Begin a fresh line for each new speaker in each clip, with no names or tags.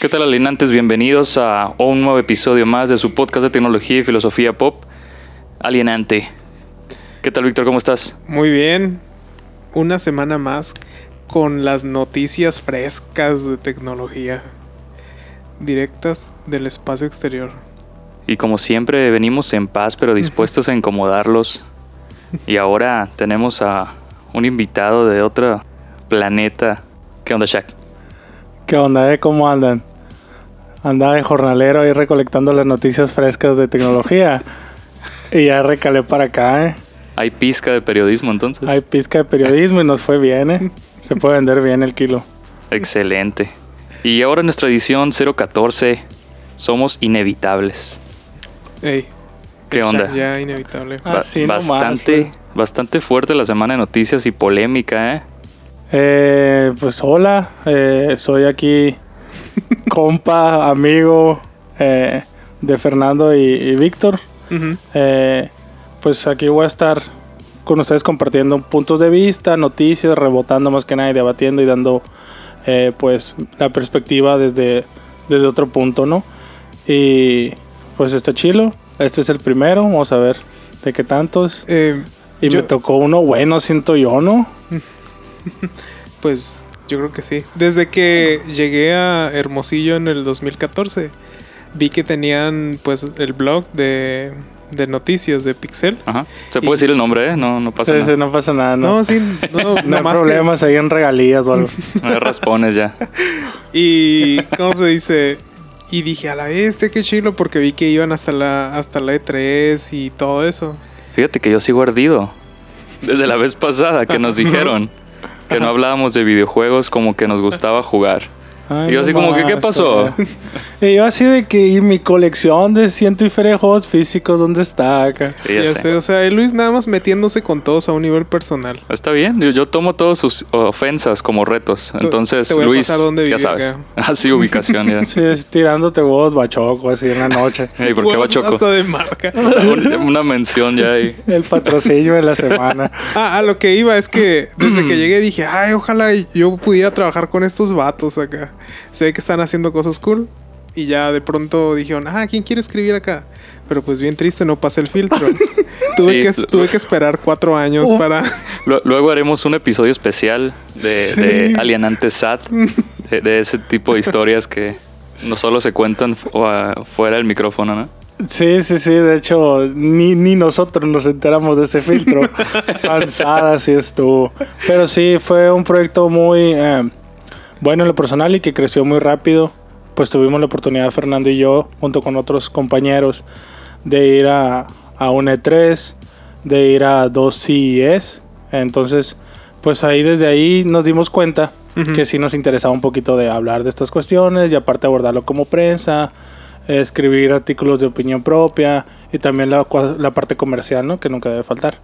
¿Qué tal alienantes? Bienvenidos a un nuevo episodio más de su podcast de tecnología y filosofía pop, Alienante. ¿Qué tal Víctor? ¿Cómo estás?
Muy bien. Una semana más con las noticias frescas de tecnología. Directas del espacio exterior.
Y como siempre venimos en paz pero dispuestos a incomodarlos. Y ahora tenemos a un invitado de otro planeta. ¿Qué onda, Shaq?
¿Qué onda, eh? ¿Cómo andan? Andaba de jornalero ahí recolectando las noticias frescas de tecnología. y ya recalé para acá, ¿eh?
Hay pizca de periodismo entonces.
Hay pizca de periodismo y nos fue bien, ¿eh? Se puede vender bien el kilo.
Excelente. Y ahora en nuestra edición 014 somos inevitables.
Ey.
¿Qué
ya-
onda?
Ya inevitable.
Ah,
Ba- bastante, bastante fuerte la semana de noticias y polémica, ¿eh?
Eh, pues hola, eh, soy aquí compa, amigo eh, de Fernando y, y Víctor. Eh, pues aquí voy a estar con ustedes compartiendo puntos de vista, noticias, rebotando más que nada y debatiendo y dando eh, pues la perspectiva desde, desde otro punto, ¿no? Y pues está chilo. Este es el primero, vamos a ver de qué tantos.
Eh,
Y
yo-
me tocó uno bueno, siento yo, ¿no?
Pues yo creo que sí. Desde que llegué a Hermosillo en el 2014, vi que tenían pues el blog de, de noticias de Pixel.
Ajá. Se puede
Y-
decir el nombre, ¿eh? No, no pasa
Sí,
nada.
sí, no pasa nada, ¿no?
No, sí, no,
No hay
que-
problemas ahí en regalías o algo.
No hay raspones ya.
Y ¿cómo se dice? Y dije, a la bestia, qué chilo, porque vi que iban hasta la, hasta la E3 y todo eso.
Fíjate que yo sigo ardido. Desde la vez pasada que nos dijeron que no hablábamos de videojuegos como que nos gustaba jugar.
Ay,
Y yo
no
así como que, ¿qué
más,
pasó?
güey. Y yo así de que y mi colección de ciento y feria juegos físicos, ¿dónde está acá?
Sí, ya
Ya
sé.
sé, o sea, Luis nada más metiéndose con todos a un nivel personal.
Está bien, yo, yo tomo todas sus ofensas como retos. Entonces,
te voy a
Luis,
pasar dónde
ya sabes.
acá.
Así ubicación ya.
Sí, es tirándote huevos bachoco así en la noche.
Ey, ¿Por qué va
Huevos
Choco?
Hasta de marca.
Un- Una mención ya ahí.
El patrocinio de la semana.
Ah, a lo que iba es que desde que llegué dije, ay, ojalá yo pudiera trabajar con estos vatos acá. Sé que están haciendo cosas cool. Y ya de pronto dijeron, ah, ¿quién quiere escribir acá? Pero pues bien triste, no pasé el filtro. tuve,
Sí,
que, tuve que esperar cuatro años
Oh.
para...
Lu- Luego haremos un episodio especial de,
Sí.
de Alienante SAT, de, de ese tipo de historias que no solo se cuentan fuera del micrófono, ¿no?
Sí, sí, sí. De hecho, ni, ni nosotros nos enteramos de ese filtro. Panzada, sí estuvo. Pero sí, fue un proyecto muy eh, bueno en lo personal y que creció muy rápido. Pues tuvimos la oportunidad, Fernando y yo, junto con otros compañeros, de ir a, a un E3, de ir a dos CES. Entonces, pues ahí desde ahí nos dimos cuenta que sí nos interesaba un poquito de hablar de estas cuestiones y aparte abordarlo como prensa, escribir artículos de opinión propia y también la, la parte comercial, ¿no? Que nunca debe faltar.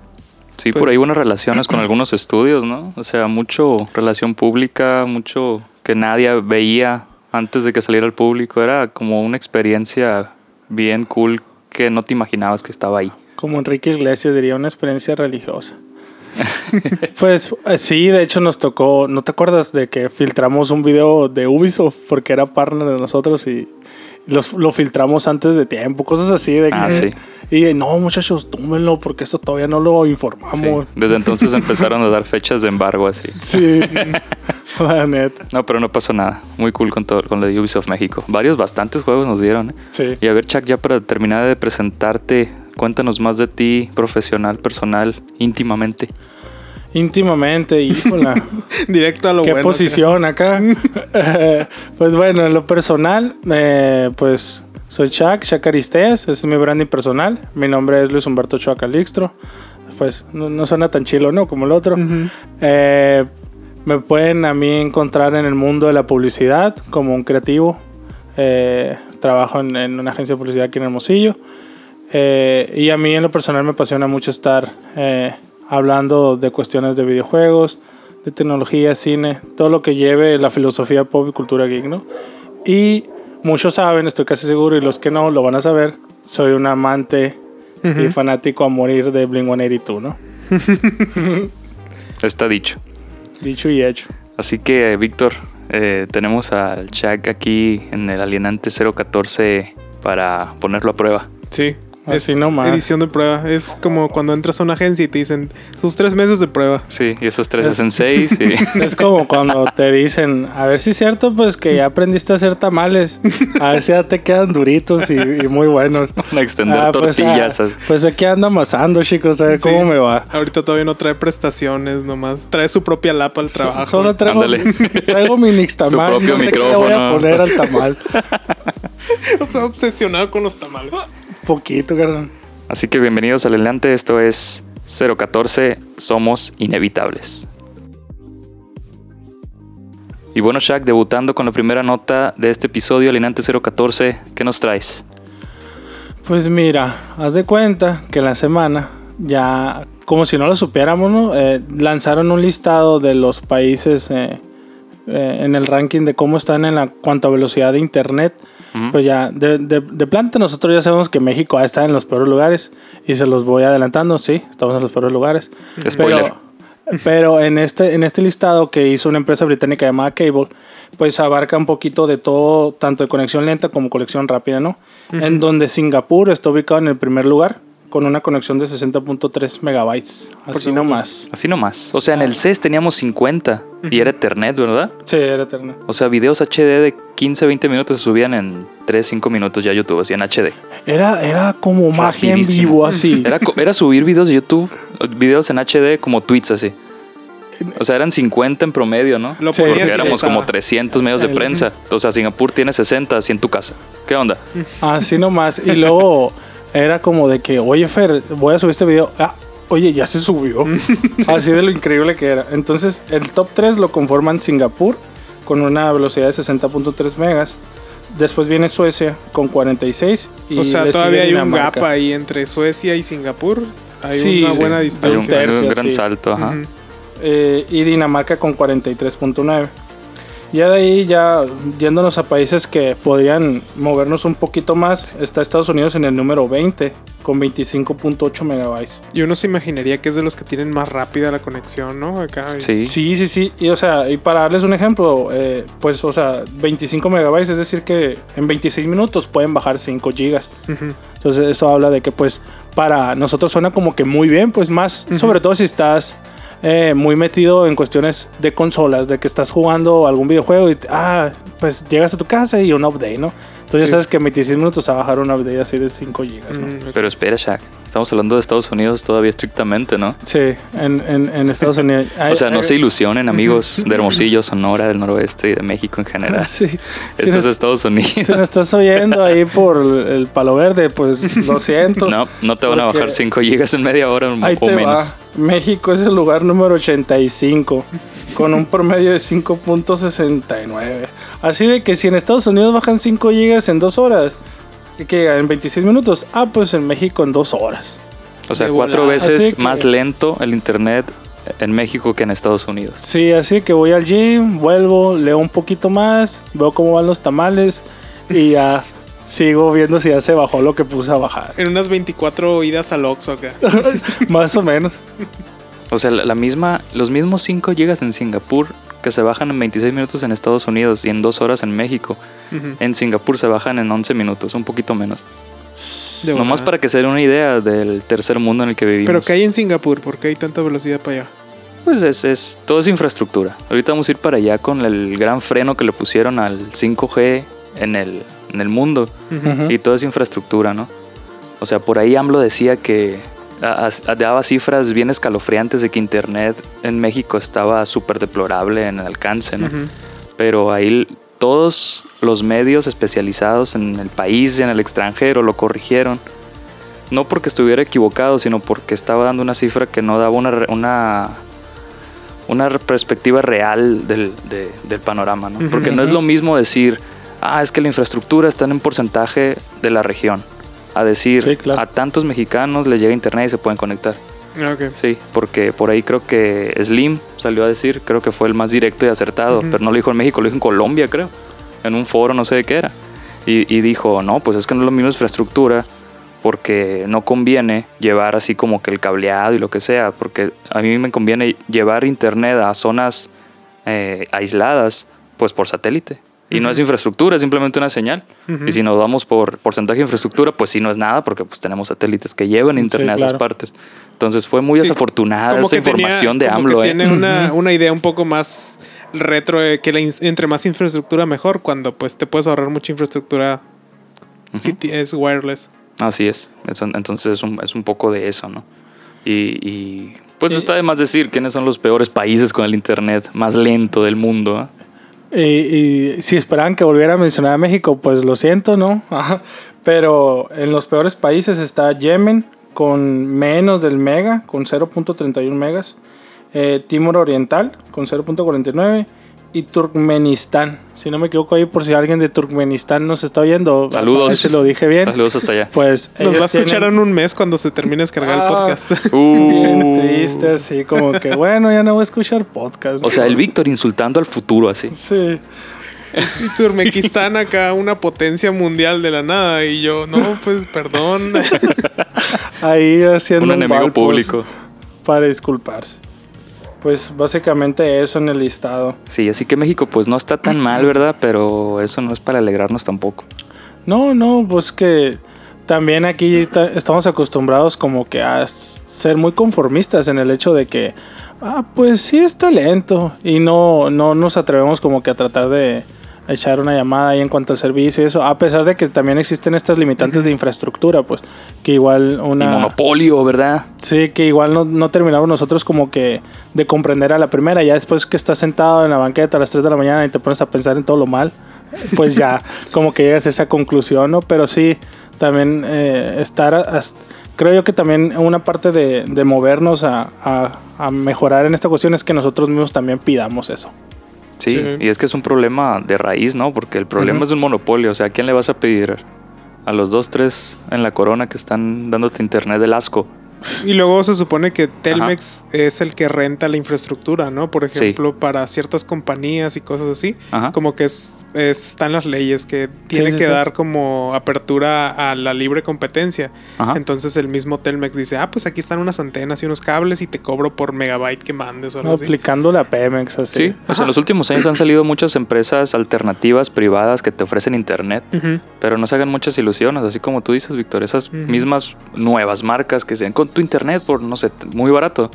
Sí,
Pues-
por ahí buenas relaciones con algunos estudios, ¿no? O sea, mucho relación pública, mucho que nadie veía antes de que saliera al público. Era como una experiencia bien cool que no te imaginabas que estaba ahí.
Como Enrique Iglesias diría, una experiencia religiosa. pues eh, sí, de hecho nos tocó, ¿no te acuerdas de que filtramos un video de Ubisoft porque era partner de nosotros y los, lo filtramos antes de tiempo, cosas así de que...
Ah, sí.
Y no, muchachos, túmenlo porque esto todavía no lo
Sí.
informamos.
Desde entonces empezaron a dar fechas de embargo así.
Sí, la neta.
No, pero no pasó nada. Muy cool con todo, con lo de Ubisoft México. Varios, bastantes juegos nos dieron. ¿eh?
Sí.
Y a ver, Chuck, ya para terminar de presentarte, cuéntanos más de ti, profesional, personal, íntimamente.
Íntimamente, híjola.
Directo a lo
¿Qué
bueno.
posición acá? Pues bueno, en lo personal, eh, pues soy Chuck, Chuck Aristeas, ese es mi branding personal. Mi nombre es Luis Humberto Chua Calixtro. Pues no, no suena tan chilo, ¿no? Como el otro. Eh, me pueden a mí encontrar en el mundo de la publicidad como un creativo. Eh, trabajo en, en una agencia de publicidad aquí en Hermosillo. Eh, y a mí en lo personal me apasiona mucho estar hablando de cuestiones de videojuegos, de tecnología, cine, todo lo que lleve la filosofía pop y cultura geek, ¿no? Y muchos saben, estoy casi seguro, y los que no lo van a saber, soy un amante y fanático a morir de Blink 182, ¿no?
Está dicho.
Dicho y hecho.
Así que, Víctor, eh, tenemos al Chuck aquí en el Alienante 014 para ponerlo a prueba.
Sí.
Así nomás.
edición de prueba. Es como cuando entras a una agencia y te dicen sus tres meses de prueba.
Sí, y esos tres hacen seis. Y...
Es como cuando te dicen, a ver si es cierto, pues que ya aprendiste a hacer tamales. A ver si ya te quedan duritos y, y muy buenos.
a extender
Ah, pues,
tortillas.
ah, Pues, aquí ando amasando, chicos, a ver
Sí.
cómo me va.
Ahorita todavía no trae prestaciones, nomás trae su propia lapa al trabajo.
Solo traigo,
Ándale.
traigo mi nixtamal.
Su propio
no sé qué le voy a poner al tamal.
Está obsesionado con los tamales.
Poquito, carnal.
Así que bienvenidos al Alienante. Esto es 014. Somos inevitables. Y bueno, Shaq, debutando con la primera nota de este episodio, Alienante 014, ¿qué nos traes?
Pues mira, haz de cuenta que la semana ya, como si no lo supiéramos, ¿no? Eh, lanzaron un listado de los países eh, eh, en el ranking de cómo están en la cuanto a velocidad de internet. Pues ya, de, de, de planta nosotros ya sabemos que México estar en los peores lugares y se los voy adelantando, sí, estamos en los peores lugares.
Spoiler.
Pero, pero en este, en este listado que hizo una empresa británica llamada Cable, pues abarca un poquito de todo, tanto de conexión lenta como conexión rápida, ¿no? En donde Singapur está ubicado en el primer lugar con una conexión de 60.3 megabytes. Así
segundo.
nomás.
Así nomás. O sea, en el CES teníamos 50 y era Ethernet, ¿verdad?
Sí, era eterno.
O sea, videos HD de 15, 20 minutos se subían en 3, 5 minutos ya a YouTube, así en HD.
Era, era como magia en vivo, así.
Era, era subir videos de YouTube, videos en HD como tweets así. O sea, eran 50 en promedio, ¿no?
Lo
Sí,
Porque éramos como 300 medios de prensa. O sea, Singapur tiene 60 así en tu casa. ¿Qué onda?
Así nomás. Y luego era como de que, oye, Fer, voy a subir este video. Ah, oye, ya se subió. Así de lo increíble que era. Entonces, el top 3 lo conforman Singapur con una velocidad de 60.3 megas. Después viene Suecia con 46. Y
O sea, todavía hay un gap ahí entre Suecia y Singapur. Hay
Sí,
una
sí.
buena
Hay un,
distancia.
hay un gran
sí.
salto, ajá.
Ujú.
eh, y Dinamarca con 43.9. Ya de ahí, ya yéndonos a países que podrían movernos un poquito más, está Estados Unidos en el número 20 con 25.8 megabytes.
Y uno se imaginaría que es de los que tienen más rápida la conexión, ¿no? Acá.
Sí.
Sí, sí, sí. Y o sea, y para darles un ejemplo, eh, pues, o sea, 25 megabytes, es decir, que en 26 minutos pueden bajar 5 gigas. Entonces, eso habla de que, pues, para nosotros suena como que muy bien, pues, más, sobre todo si estás eh, muy metido en cuestiones de consolas, de que estás jugando algún videojuego y, ah, pues, llegas a tu casa y un update, ¿no? Entonces,
Sí.
ya sabes que en 26 minutos va a bajar un update así de 5 gigas, ¿no?
Mm,
Pero espera, Shaq. Estamos hablando de Estados Unidos todavía estrictamente, ¿no?
Sí, en, en, en Estados Unidos.
O sea, no
Hay-
se ilusionen, amigos de Hermosillo, Sonora, del noroeste y de México en general.
Sí.
Esto es Estados Unidos.
Si me estás oyendo ahí por el palo verde, pues lo siento.
No, no te van a bajar 5 gigas en media hora
Ahí
o
te
menos.
va. México es el lugar número 85, con un promedio de 5.69. Así de que si en Estados Unidos bajan 5 gigas en 2 horas, que en 26 minutos, ah, pues en México en 2 horas.
O sea, cuatro veces
que-
más lento el internet en México que en Estados Unidos.
Sí, así que voy al gym, vuelvo, leo un poquito más, veo cómo van los tamales y ya sigo viendo si ya se bajó lo que puse a bajar.
En unas 24 idas al Oxxo acá.
Más o menos.
O sea, la, la misma, los mismos 5 gigas en Singapur que se bajan en 26 minutos en Estados Unidos y en 2 horas en México. En Singapur se bajan en 11 minutos, un poquito menos.
De
Nomás para que se den una idea del tercer mundo en el que vivimos.
Pero que hay en Singapur, ¿por qué hay tanta velocidad para allá?
Pues es, es, todo es infraestructura. Ahorita vamos a ir para allá con el gran freno que le pusieron al 5G en el, en el mundo. Y todo es infraestructura, ¿no? O sea, por ahí AMLO decía que a- a- daba cifras bien escalofriantes de que Internet en México estaba súper deplorable en el alcance, ¿no?
Ujú.
Pero ahí todos los medios especializados en el país y en el extranjero lo corrigieron. No porque estuviera equivocado, sino porque estaba dando una cifra que no daba una, una, una perspectiva real del, de- del panorama. ¿no? Porque no es lo mismo decir, ah, es que la infraestructura está en un porcentaje de la región. A decir,
Sí, claro.
a tantos mexicanos les llega internet y se pueden conectar.
Ah, ok.
Sí, porque por ahí creo que Slim salió a decir, creo que fue el más directo y acertado,
Ujú.
pero no lo dijo en México, lo dijo en Colombia, creo, en un foro, no sé de qué era. Y, y dijo, no, pues es que no es lo mismo infraestructura porque no conviene llevar así como que el cableado y lo que sea, porque a mí me conviene llevar internet a zonas eh, aisladas, pues por satélite. Y no es infraestructura, es simplemente una señal. Y si nos vamos por porcentaje de infraestructura, pues sí no es nada, porque pues tenemos satélites que llevan internet a esas partes. Entonces fue muy
Sí,
desafortunada
como
esa
tenía-
información de
como
AMLO.
que
¿eh?
Tiene una, una idea un poco más retro que la entre más infraestructura mejor, cuando pues te puedes ahorrar mucha infraestructura si es wireless.
Así es. Entonces es un, es un poco de eso, ¿no? Y, y, pues está de más decir quiénes son los peores países con el internet más lento del mundo. ¿eh?
Y, si esperaban que volviera a mencionar a México, pues lo siento, ¿no? Pero en los peores países está Yemen con menos del mega, con 0.31 megas. eh, Timor Oriental con 0.49 y Turkmenistán. Si no me equivoco ahí, por si alguien de Turkmenistán nos está oyendo.
Saludos.
a ver si lo dije bien.
Saludos hasta allá.
Pues
Nos va a escuchar
tienen-
en un mes cuando se termine de descargar el
Ah.
podcast.
Bien
Uh.
triste, así como que bueno, ya no voy a escuchar podcast.
O sea, el Víctor insultando al futuro así.
Sí.
y Turmequistán acá, una potencia mundial de la nada. Y yo, no, pues perdón.
Ahí haciendo
Un enemigo público.
Para disculparse. Pues básicamente eso en el listado.
Sí, así que México pues no está tan mal, ¿verdad? Pero eso no es para alegrarnos tampoco.
No, no, pues que también aquí ta- estamos acostumbrados como que a ser muy conformistas en el hecho de que, ah, pues sí es talento y no, no nos atrevemos como que a tratar de echar una llamada ahí en cuanto al servicio y eso, a pesar de que también existen estas limitantes de infraestructura, pues que igual
Y
una...
monopolio, ¿verdad?
Sí, que igual no, no terminamos nosotros como que de comprender a la primera. Ya después que estás sentado en la banqueta a las 3 de la mañana y te pones a pensar en todo lo mal, pues ya como que llegas a esa conclusión, ¿no? Pero sí, también eh, estar... creo yo que también una parte de, de movernos a, a- a mejorar en esta cuestión es que nosotros mismos también pidamos eso.
Sí,
Sí.
y es que es un problema de raíz, ¿no? Porque el problema es un monopolio. O sea, ¿a quién le vas a pedir? A los dos, tres en la corona que están dándote internet del asco.
Y luego se supone que Telmex es el que renta la infraestructura, ¿no? Por
Sí.
ejemplo, para ciertas compañías y cosas así.
Ajá.
Como que es, es- están las leyes que tiene
sí,
que
sí.
dar como apertura a la libre competencia.
Ajá.
Entonces el mismo Telmex dice, ah, pues aquí están unas antenas y unos cables y te cobro por megabyte que mandes o algo así.
Aplicando la Pemex así.
Sí, o sea, en los últimos años han salido muchas empresas alternativas privadas que te ofrecen internet, pero no se hagan muchas ilusiones, así como tú dices, Víctor, esas mismas nuevas marcas que se con tu internet por, no sé, muy barato,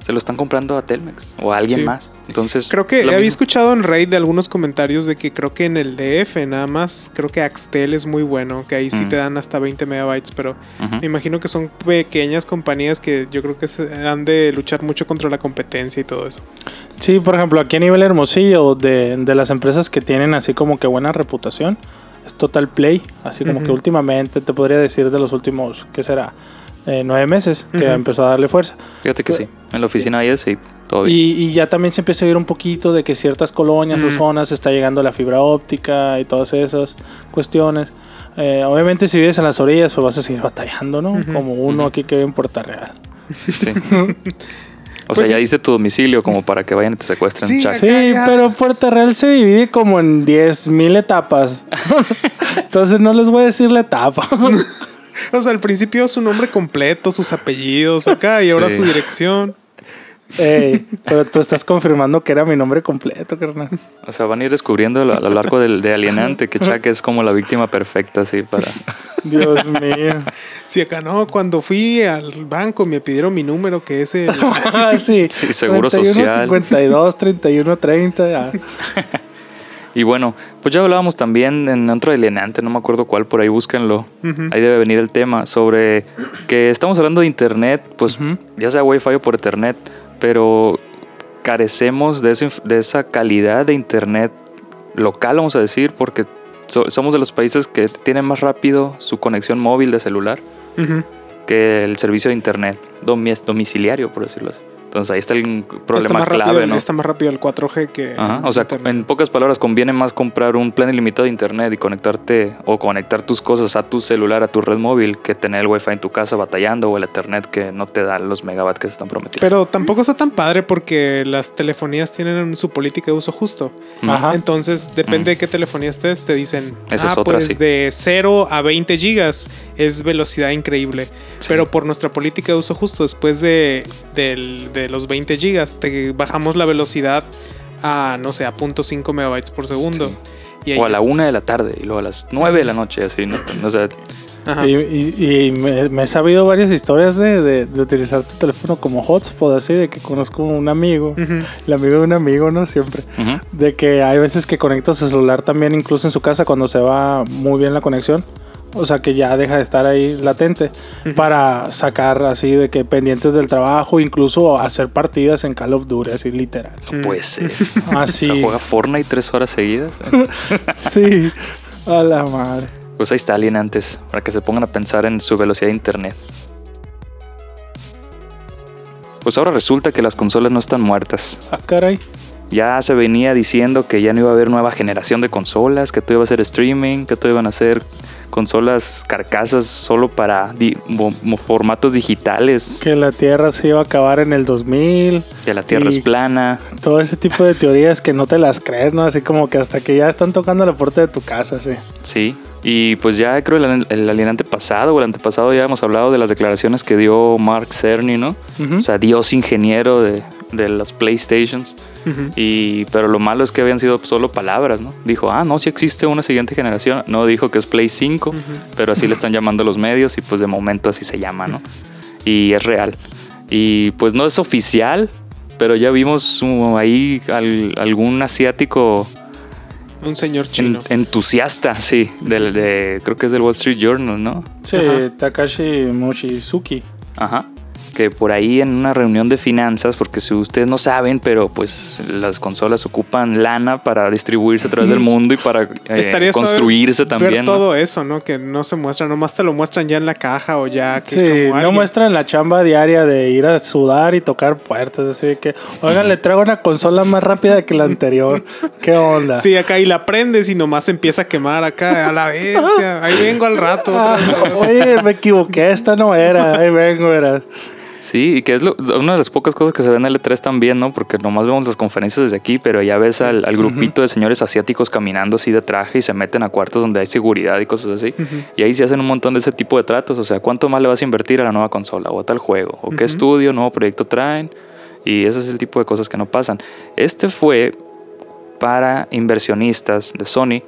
se lo están comprando a Telmex o a alguien
Sí.
más. Entonces,
Creo que había
mismo.
escuchado en Raid de algunos comentarios de que creo que en el DF nada más, creo que Axtel es muy bueno, que ahí sí
Mm.
te dan hasta 20 megabytes, pero me imagino que son pequeñas compañías que yo creo que se han de luchar mucho contra la competencia y todo eso.
Sí, por ejemplo, aquí a nivel hermosillo, de, de las empresas que tienen así como que buena reputación, es Total Play. Así como que últimamente, te podría decir de los últimos, ¿qué será? Eh, nueve meses que
Ujú.
empezó a darle fuerza.
Fíjate que sí, en la oficina ahí sí, todo bien.
Y, y ya también se empieza a oír un poquito de que ciertas colonias o zonas está llegando la fibra óptica y todas esas cuestiones. Eh, obviamente si vives en las orillas pues vas a seguir batallando, ¿no? Como uno aquí que vive en Puerta Real.
Sí. O
Pues
sea,
sí.
ya diste tu domicilio como para que vayan y te secuestren.
Sí,
Sí,
ya-
pero Puerta Real se divide como en 10.000 etapas. Entonces no les voy a decir la etapa.
O sea, al principio su nombre completo, sus apellidos acá y ahora
Sí.
su dirección.
Ey, pero tú estás confirmando que era mi nombre completo, carnal.
O sea, van a ir descubriendo a lo, largo del de Alienante que Chuck es como la víctima perfecta, así, para...
Dios mío.
Si acá no, cuando fui al banco me pidieron mi número, que es el...
Ah, sí.
Sí, seguro
41,
social.
52, 31, 30. ya.
Y bueno, pues ya hablábamos también en otro Alienante, no me acuerdo cuál, por ahí búsquenlo. Ahí debe venir el tema sobre que estamos hablando de Internet, pues ya sea Wi-Fi o por Ethernet, pero carecemos de, ese de esa calidad de Internet local, vamos a decir, porque so- somos de los países que tienen más rápido su conexión móvil de celular que el servicio de Internet domi- domiciliario, por decirlo así. Entonces ahí está el problema clave,
rápido,
¿no?
está más rápido el 4G que.
Ajá, O sea,
Internet.
en pocas palabras, conviene más comprar un plan ilimitado de internet y conectarte o conectar tus cosas a tu celular, a tu red móvil, que tener el wifi en tu casa batallando o el internet que no te da los megabytes que se están prometiendo.
Pero tampoco está tan padre porque las telefonías tienen su política de uso justo.
Ajá.
Entonces, depende de qué telefonía estés, te dicen,
Esa
ah,
es otra,
pues
sí.
de 0 a 20 gigas es velocidad increíble. Pero por nuestra política de uso justo, después de, del- de los 20 gigas, te bajamos la velocidad a, no sé, a 0.5 megabytes por segundo.
Sí.
Y ahí
o a la
es-
una de la tarde y luego a las nueve de la noche, así, ¿no? O sea,
Ajá.
Y, y- y me, me he sabido varias historias de, de- de utilizar tu teléfono como hotspot, así de que conozco un amigo, el amigo de un amigo, ¿no? Siempre.
ujú.
De que hay veces que conectas su celular también, incluso en su casa, cuando se va muy bien la conexión. O sea, que ya deja de estar ahí latente para sacar así de que pendientes del trabajo, incluso hacer partidas en Call of Duty, así literal.
no puede ser.
Así.
O sea, juega Fortnite tres horas seguidas.
sí. A la madre.
Pues ahí está alienantes, para que se pongan a pensar en su velocidad de internet. Pues ahora resulta que las consolas no están muertas.
Ah, caray.
Ya se venía diciendo que ya no iba a haber nueva generación de consolas, que todo iba a ser streaming, que todo iban a ser consolas carcasas solo para di- formatos digitales,
Que la Tierra se iba a acabar en el 2000.
que la Tierra es plana.
Todo ese tipo de teorías que no te las crees, ¿no? Así como que hasta que ya están tocando la puerta de tu casa, sí.
Sí, y pues ya creo el, el alienante pasado o el antepasado ya hemos hablado de las declaraciones que dio Mark Cerny, ¿no? O sea, Dios ingeniero de, de las PlayStations. Y, pero lo malo es que habían sido solo palabras, ¿no? Dijo, ah, no, si existe una siguiente generación. No dijo que es Play 5, pero así le están llamando los medios y pues de momento así se llama, ¿no? Y es real. Y pues no es oficial, pero ya vimos uh, ahí al- algún asiático
Un señor
en-
chino.
entusiasta, sí, del, de, creo que es del Wall Street Journal, ¿no?
Sí,
Ajá.
Takashi Mochizuki.
Ajá. Que por ahí en una reunión de finanzas, porque si ustedes no saben, pero pues las consolas ocupan lana para distribuirse a través del mundo y para eh, construirse
Ver
también. ¿no?
todo eso, ¿no? Que no se muestra, nomás te lo muestran ya en la caja o ya que
Sí,
como
no muestran la chamba diaria de ir a sudar y tocar puertas. Así de que, oigan, le traigo una consola más rápida que la anterior. ¿Qué onda?
Sí, acá y la prendes y nomás empieza a quemar acá a la vez. Ahí vengo al rato. Otra vez.
oye, me equivoqué, esta no era. Ahí vengo, era.
Sí, y que es lo- una de las pocas cosas que se ven en L3 también, ¿no? Porque nomás vemos las conferencias desde aquí, pero ya ves al, al grupito de señores asiáticos caminando así de traje y se meten a cuartos donde hay seguridad y cosas así. Y ahí se hacen un montón de ese tipo de tratos. O sea, ¿cuánto más le vas a invertir a la nueva consola o a tal juego? ¿O qué estudio, nuevo proyecto traen? Y ese es el tipo de cosas que no pasan. Este fue para inversionistas de Sony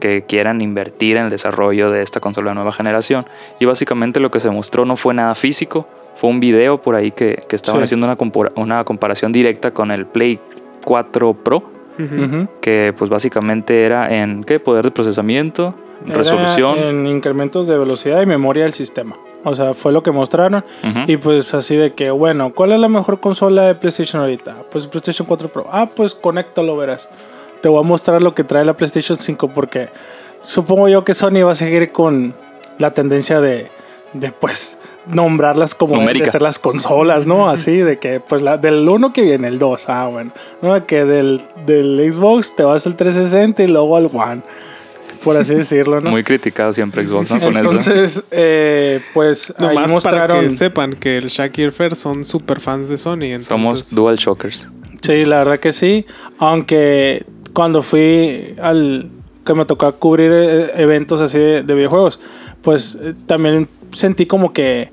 que quieran invertir en el desarrollo de esta consola de nueva generación. Y básicamente lo que se mostró no fue nada físico, fue un video por ahí que, que estaban
Sí.
haciendo una, una comparación directa con el Play 4 Pro, que pues básicamente era en ¿qué? poder de procesamiento,
Era
resolución.
En incrementos de velocidad y memoria del sistema. O sea, fue lo que mostraron. Y pues así de que, bueno, ¿cuál es la mejor consola de PlayStation ahorita? Pues PlayStation 4 Pro. Ah, pues conéctalo, verás. Te voy a mostrar lo que trae la PlayStation 5 porque supongo yo que Sony va a seguir con la tendencia de, de pues, nombrarlas como deben ser las consolas, ¿no? Así de que, pues, la, del 1 que viene el 2. Ah, bueno. ¿No? Que del, del Xbox te vas al 360 y luego al One. Por así decirlo, ¿no?
Muy criticado siempre Xbox ¿no? con eso.
Entonces, eh, pues ahí
Nomás para
mostraron.
que sepan que el Shaq y el Fer son super fans de Sony. Entonces,
Somos dual shockers.
Sí, la verdad que sí. Aunque cuando fui al que me tocó cubrir eh, eventos así de, de videojuegos, pues eh, también sentí como que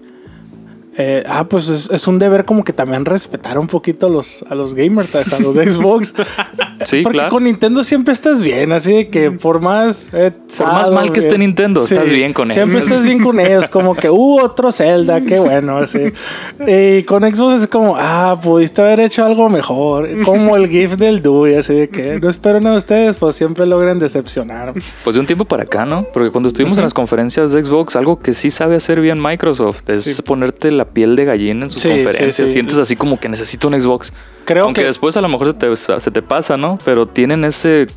eh, ah, pues es, es un deber como que también respetar un poquito a los, a los gamers, a los de Xbox.
Sí,
Porque
claro.
con Nintendo siempre estás bien, así de que por más... eh,
Por más mal que esté
eh,
Nintendo, estás bien con
Siempre
ellos.
estás bien con ellos, como que, uh, otro Zelda, qué bueno, así. Y con Xbox es como, ah, pudiste haber hecho algo mejor, como el GIF del Dewey, así de que no espero nada de ustedes, pues siempre logran decepcionar.
Pues de un tiempo para acá, ¿no? Porque cuando estuvimos en las conferencias de Xbox, algo que sí sabe hacer bien Microsoft es
Sí.
ponerte la piel de gallina en sus
Sí,
conferencias.
sí.
Sientes así como que necesito un Xbox.
Creo
Aunque
que
después a lo mejor se te, se te pasa, ¿no? Pero tienen ese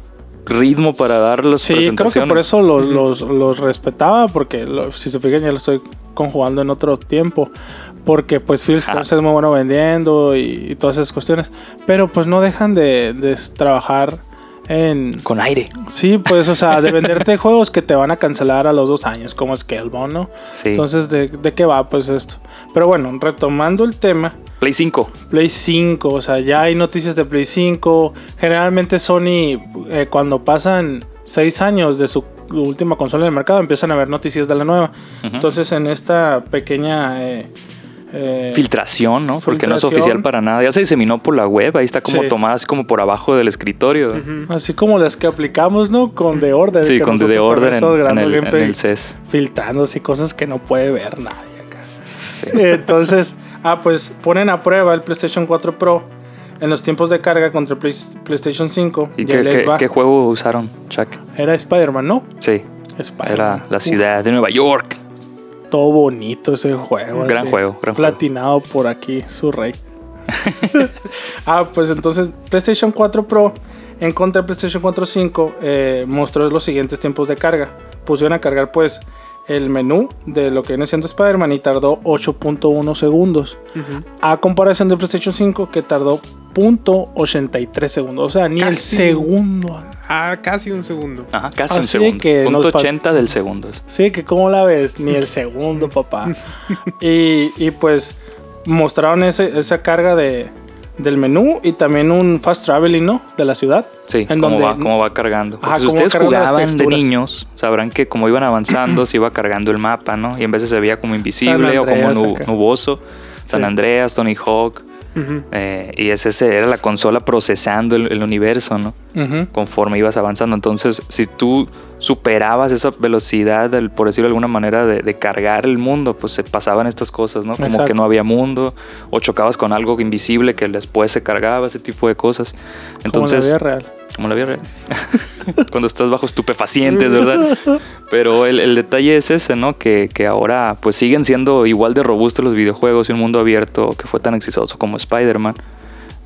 ritmo para dar las
Sí, creo que
presentaciones.
por eso los, los, los respetaba, porque lo- si se fijan ya lo estoy conjugando en otro tiempo. Porque pues Phil Spencer es muy bueno vendiendo y, y todas esas cuestiones. Pero pues no dejan de, de trabajar en...
Con aire.
Sí, pues, o sea, de venderte juegos que te van a cancelar a los dos años, como Scalebound, ¿no?
Sí.
Entonces, ¿de, ¿de qué va pues esto? Pero bueno, retomando el tema,
Play 5.
Play 5, o sea, ya hay noticias de Play 5. Generalmente Sony, eh, cuando pasan 6 años de su última consola en el mercado, empiezan a ver noticias de la nueva. Entonces, en esta pequeña... eh, eh,
Filtración, ¿no? Porque no es oficial para nada. Ya se diseminó por la web. Ahí está como
Sí.
tomada así como por abajo del escritorio.
Así como las que aplicamos, ¿no? Con The Order.
Sí, con The Order en, el, en
gameplay
el CES.
filtrando así cosas que no puede ver nadie acá.
Sí.
Entonces, ah, pues ponen a prueba el PlayStation 4 Pro en los tiempos de carga contra el Play- PlayStation 5.
¿Y qué, juego usaron, Chuck?
Era Spider-Man, ¿no?
Sí, era la
Uf,
ciudad de Nueva York.
Todo bonito ese juego.
Gran
así.
juego, gran juego.
Platinado por aquí, su rey. ah, pues entonces PlayStation 4 Pro en contra de PlayStation 4 5 eh, mostró los siguientes tiempos de carga. Pusieron a cargar pues el menú de lo que viene siendo Spider-Man y tardó 8.1 segundos. A comparación de PlayStation 5 que tardó .83 segundos. O sea, ni el segundo.
Ah, casi un segundo.
Ajá, casi un
Así
segundo.
que
Punto
nos fal-
80 del segundo.
Sí, que cómo la ves, ni el segundo, papá. y, y pues mostraron ese- esa carga de, del menú y también un fast traveling, ¿no? De la ciudad.
Sí,
en
cómo,
donde
va, cómo va cargando.
Ajá,
si
cómo
ustedes jugaban de niños, sabrán que como iban avanzando, se iba cargando el mapa, ¿no? Y en veces se veía como invisible o como nuboso. San
Sí.
Andreas, Tony Hawk. Eh, y ese, ese era la consola procesando el, el universo, ¿no? Conforme ibas avanzando. Entonces, si tú superabas esa velocidad, del- por decirlo de alguna manera, de, de cargar el mundo, pues se pasaban estas cosas, ¿no? Como
Exacto.
que no había mundo, o chocabas con algo invisible que después se cargaba, ese tipo de cosas. Entonces,
como en la vida real.
Como la vida real. Cuando estás bajo estupefacientes, ¿verdad? Pero el, el detalle es ese, ¿no? Que, que ahora pues siguen siendo igual de robustos los videojuegos y un mundo abierto que fue tan exitoso como Spider-Man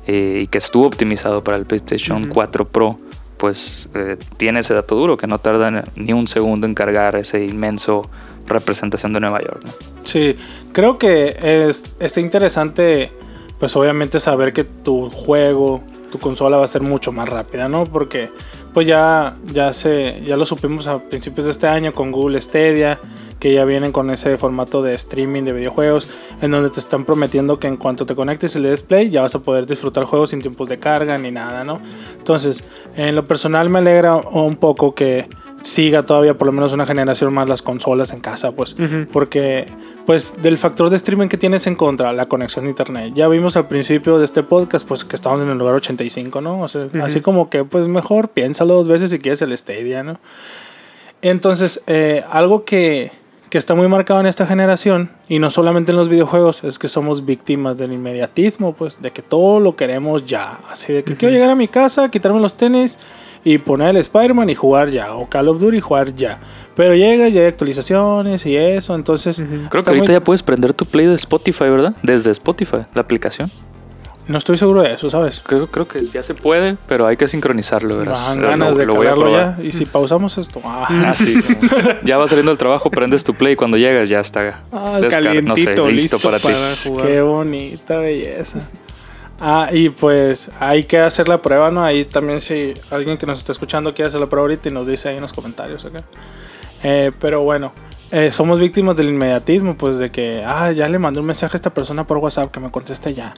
eh, y que estuvo optimizado para el PlayStation 4 Pro, pues eh, tiene ese dato duro que no tarda ni un segundo en cargar ese inmenso representación de Nueva York. ¿no?
Sí, creo que es, está interesante, pues obviamente saber que tu juego, tu consola va a ser mucho más rápida, ¿no? Porque pues ya, ya, se, ya lo supimos a principios de este año con Google Stadia, que ya vienen con ese formato de streaming de videojuegos, en donde te están prometiendo que en cuanto te conectes y le des play, ya vas a poder disfrutar juegos sin tiempos de carga ni nada, ¿no? Entonces, en lo personal me alegra un poco que siga todavía por lo menos una generación más las consolas en casa, pues, porque pues del factor de streaming que tienes en contra, la conexión a internet. Ya vimos al principio de este podcast pues que estamos en el lugar 85, ¿no? O sea, así como que pues mejor piénsalo dos veces si quieres el Stadia, ¿no? Entonces, eh, algo que, que está muy marcado en esta generación, y no solamente en los videojuegos, es que somos víctimas del inmediatismo, pues, de que todo lo queremos ya. Así de que quiero llegar a mi casa, quitarme los tenis y poner el Spider-Man y jugar ya, o Call of Duty y jugar ya. Pero llega, ya hay actualizaciones y eso, entonces...
Creo que ahorita
muy-
ya puedes prender tu Play de Spotify, ¿verdad? Desde Spotify, la aplicación.
No estoy seguro de eso, ¿sabes?
Creo, creo que ya se puede, pero hay que sincronizarlo, verás.
dan
Lo-
ganas de
lo voy a
calarlo
probar.
ya. Y si pausamos esto... ah.
Ah, sí. ya vas saliendo del trabajo, prendes tu play y cuando llegas ya está
Ah,
descar- no sé, listo,
listo,
para,
para,
ti.
jugar.
Qué bonita belleza. Ah, y pues hay que hacer la prueba, ¿no? Ahí también si alguien que nos está escuchando quiere hacer la prueba ahorita y nos dice ahí en los comentarios acá. Eh, pero bueno, eh, somos víctimas del inmediatismo, pues de que, ah, ya le mandé un mensaje a esta persona por WhatsApp que me conteste ya.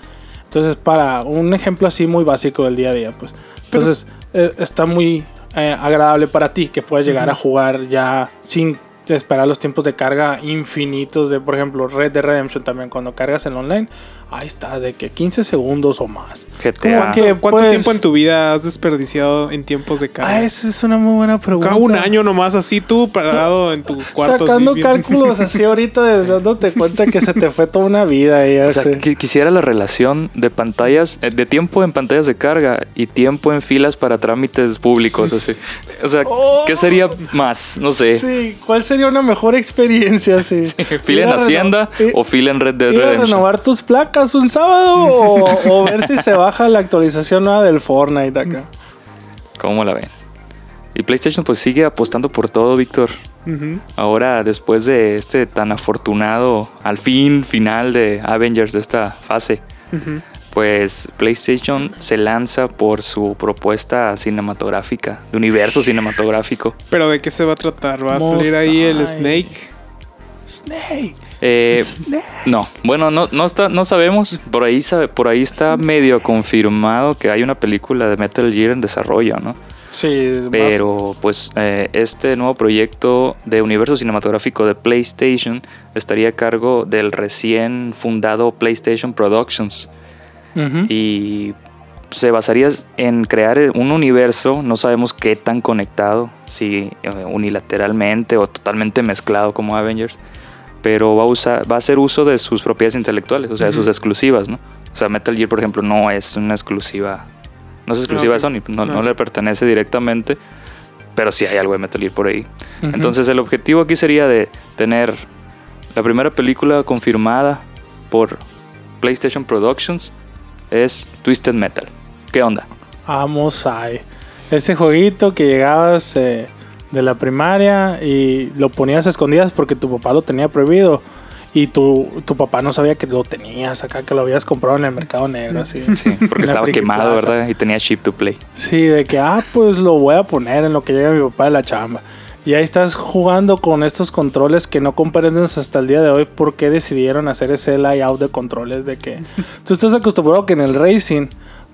Entonces, para un ejemplo así muy básico del día a día, pues. Entonces, eh, está muy eh, agradable para ti que puedas llegar a jugar ya sin esperar los tiempos de carga infinitos de, por ejemplo, Red Dead Redemption también. Cuando cargas el online, ahí está, de que 15 segundos o más.
GTA.
que-
¿Cuánto
pues-
tiempo en tu vida has desperdiciado en tiempos de carga?
Ah, esa es una muy buena pregunta.
Cada un año nomás así tú parado en tu cuarto.
Sacando
así, bien-
cálculos así ahorita, de- dándote cuenta que se te fue toda una vida. Y
O sea, quisiera la relación de pantallas, eh, de tiempo en pantallas de carga y tiempo en filas para trámites públicos, así. O sea, ¿qué sería más? No sé.
Sí, ¿cuál sería una mejor experiencia? Sí.
¿Fila
Ir
en Hacienda o fila en Red
a
Redemption?
renovar tus placas un sábado o, o ver si se baja la actualización nueva del Fortnite acá.
¿Cómo la ven? Y PlayStation pues sigue apostando por todo, Víctor. Ahora, después de este tan afortunado, al fin, final de Avengers de esta fase, pues PlayStation se lanza por su propuesta cinematográfica, de universo cinematográfico.
Pero ¿de qué se va a tratar? ¿Va a salir ahí el. Snake?
Snake.
Eh, no, bueno, no, no, está, no sabemos. Por ahí, sabe- por ahí está medio confirmado que hay una película de Metal Gear en desarrollo, ¿no?
Sí, más-
Pero pues eh, este nuevo proyecto de universo cinematográfico de PlayStation estaría a cargo del recién fundado PlayStation Productions y se basaría en crear un universo, no sabemos qué tan conectado, si eh, unilateralmente o totalmente mezclado como Avengers, pero va a, usar, va a hacer uso de sus propiedades intelectuales, o sea, de sus exclusivas, ¿no? O sea, Metal Gear, por ejemplo, no es una exclusiva, no es exclusiva
ok.
de Sony, no, no
Ah.
le pertenece directamente, pero sí hay algo de Metal Gear por ahí. Entonces el objetivo aquí sería de tener la primera película confirmada por PlayStation Productions es Twisted Metal. ¿Qué onda?
Vamos ahí. Ese jueguito que llegabas eh, de la primaria y lo ponías a escondidas porque tu papá lo tenía prohibido. Y tu, tu papá no sabía que lo tenías acá, que lo habías comprado en el mercado negro, así.
Sí, porque estaba quemado,
Plaza.
¿verdad? Y tenía chip to play.
Sí, de que, ah, pues lo voy a poner en lo que llega mi papá de la chamba. Y ahí estás jugando con estos controles que no comprendes hasta el día de hoy por qué decidieron hacer ese layout de controles. De que tú estás acostumbrado que en el racing,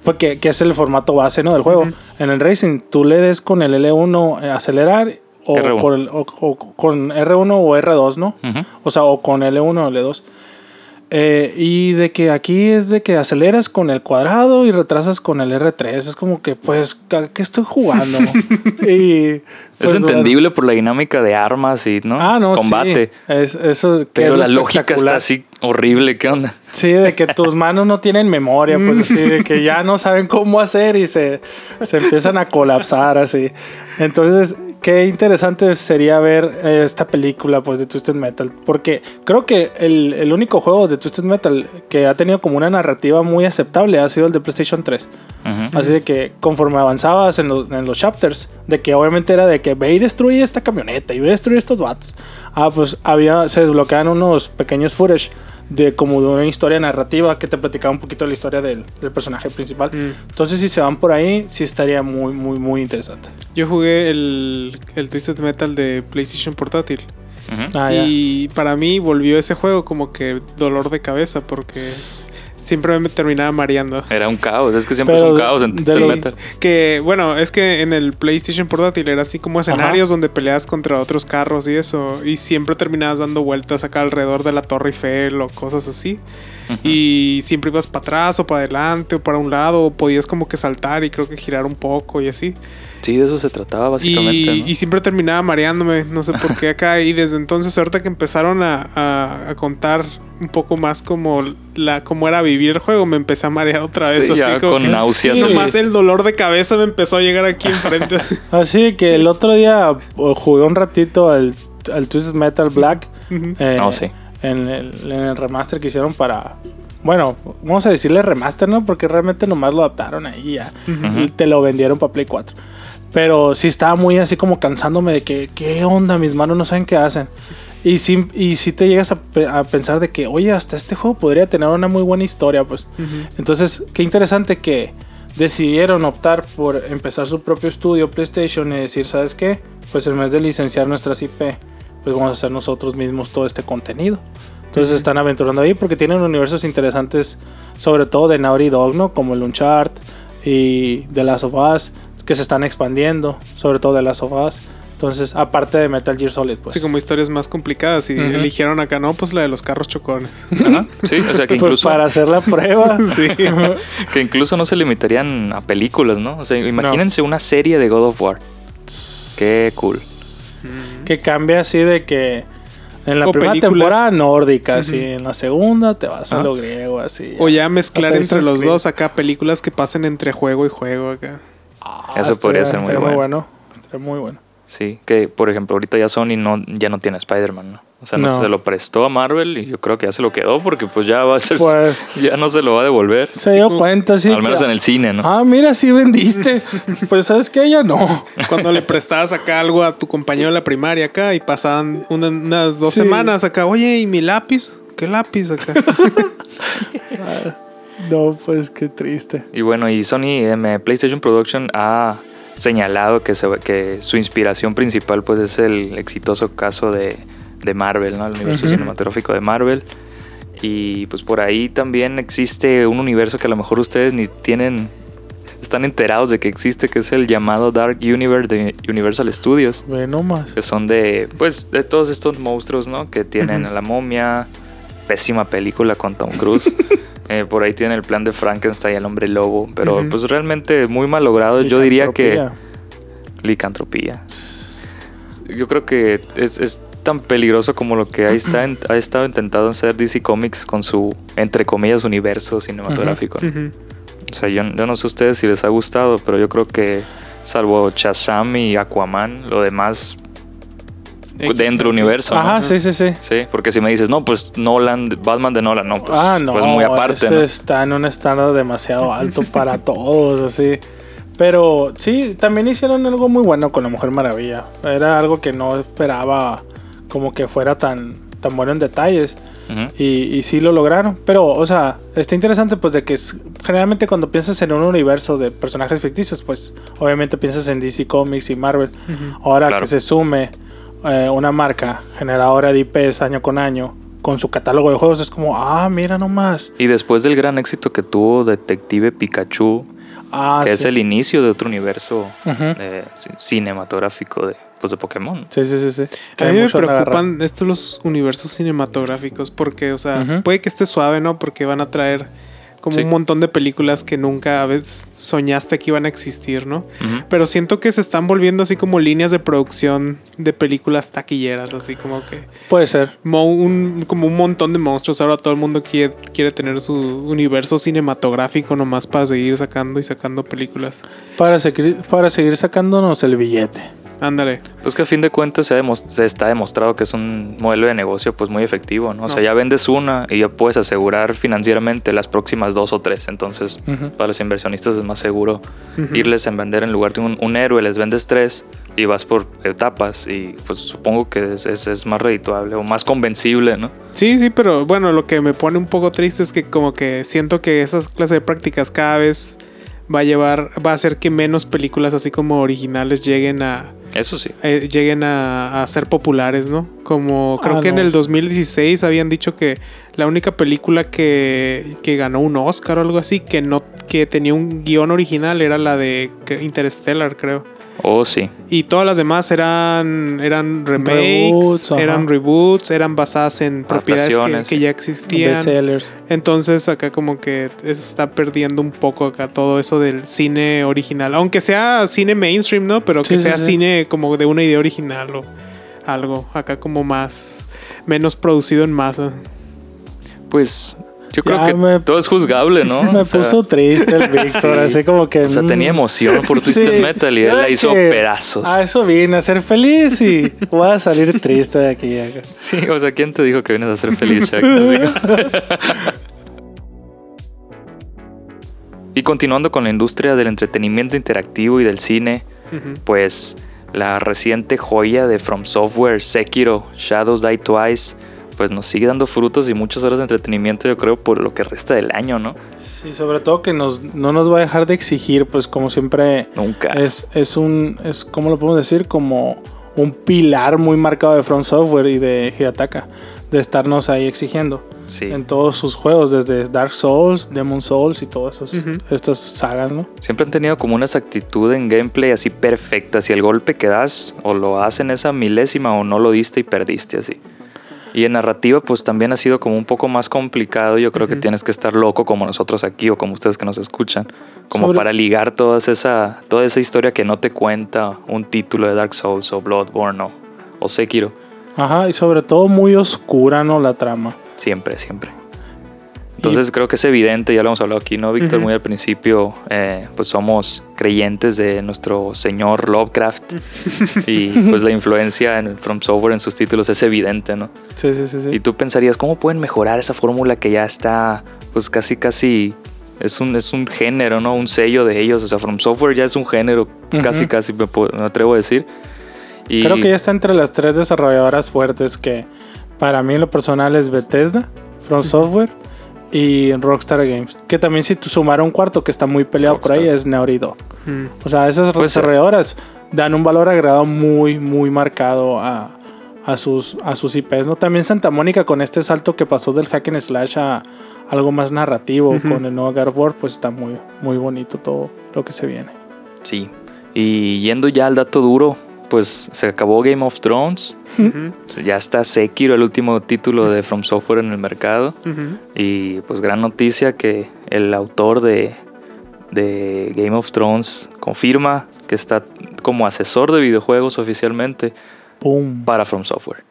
porque que es el formato base ¿no? del juego, en el racing tú le des con el L1 eh, acelerar o
R1.
con, el- o- o con R1 o R2, ¿no?
Ujú.
O sea, o con L1 o L2. Eh, y de que aquí es de que aceleras con el cuadrado y retrasas con el R3. Es como que, pues, ¿a ¿qué estoy jugando? y, pues,
es entendible por la dinámica de armas y ¿no?
Ah, no,
combate.
sí. Es, eso que
Pero
es
la lógica está así horrible. ¿Qué onda?
Sí, de que tus manos no tienen memoria, pues así, de que ya no saben cómo hacer y se, se empiezan a colapsar así. Entonces, qué interesante sería ver eh, esta película pues de Twisted Metal, porque creo que el, el único juego de Twisted Metal que ha tenido como una narrativa muy aceptable ha sido el de PlayStation 3.
Ujú.
Así de que conforme avanzabas en, los- en los chapters, de que obviamente era de que ve y destruye esta camioneta y ve y destruye estos vatos. Ah, pues había, se desbloqueaban unos pequeños footage de como de una historia narrativa que te platicaba un poquito de la historia del, del personaje principal.
Mm.
Entonces, si se van por ahí, sí estaría muy, muy, muy interesante.
Yo jugué el, el Twisted Metal de PlayStation Portátil.
Ah, ya.
y para mí volvió ese juego como que dolor de cabeza porque siempre me terminaba mareando.
Era un caos. Es que siempre
Pero
es un caos en Twisted Metal.
Que bueno, es que en el PlayStation Portátil era así como escenarios donde peleas contra otros carros y eso. Y siempre terminabas dando vueltas acá alrededor de la Torre Eiffel o cosas así. Y siempre ibas para atrás o para adelante o para un lado. O podías como que saltar y creo que girar un poco y así.
Sí, de eso se trataba básicamente.
Y,
¿no?
y siempre terminaba mareándome, no sé por qué acá. Y desde entonces, ahorita que empezaron a, a- a contar un poco más como la cómo era vivir el juego, me empecé a marear otra vez.
Sí,
así
ya
como
con
que-
náuseas.
Sí, Nomás el dolor de cabeza me empezó a llegar aquí enfrente.
Así que el otro día jugué un ratito al, al Twisted Metal Black. eh,
Oh, sí.
En, el, en el remaster que hicieron para. Bueno, vamos a decirle remaster, ¿no? Porque realmente nomás lo adaptaron ahí ya. Y te lo vendieron para Play 4. Pero sí estaba muy así como cansándome de que, ¿qué onda? Mis manos no saben qué hacen. Y sí, y sí te llegas a, a pensar de que, oye, hasta este juego podría tener una muy buena historia, pues. Entonces, qué interesante que decidieron optar por empezar su propio estudio PlayStation y decir, ¿sabes qué? Pues en vez de licenciar nuestras IP, pues vamos a hacer nosotros mismos todo este contenido. Entonces se están aventurando ahí porque tienen universos interesantes, sobre todo de Naughty Dog, ¿no? Como el Uncharted y The Last of Us, que se están expandiendo, sobre todo The Last of Us. Entonces, aparte de Metal Gear Solid, pues.
Así como historias más complicadas. Y eligieron acá, no, pues la de los carros chocones.
Ajá, Sí, o sea que
Pues
incluso,
para hacer la prueba.
sí.
que incluso no se limitarían a películas, ¿no? O sea, imagínense una serie de God of War. Qué cool.
Que cambia así de que en la
O
primera
películas.
temporada nórdica, así en la segunda te vas a
Ah.
lo griego, así.
O ya mezclar entre los dos acá películas que pasen entre juego y juego acá.
Ah,
Eso
estaría-
podría ser muy
estaría
bueno.
Estaría muy bueno.
Sí, que por ejemplo ahorita ya Sony no, ya no tiene Spider-Man, ¿no? O sea, no,
No.
se lo prestó a Marvel y yo creo que ya se lo quedó porque pues ya va a ser,
Pues-
ya no se lo va a devolver.
Se dio
como-
cuenta, sí.
Al menos
que-
en el cine, ¿no?
Ah, mira, sí vendiste. pues sabes que ella no.
Cuando le prestabas acá algo a tu compañero de la primaria acá y pasaban una- unas dos
Sí.
semanas acá, oye, ¿y mi lápiz? ¿Qué lápiz acá?
No, pues qué triste.
Y bueno, y Sony em, PlayStation Production ha señalado que, se- que su inspiración principal pues es el exitoso caso de, de Marvel, ¿no? El universo cinematográfico de Marvel. Y pues por ahí también existe un universo que a lo mejor ustedes ni tienen, están enterados de que existe, que es el llamado Dark Universe de Universal Studios.
Ve nomás.
Que son de, pues, de todos estos monstruos, ¿no? Que tienen a la momia, pésima película con Tom Cruise. Eh, por ahí tienen el plan de Frankenstein, el hombre lobo. Pero pues realmente muy mal logrado. Yo diría que
Licantropía.
Yo creo que es, es tan peligroso como lo que ahí está, en- ha estado intentando hacer DC Comics con su, entre comillas, universo cinematográfico. O sea, yo, yo no sé a ustedes si les ha gustado, pero yo creo que salvo Shazam y Aquaman, lo demás dentro universo. ¿no?
Ajá, sí, sí, sí.
Sí, porque si me dices, no, pues Nolan, Batman de Nolan, no, pues,
ah, no.
pues muy aparte, ¿no?
está en un estándar demasiado alto para todos, así. Pero sí, también hicieron algo muy bueno con la Mujer Maravilla. Era algo que no esperaba como que fuera tan, tan bueno en detalles. Y, y sí lo lograron. Pero, o sea, está interesante pues de que es- generalmente cuando piensas en un universo de personajes ficticios, pues obviamente piensas en DC Comics y Marvel. Ahora
Claro.
que se sume eh, una marca generadora de IPs año con año con su catálogo de juegos, es como, ah, mira nomás.
Y después del gran éxito que tuvo Detective Pikachu,
Ah,
que
sí.
es el inicio de otro universo eh, ci- cinematográfico de, pues, de Pokémon.
Sí, sí, sí, sí. Que
A mí me preocupan estos los universos cinematográficos porque, o sea, puede que esté suave, ¿no? Porque van a traer como
Sí.
un montón de películas que nunca a veces soñaste que iban a existir, ¿no? Pero siento que se están volviendo así como líneas de producción de películas taquilleras, así como que
Puede ser.
un, como un montón de monstruos. Ahora todo el mundo quiere, quiere tener su universo cinematográfico nomás para seguir sacando y sacando películas.
Para seguir, para seguir sacándonos el billete.
Ándale.
Pues que a fin de cuentas se, ha demos- se está demostrado que es un modelo de negocio pues muy efectivo, ¿no? O sea, ya vendes una y ya puedes asegurar financieramente las próximas dos o tres. Entonces, para los inversionistas es más seguro irles en vender en lugar de un, un héroe, les vendes tres y vas por etapas y pues supongo que es, es- es más redituable o más convencible, ¿no?
Sí, sí, pero bueno, lo que me pone un poco triste es que como que siento que esas clases de prácticas cada vez va a llevar, va a hacer que menos películas así como originales lleguen a
Eso sí.
eh, lleguen a, a ser populares, ¿no? Como creo
Ah,
que en el 2016 habían dicho que la única película que, que ganó un Oscar o algo así que no que tenía un guion original era la de Interstellar, creo.
Oh, sí.
Y todas las demás eran, eran remakes,
Reboots, ajá.
eran reboots, eran basadas en propiedades que, ya existían.
Bestsellers.
Entonces acá como que se está perdiendo un poco acá todo eso del cine original. Aunque sea cine mainstream, ¿no? Pero que
Sí, sí,
sea
sí.
cine como de una idea original o algo. Acá como más... Menos producido en masa.
Pues yo creo
Ya
que
me-
todo es juzgable, ¿no?
Me
O sea,
puso triste el Víctor,
Sí.
así como que...
O sea,
mm,
tenía emoción por Twisted
sí,
Metal y él la hizo pedazos.
A eso vine, a ser feliz y voy a salir triste de aquí. acá.
Sí, o sea, ¿quién te dijo que vienes a ser feliz, Shaq? Y continuando con la industria del entretenimiento interactivo y del cine, pues la reciente joya de From Software, Sekiro, Shadows Die Twice, pues nos sigue dando frutos y muchas horas de entretenimiento, yo creo, por lo que resta del año, ¿no?
Sí, sobre todo que nos, no nos va a dejar de exigir, pues como siempre
Nunca.
es, es un, es, ¿cómo lo podemos decir? Como un pilar muy marcado de Front Software y de Hidetaka, de estarnos ahí exigiendo
Sí.
en todos sus juegos, desde Dark Souls, Demon Souls y todas esos,
Ujú.
estas sagas, ¿no?
Siempre han tenido como una exactitud en gameplay así perfecta. Si el golpe que das o lo haces en esa milésima o no lo diste y perdiste así. Y en narrativa pues también ha sido como un poco más complicado. Yo creo que tienes que estar loco como nosotros aquí o como ustedes que nos escuchan. Como
Sobre-
para ligar toda esa, toda esa historia que no te cuenta un título de Dark Souls o Bloodborne o, o Sekiro.
Ajá, y sobre todo muy oscura, ¿no? La trama.
Siempre, siempre. Entonces creo que es evidente, ya lo hemos hablado aquí, ¿no, Víctor? Muy al principio, eh, pues somos creyentes de nuestro señor Lovecraft y pues la influencia en From Software en sus títulos es evidente, ¿no?
Sí, sí, sí. sí.
Y tú pensarías, ¿cómo pueden mejorar esa fórmula que ya está, pues casi, casi, es un, es un género, ¿no? Un sello de ellos. O sea, From Software ya es un género, casi, casi me, puedo- me atrevo a decir. Y
Creo que ya está entre las tres desarrolladoras fuertes que para mí en lo personal es Bethesda, From Software y Rockstar Games. Que también si tú sumara un cuarto que está muy peleado por ahí es Naughty Dog.
Mm.
O sea, esas
Puede ser.
desarrolladoras dan un valor agregado muy, muy marcado a, a sus, a sus IPs. ¿no? También Santa Mónica con este salto que pasó del hack and slash a algo más narrativo con el nuevo God of War, pues está muy, muy bonito todo lo que se viene.
Sí. Y yendo ya al dato duro, pues se acabó Game of Thrones. Ya está Sekiro, el último título de From Software en el mercado. Y pues gran noticia que el autor de, de Game of Thrones confirma que está como asesor de videojuegos oficialmente para From Software.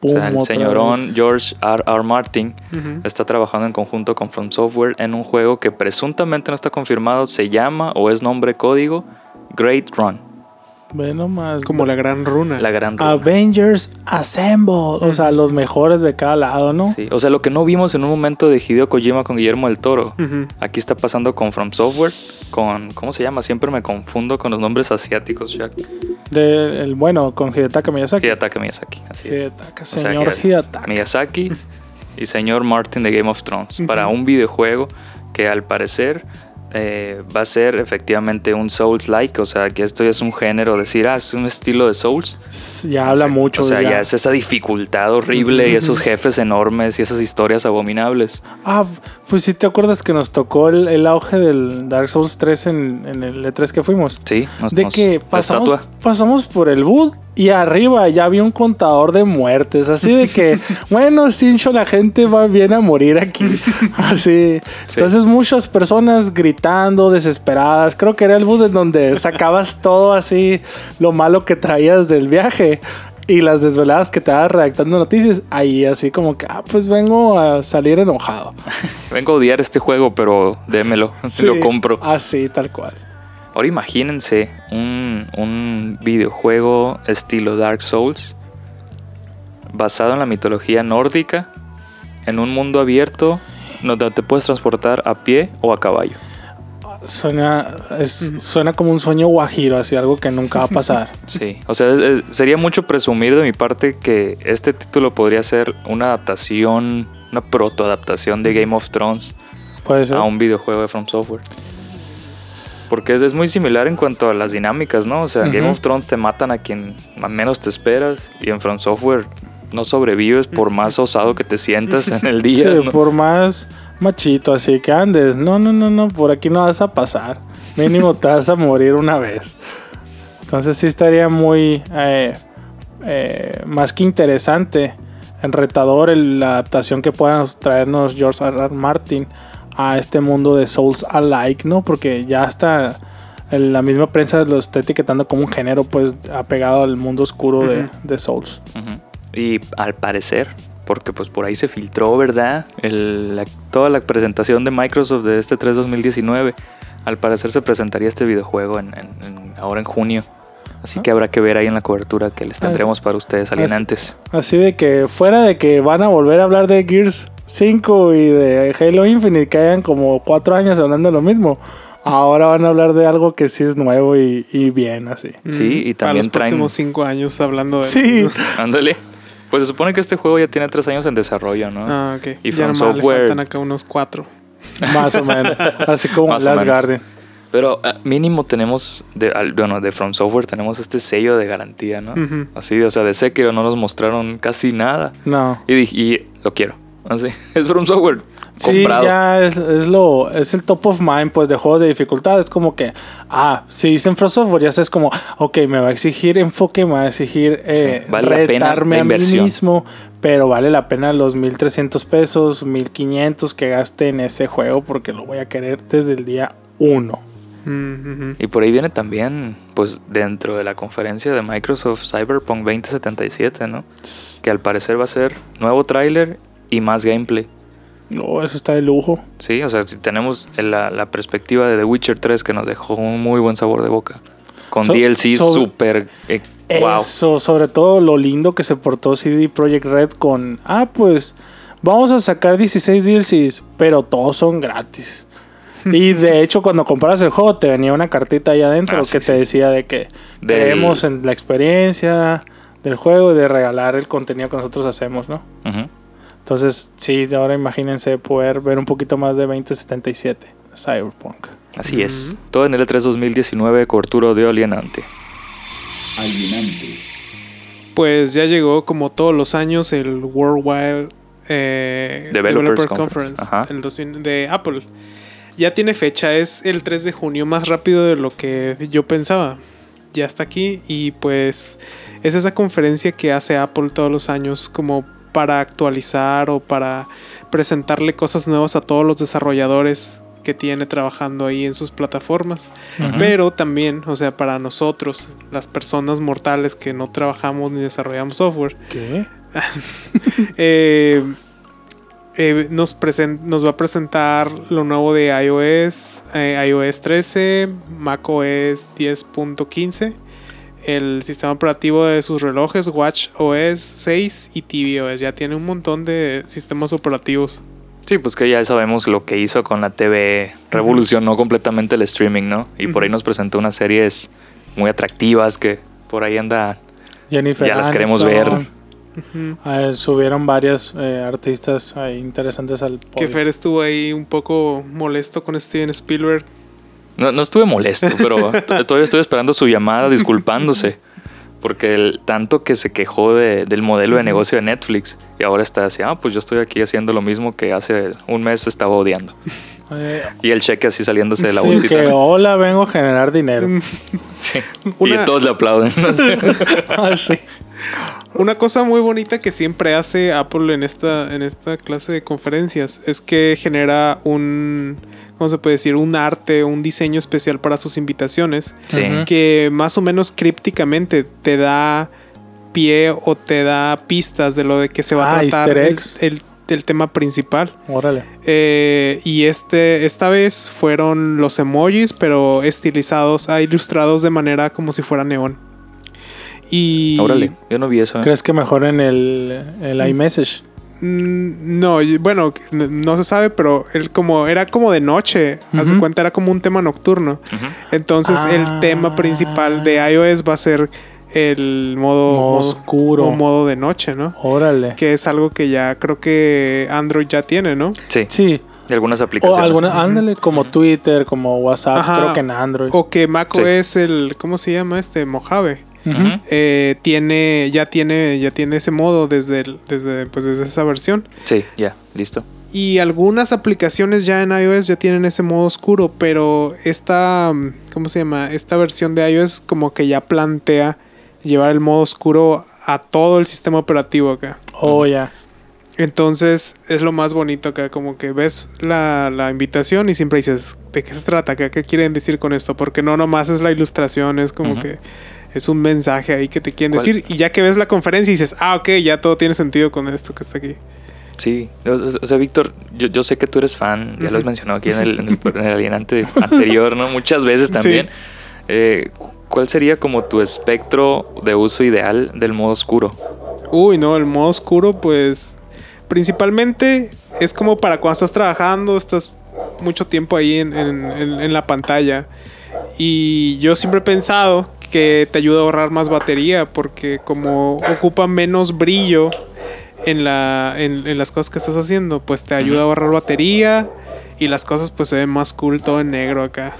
O sea, el señorón
vez.
George R. R. Martin está trabajando en conjunto con From Software en un juego que presuntamente no está confirmado, se llama o es nombre código Great Run,
Ve nomás.
Como la gran runa.
la gran runa.
Avengers Assemble. O sea, los mejores de cada lado, ¿no?
Sí, O sea, lo que no vimos en un momento de Hideo Kojima con Guillermo del Toro, aquí está pasando con From Software, con, ¿cómo se llama? Siempre me confundo con los nombres asiáticos, Shaq.
De, el, bueno, con Hidetaka Miyazaki.
Hidetaka Miyazaki, así es.
Hidetaka,
O sea,
señor
Hide-
Hidetaka.
Miyazaki y señor Martin de Game of Thrones para un videojuego que al parecer eh, va a ser efectivamente un Souls-like, o sea que esto ya es un género, decir, ah, es un estilo de Souls.
Ya habla
O sea,
mucho.
O sea,
ya.
ya es esa dificultad horrible y esos jefes enormes y esas historias abominables.
Ah, pues sí te acuerdas que nos tocó el, el auge del Dark Souls 3 en, en el E3 que fuimos.
Sí, nos,
De
nos-
que pasamos, pasamos por el boot y arriba ya había un contador de muertes. Así de que, bueno, Sincho, la gente va bien a morir aquí. Así.
Sí.
Entonces, muchas personas gritando, desesperadas. Creo que era el boot en donde sacabas todo así, lo malo que traías del viaje. Y las desveladas que te dabas redactando noticias, ahí así como que, ah, pues vengo a salir enojado.
Vengo a odiar este juego, pero démelo,
Sí,
lo compro.
Así, tal cual.
Ahora imagínense un, un videojuego estilo Dark Souls basado en la mitología nórdica en un mundo abierto donde te puedes transportar a pie o a caballo.
Suena, es, suena como un sueño guajiro, así algo que nunca va a pasar.
Sí, o sea, es- es- sería mucho presumir de mi parte que este título podría ser una adaptación, una proto-adaptación de Game of Thrones a un videojuego de From Software. Porque es, es muy similar en cuanto a las dinámicas, ¿no? O sea, en Game of Thrones te matan a quien a menos te esperas y en From Software no sobrevives por más osado que te sientas en el día.
Sí,
¿no?
por más machito, así que andes. No, no, no, no, por aquí no vas a pasar. Mínimo te vas a morir una vez. Entonces sí estaría muy eh, eh, más que interesante, enretador el- la adaptación que puedan traernos George R. R. Martin a este mundo de Souls alike, ¿no? Porque ya está en la misma prensa lo está etiquetando como un género pues apegado al mundo oscuro de, Souls.
Y al parecer, porque pues por ahí se filtró, ¿verdad? El- la- toda la presentación de Microsoft de este 3 2019. Al parecer se presentaría este videojuego en, en- en- ahora en junio. Así que habrá que ver ahí en la cobertura que les tendremos para ustedes alienantes.
Así de que fuera de que van a volver a hablar de Gears 5 y de Halo Infinite, que hayan como cuatro años hablando de lo mismo, ahora van a hablar de algo que sí es nuevo y, y bien así.
Sí, y
Mm, Para
también
los
traen-
próximos cinco años hablando de
Sí.
Ándale. Pues se supone que este juego ya tiene tres años en desarrollo, ¿no?
Ah, ok.
Y
ya
From
nomás le
Software-
faltan acá unos cuatro.
Más o menos. Así como
Más
Last. Guardian.
Pero ah, mínimo tenemos, de, al- bueno, de From Software tenemos este sello de garantía, ¿no? Así, o sea, de Sekiro no nos mostraron casi nada.
No.
Y dije, y lo quiero. Así, es From Software.
Sí,
Comprado.
ya es, es lo es el top of mind pues de juegos de dificultad. Es como que, ah, si dicen From Software, ya sabes como, ok, me va a exigir enfoque, me va a exigir eh,
Sí, vale la pena
retarme
la
a mí
inversión.
mismo, pero vale la pena los 1300 pesos, 1500 que gaste en ese juego porque lo voy a querer desde el día 1.
Mm, ujú.
Y por ahí viene también, pues, dentro de la conferencia de Microsoft Cyberpunk 2077, ¿no? Que al parecer va a ser nuevo tráiler y más gameplay.
Oh, eso está de lujo.
Sí, o sea, si tenemos la, la perspectiva de The Witcher 3 que nos dejó un muy buen sabor de boca. Con
So-
DLC súper... eh, wow.
Eso, sobre todo lo lindo que se portó CD Projekt Red con, ah, pues vamos a sacar 16 DLCs, pero todos son gratis. y de hecho, cuando compras el juego, te venía una cartita ahí adentro
Ah,
que
sí,
te decía de que
Del-
creemos en la experiencia del juego y de regalar el contenido que nosotros hacemos, ¿no?
Ujú.
Entonces, sí, ahora imagínense poder ver un poquito más de 2077 Cyberpunk.
Así es. Todo en L3 2019, cobertura de Alienante.
Alienante.
Pues ya llegó, como todos los años, el Worldwide eh,
Developers
Developer
Conference.
Conference,
Ajá.
el 2000 de Apple. Ya tiene fecha, es el 3 de junio, más rápido de lo que yo pensaba. Ya está aquí y pues es esa conferencia que hace Apple todos los años como para actualizar o para presentarle cosas nuevas a todos los desarrolladores que tiene trabajando ahí en sus plataformas. Pero también, o sea, para nosotros, las personas mortales que no trabajamos ni desarrollamos software,
¿Qué?
eh, eh, nos, va a presentar lo nuevo de iOS, eh, iOS 13, macOS 10.15, el sistema operativo de sus relojes, WatchOS 6 y tvOS. Ya tiene un montón de sistemas operativos.
Sí, pues que ya sabemos lo que hizo con la TV. Revolucionó completamente el streaming, ¿no? Y por ahí nos presentó unas series muy atractivas que por ahí anda.
Jennifer
Ya las queremos
Aniston.
Ujú.
Eh, subieron varios eh, artistas ahí interesantes al
Que
podio.
Fer estuvo ahí un poco molesto con Steven Spielberg.
No, no estuve molesto, pero todavía estoy esperando su llamada disculpándose. Porque el tanto que se quejó de- del modelo de negocio de Netflix y ahora está así, ah, pues yo estoy aquí haciendo lo mismo que hace un mes estaba odiando.
Eh,
Y el cheque así saliéndose de la
sí,
bolsita.
que hola, vengo a generar dinero.
Sí.
Una-
Y todos le aplauden. no sé.
Ah, sí.
Una cosa muy bonita que siempre hace Apple en esta, en esta clase de conferencias es que genera un, ¿cómo se puede decir? Un arte, un diseño especial para sus invitaciones
Sí.
Que más o menos crípticamente te da pie o te da pistas de lo de que se va
Ah,
a tratar
easter
el,
eggs.
el- el tema principal.
Órale.
Eh, y este, esta vez fueron los emojis, pero estilizados, ah, ilustrados de manera como si fuera neón. Y
Órale, yo no vi eso. ¿eh?
¿Crees que mejoren el, el iMessage?
Mm, No, bueno, no se sabe, pero él como era como de noche, haz de
Ujú.
cuenta era como un tema nocturno. Entonces
Ah.
el tema principal de iOS va a ser el modo,
oscuro.
o modo de noche, ¿no?
Órale.
Que es algo que ya creo que Android ya tiene, ¿no?
Sí,
Sí.
de algunas
O
aplicaciones.
alguna, ándale, como Twitter, como WhatsApp,
Ajá.
creo que en Android.
O que Mac
Sí.
es el, ¿cómo se llama este? Mojave. Eh, tiene, ya tiene, ya tiene ese modo desde, el- desde, pues desde esa versión.
Sí, ya, listo.
Y algunas aplicaciones ya en iOS ya tienen ese modo oscuro, pero esta, ¿cómo se llama? Esta versión de iOS como que ya plantea llevar el modo oscuro a todo el sistema operativo acá.
Oh, ya.
Entonces es lo más bonito acá, como que ves la, la invitación y siempre dices, ¿de qué se trata acá? ¿Qué quieren decir con esto? Porque no nomás es la ilustración, es como que es un mensaje ahí que te quieren
¿Cuál?
decir. Y ya que ves la conferencia y dices, ah, ok, ya todo tiene sentido con esto que está aquí.
Sí, o, sea, Víctor, yo, yo sé que tú eres fan, ya lo has mencionado aquí en el, en el, en el alienante anterior, ¿no? Muchas veces también.
Sí.
Eh, ¿Cuál sería como tu espectro de uso ideal del modo oscuro?
Uy, no, el modo oscuro, pues principalmente es como para cuando estás trabajando, estás mucho tiempo ahí en, en- en- en la pantalla. Y yo siempre he pensado que te ayuda a ahorrar más batería porque como ocupa menos brillo en, la, en, en las cosas que estás haciendo, pues te ayuda a ahorrar batería y las cosas pues se ven más cool todo en negro acá.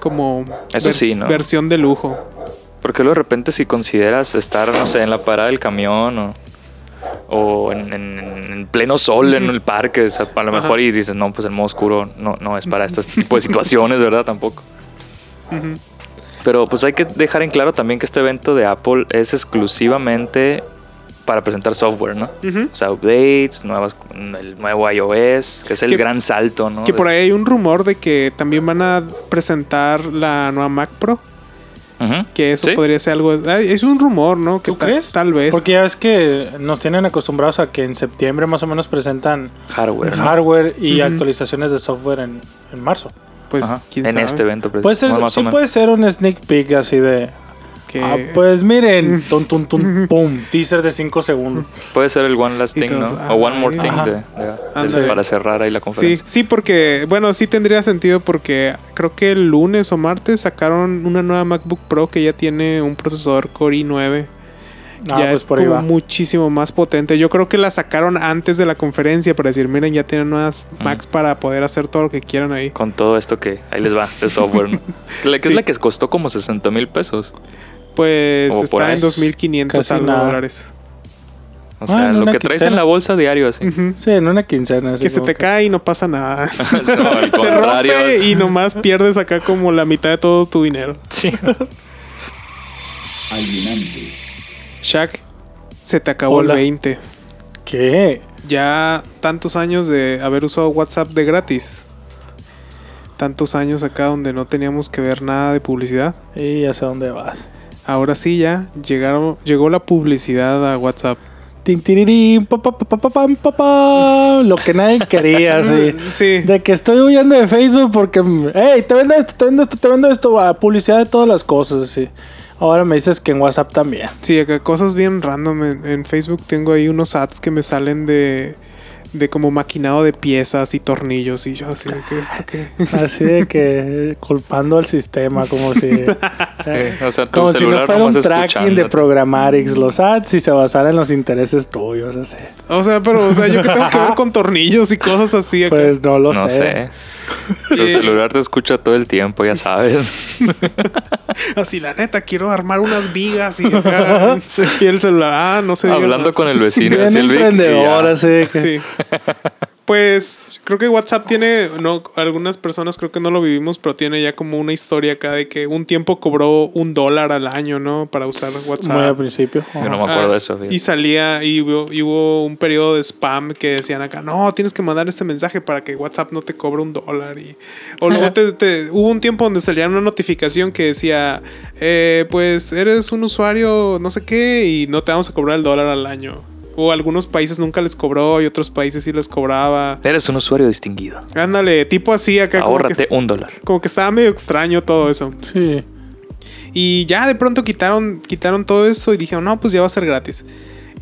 Como
Eso sí, ¿no?
versión de lujo.
Porque luego de repente si consideras estar, no sé, en la parada del camión o, o en, en- en pleno sol en el parque, o sea, a lo
Ajá.
mejor y dices, no, pues el modo oscuro no, no es para este tipo de situaciones, ¿verdad? Tampoco. Pero pues hay que dejar en claro también que este evento de Apple es exclusivamente para presentar software, ¿no? O sea, updates, nuevas, el nuevo iOS, que es el
Que-
gran salto, ¿no?
Que por ahí hay un rumor de que también van a presentar la nueva Mac Pro.
Ujú.
Que eso
Sí.
podría ser algo. Es un rumor, ¿no? Que
¿Tú
ta-
crees?
Tal vez.
Porque ya ves que nos tienen acostumbrados a que en septiembre más o menos presentan
Hardware. ¿no?
hardware y actualizaciones de software en, en marzo.
Pues,
Ajá.
quién
En
sabe.
este evento, pues,
Puede ser,
más o
sí
menos.
puede ser un sneak peek así de...
Que-
Ah, pues miren, tun, tun, tun, pum, teaser de 5 segundos.
Puede ser el One Last Thing, ¿no?
todos,
o One More
ah,
Thing
ajá.
de, de- de- para cerrar ahí la
Sí,
conferencia.
sí, porque, bueno, sí tendría sentido porque creo que el lunes o martes sacaron una nueva MacBook Pro que ya tiene un procesador Core i9.
Ah,
ya
pues
es
por
como muchísimo más potente. Yo creo que la sacaron antes de la conferencia para decir, miren, ya tienen nuevas Macs para poder hacer todo lo que quieran ahí.
Con todo esto que ahí les va de software, ¿no? Que la- que
Sí.
es la que costó como 60 mil pesos.
Pues está en 2.500
Casi
algo
nada.
dólares.
O sea,
Ah,
lo que traes
quincena.
en la bolsa diario, así.
Sí, en una quincena. así
Que se te cae y no pasa nada.
No, al
se
contrario.
rompe y nomás pierdes acá como la mitad de todo tu dinero.
Sí.
alienante,
Shaq, se te acabó
Hola.
el 20.
¿Qué?
Ya tantos años de haber usado WhatsApp de gratis. Tantos años acá donde no teníamos que ver nada de publicidad.
Y ya sé dónde vas.
Ahora sí ya llegaron, llegó la publicidad a WhatsApp.
Pa, pa, pa. Lo que nadie quería, sí.
Sí.
De que estoy huyendo de Facebook porque, hey, te vendo esto, te vendo esto, te vendo esto, publicidad de todas las cosas, así. Ahora me dices que en WhatsApp también.
Sí, acá cosas bien random. En, en Facebook tengo ahí unos ads que me salen de, de como maquinado de piezas y tornillos. Y yo así de que esto que...
Así de que culpando al sistema, como si.
O sea,
como si no fuera un tracking de programatics, los ads, y se basara en los intereses tuyos, así.
O sea, pero, o sea, yo que tengo que ver con tornillos y cosas así acá.
Pues no lo
No
sé.
sé. Tu celular te escucha todo el tiempo, ya sabes.
Así, la neta, quiero armar unas vigas y acá. y el celular, ah, no sé.
Hablando con el vecino,
Bien
así el
emprendedor,
ya.
así que-
Sí. Pues creo que WhatsApp tiene, no, algunas personas creo que no lo vivimos, pero tiene ya como una historia acá de que un tiempo cobró un dólar al año, ¿no? Para usar
Muy al
WhatsApp.
principio.
Yo no me acuerdo de eso. fíjate.
Y salía, y hubo, y hubo un periodo de spam que decían acá, no, tienes que mandar este mensaje para que WhatsApp no te cobre un dólar. Y, o luego te- te- hubo un tiempo donde salía una notificación que decía, eh, pues eres un usuario no sé qué y no te vamos a cobrar el dólar al año. O algunos países nunca les cobró y otros países sí les cobraba.
Eres un usuario distinguido.
Ándale, tipo así acá. Como que,
Ahórrate un dólar.
como que estaba medio extraño todo eso.
Sí.
Y ya de pronto quitaron, quitaron todo eso y dijeron, no, pues ya va a ser gratis.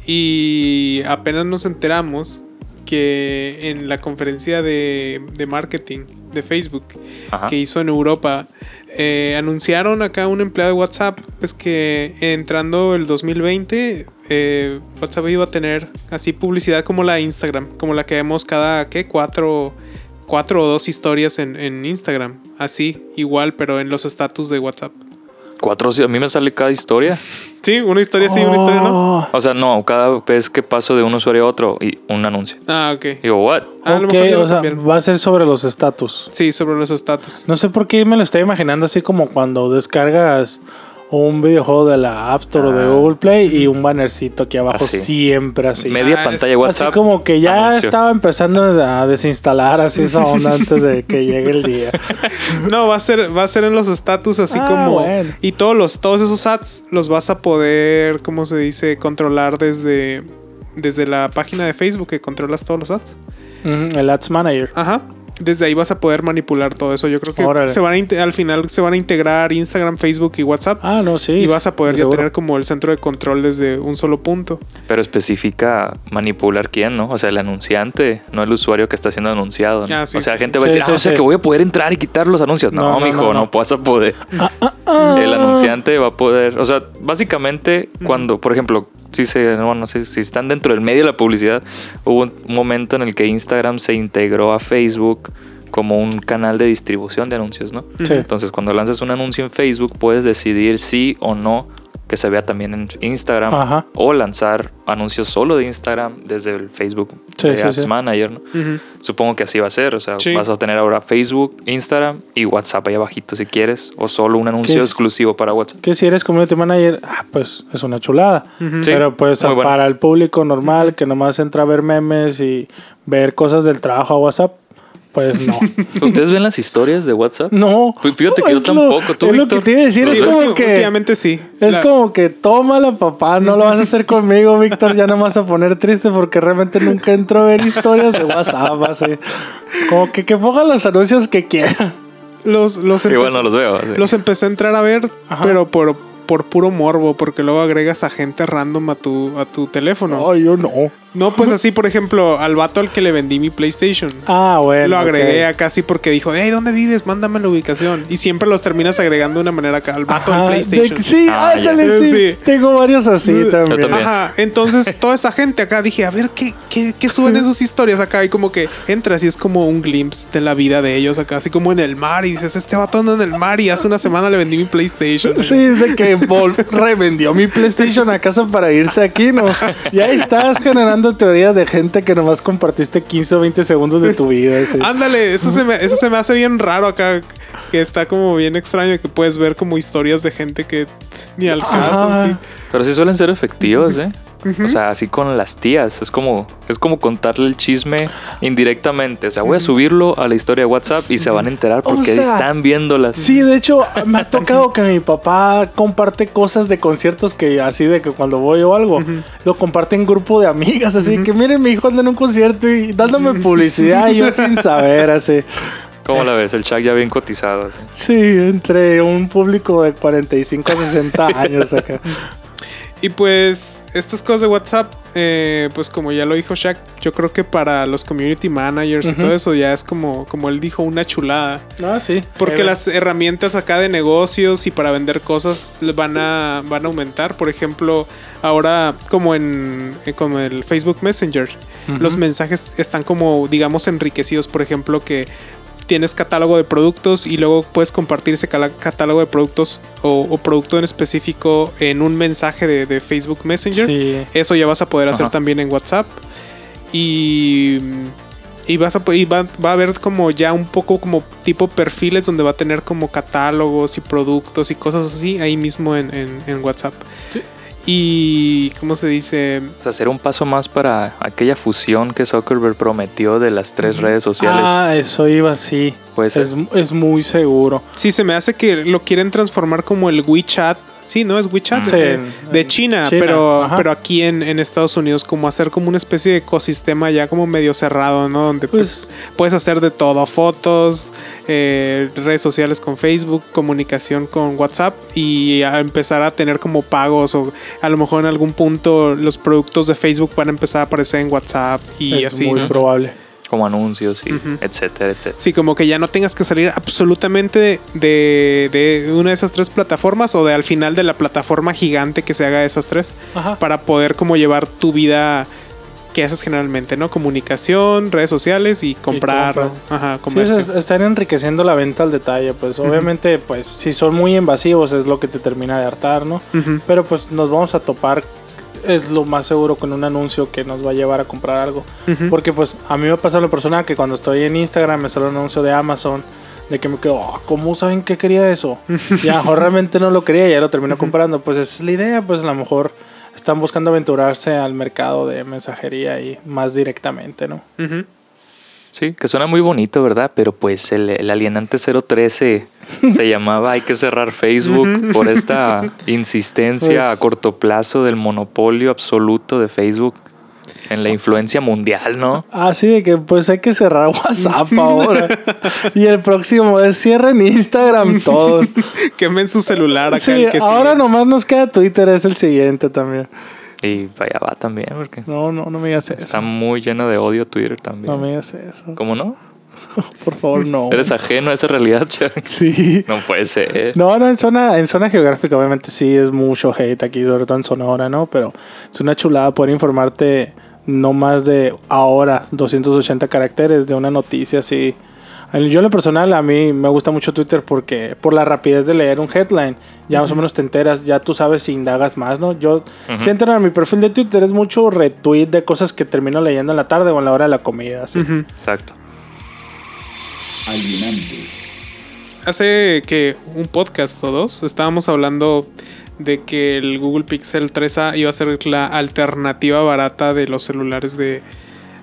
Y apenas nos enteramos que en la conferencia de, de marketing de Facebook
Ajá.
que hizo en Europa, eh, anunciaron acá un empleado de WhatsApp, pues que entrando el 2020, eh, WhatsApp iba a tener así publicidad como la de Instagram, como la que vemos cada, ¿qué? Cuatro, cuatro o dos historias en, en Instagram, así, igual, pero en los estatus de WhatsApp.
Cuatro, sí, a mí me sale cada historia.
Sí, una historia sí, una historia no.
O sea, no, cada vez que paso de un usuario a otro y un anuncio.
Ah, ok.
Digo, what?
Ah, a lo
ok,
mejor ya lo
o sea, va a ser sobre los estatus.
Sí, sobre los estatus.
No sé por qué me lo estoy imaginando así como cuando descargas un videojuego de la App Store o de
Ah.
Google Play y un bannercito aquí abajo
Así.
siempre así.
Media
Ah,
pantalla
es-
WhatsApp.
Así como que ya
anuncio.
estaba empezando a desinstalar así esa onda antes de que llegue el día.
No, va a ser, va a ser en los estatus así
Ah,
como.
bueno.
Y todos los, todos esos ads los vas a poder, ¿cómo se dice? Controlar desde, desde la página de Facebook que controlas todos los ads.
El Ads Manager.
Ajá. Desde ahí vas a poder manipular todo eso. Yo creo que
Órale.
se van a al final se van a integrar Instagram, Facebook y WhatsApp.
Ah, no, sí.
y vas a poder
de
ya tener como el centro de control desde un solo punto.
Pero especifica manipular quién, ¿no? O sea, el anunciante, no el usuario que está siendo anunciado. ¿no?
Ah, sí,
o sea,
sí,
gente
sí.
va a decir,
sí,
ah, o sea, que voy a poder entrar y quitar los anuncios. No,
No,
mijo,
no,
no,
no.
vas a poder. El anunciante va a poder, o sea, básicamente cuando, por ejemplo, si se, no, no sé, si están dentro del medio de la publicidad, hubo un momento en el que Instagram se integró a Facebook como un canal de distribución de anuncios, ¿no?
Sí.
Entonces, cuando lanzas un anuncio en Facebook, puedes decidir sí o no que se vea también en Instagram
Ajá.
o lanzar anuncios solo de Instagram desde el Facebook
Sí,
de
sí,
Ads
sí.
Manager. Supongo que así va a ser, o sea,
Sí.
vas a tener ahora Facebook, Instagram y WhatsApp ahí abajito si quieres, o solo un anuncio
es?
exclusivo para WhatsApp.
Que si eres community manager, ah, pues es una chulada. Pero pues
bueno.
para el público normal que nomás entra a ver memes y ver cosas del trabajo a WhatsApp, Pues no.
¿Ustedes ven las historias de WhatsApp?
No.
Fíjate que yo tampoco. ¿Tú,
es lo
Víctor?
que te iba a decir,
¿Los
es como que-
Últimamente sí.
Es
La-
como que tómala, papá, no lo vas a hacer conmigo, Víctor. Ya no me vas a poner triste porque realmente nunca entro a ver historias de WhatsApp. Así. Como que, que pongan los anuncios que quieran.
los, los,
Igual
empecé-
no los veo. así.
los empecé a entrar a ver,
Ajá.
pero por, por puro morbo, porque luego agregas a gente random a tu, a tu teléfono.
Ay, yo no.
No, pues así, por ejemplo, al vato al que le vendí mi PlayStation.
Ah, bueno.
lo agregué
ok.
acá así porque dijo, hey, ¿dónde vives? Mándame la ubicación. Y siempre los terminas agregando de una manera acá al vato
Ajá,
del PlayStation.
de- sí,
Ah,
ándale, sí,
Sí.
Tengo varios así también.
también.
Ajá, entonces toda esa gente acá dije, a ver qué, qué, qué suben en sus historias acá. Y como que entras y es como un glimpse de la vida de ellos acá, así como en el mar. Y dices, este vato anda en el mar y hace una semana le vendí mi PlayStation.
Sí, de que revendió mi PlayStation a casa para irse aquí, ¿no? Y ahí estás generando teorías de gente que nomás compartiste 15 o 20 segundos de tu vida.
Ándale, eso se, me, eso se me hace bien raro acá. Que está como bien extraño que puedes ver como historias de gente que ni al caso.
Pero sí suelen ser efectivos, ¿eh? O sea, así con las tías. Es como, es como contarle el chisme indirectamente. O sea, voy a subirlo a la historia de WhatsApp y se van a enterar
O
porque
sea,
están viéndolas.
Sí, de hecho, me ha tocado que mi papá comparte cosas de conciertos que así de que cuando voy o algo, lo comparte en grupo de amigas, así que miren, mi hijo anda en un concierto y dándome publicidad y yo sin saber, así.
¿Cómo la ves? El chat ya bien cotizado. así.
Sí, entre un público de 45 a 60 años acá.
Y pues estas cosas de WhatsApp, eh, pues como ya lo dijo Shaq, yo creo que para los community managers y todo eso ya es como, como él dijo, una chulada.
Ah, sí.
Porque
Eh,
las herramientas acá de negocios y para vender cosas van a, van a aumentar. Por ejemplo, ahora como en eh, como el Facebook Messenger, los mensajes están como, digamos, enriquecidos. Por ejemplo, que tienes catálogo de productos y luego puedes compartir ese catálogo de productos o, o producto en específico en un mensaje de, de Facebook Messenger.
Sí.
Eso ya vas a poder hacer también en WhatsApp. Y, y vas a y va, va a haber como ya un poco como tipo perfiles donde va a tener como catálogos y productos y cosas así ahí mismo en, en- en WhatsApp.
Sí.
Y ¿cómo se dice?
O sea, hacer un paso más para aquella fusión que Zuckerberg prometió de las tres redes sociales.
Ah, eso iba, sí.
Puede ser.
Es, es muy seguro.
Sí, se me hace que lo quieren transformar como el WeChat. Sí, ¿no? Es WeChat
Sí,
de, China,
China,
pero,
ajá.
pero aquí en, en Estados Unidos, como hacer como una especie de ecosistema ya como medio cerrado, ¿no? Donde te-
Pues-
puedes hacer de todo, fotos, eh, redes sociales con Facebook, comunicación con WhatsApp y a empezar a tener como pagos o a lo mejor en algún punto los productos de Facebook van a empezar a aparecer en WhatsApp y
es
así.
muy
¿no?
probable.
Como anuncios y etcétera, etcétera.
Sí, como que ya no tengas que salir absolutamente de, de una de esas tres plataformas o de al final de la plataforma gigante que se haga de esas tres
Ajá.
para poder como llevar tu vida que haces generalmente, ¿no? Comunicación, redes sociales y comprar,
compra.
ajá,
Sí,
comercio.
es- están enriqueciendo la venta al detalle, pues obviamente, pues si son muy invasivos es lo que te termina de hartar, ¿no? Pero pues nos vamos a topar, es lo más seguro con un anuncio que nos va a llevar a comprar algo. Porque pues a mí me pasa lo personal que cuando estoy en Instagram me sale un anuncio de Amazon de que me quedo, "Oh, ¿cómo saben que quería eso? y a lo mejor realmente no lo quería y ya lo termino comprando. Pues esa es la idea, pues a lo mejor están buscando aventurarse al mercado de mensajería y más directamente, ¿no?
Sí, que suena muy bonito, ¿verdad? Pero pues el, el alienante 013 se llamaba Hay que cerrar Facebook por esta insistencia
Pues-
a corto plazo del monopolio absoluto de Facebook en la influencia mundial, ¿no?
Así de que pues hay que cerrar WhatsApp ahora. y el próximo es cierren Instagram todo.
Quemen su celular acá.
Sí,
el que
ahora
sigue.
nomás nos queda Twitter, es el siguiente también.
Y vaya va también, porque
No, no, no me digas eso.
está muy lleno de odio Twitter también.
No me digas eso.
¿Cómo no?
Por favor, no.
Eres ajeno a esa realidad, Chuck.
Sí.
No puede ser.
No, no, en zona, en zona geográfica obviamente sí es mucho hate aquí, sobre todo en Sonora, ¿no? Pero es una chulada poder informarte no más de ahora 280 caracteres de una noticia así. Yo en lo personal a mí me gusta mucho Twitter porque por la rapidez de leer un headline ya más o menos te enteras, ya tú sabes si indagas más, ¿no? Yo si entran a mi perfil de Twitter es mucho retweet de cosas que termino leyendo en la tarde o en la hora de la comida, así.
Ujú.
Exacto.
alienante,
Hace que un podcast o dos estábamos hablando de que el Google Pixel 3A iba a ser la alternativa barata de los celulares de,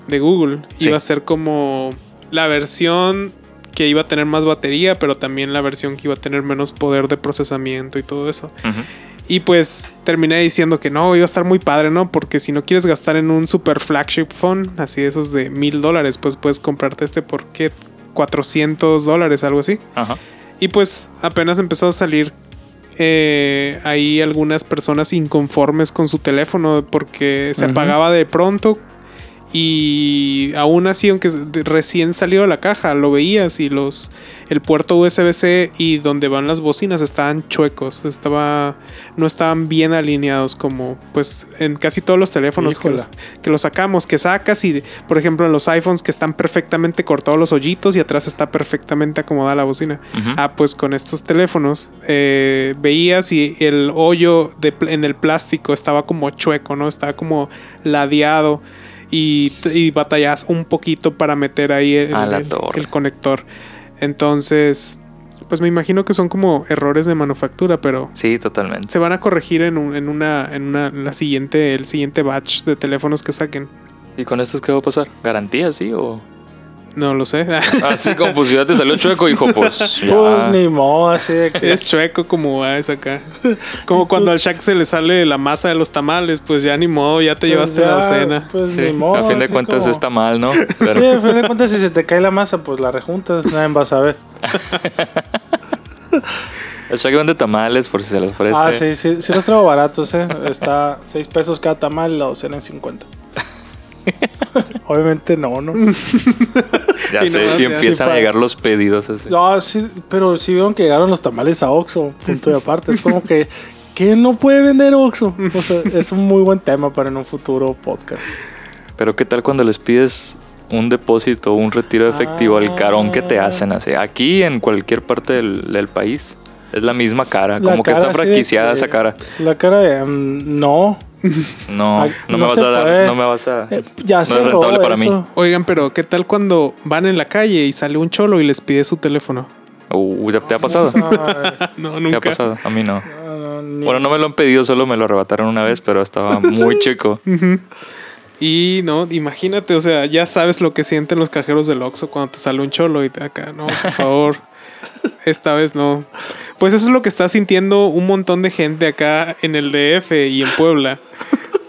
de Google.
Sí.
Iba a ser como la versión que iba a tener más batería, pero también la versión que iba a tener menos poder de procesamiento y todo eso. Y pues terminé diciendo que no, iba a estar muy padre, ¿no? Porque si no quieres gastar en un super flagship phone, así de esos de mil dólares, pues puedes comprarte este por qué 400 dólares, algo así.
Ajá.
Y pues apenas empezó a salir eh, ahí algunas personas inconformes con su teléfono porque se apagaba de pronto. Y aún así, aunque recién salió de la caja, lo veías y los el puerto USB-C y donde van las bocinas estaban chuecos, estaba no estaban bien alineados como pues en casi todos los teléfonos que los, que los sacamos, que sacas y por ejemplo en los iPhones que están perfectamente cortados los hoyitos y atrás está perfectamente acomodada la bocina. Ah, pues con estos teléfonos eh, veías y el hoyo de en el plástico estaba como chueco, ¿no? Estaba como ladeado y, y batallas un poquito para meter ahí el, el conector. Entonces, pues me imagino que son como errores de manufactura, pero
Sí, totalmente.
se van a corregir en, un- en una, en una, la siguiente, el siguiente batch de teléfonos que saquen.
¿Y con estos qué va a pasar? ¿Garantía, sí? ¿O
No lo sé.
así como pues ya te salió chueco, hijo? Pues ya.
Pues ni modo, así de que.
Es chueco como es acá. Como cuando al Shaq se le sale la masa de los tamales, pues ya ni modo, ya te
pues
llevaste
ya,
la docena.
Pues
Sí,
ni modo.
a fin de cuentas
como-
está mal, ¿no?
Sí, a fin de cuentas, si se te cae la masa, pues la rejuntas, nadie va a saber.
el Shaggy vende tamales por si se les ofrece.
Ah, sí, sí, sí los traigo baratos, ¿eh? Está 6 pesos cada tamal y la docena en 50. Obviamente no, ¿no?
Ya
Y
sé,
nomás
y
ya-
empiezan
sí,
a llegar los pedidos así.
No, sí, pero sí vieron que llegaron los tamales a Oxxo, punto de aparte. Es como que, ¿qué no puede vender Oxxo? O sea, es un muy buen tema para en un futuro podcast.
Pero ¿qué tal cuando les pides un depósito o un retiro de efectivo al carón que te
Ah.
hacen así? Aquí en cualquier parte del, del país es la misma cara,
La
como que está
de
franquiciada esa cara.
La cara de, mm, no,
No, no,
no
me vas a dar,
puede.
no me vas a...
eh, ya
no es rentable para mí.
Oigan, pero ¿qué tal cuando van en la calle y sale un cholo y les pide su teléfono?
Uh, ¿ya ¿Te ha pasado?
No,
¿Te
nunca.
ha pasado? A mí no.
no,
Bueno, no me lo han pedido, solo me lo arrebataron una vez, pero estaba muy chico.
Y no, imagínate, o sea, ya sabes lo que sienten los cajeros del Oxxo cuando te sale un cholo y te acá, no, por favor. Esta vez no. Pues eso es lo que está sintiendo un montón de gente acá en el DF y en Puebla.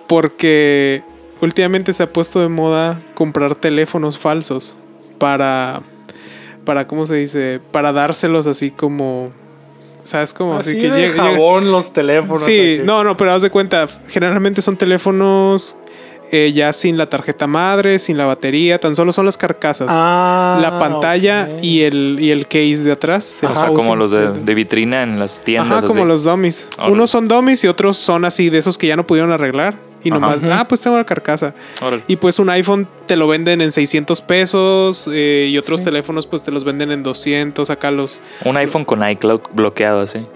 Porque últimamente se ha puesto de moda comprar teléfonos falsos para para ¿cómo se dice? Para dárselos así como ¿sabes cómo?
Así,
que
de
llega- llega-
jabón los teléfonos.
Sí,
así.
no, no, pero haz de cuenta, generalmente son teléfonos eh, ya sin la tarjeta madre, sin la batería, tan solo son las carcasas.
Ah,
la pantalla y el, y el case de atrás. el
O sea, como los de, vitrina en las tiendas.
Ajá, como
así.
los dummies.
Órale.
Unos son dummies y otros son así de esos que ya no pudieron arreglar. Y
Ajá.
nomás, ah, pues tengo la carcasa.
Órale.
Y pues un iPhone te lo venden en 600 pesos eh, y otros teléfonos pues te los venden en 200. Acá los...
Un iPhone con iCloud bloqueado así.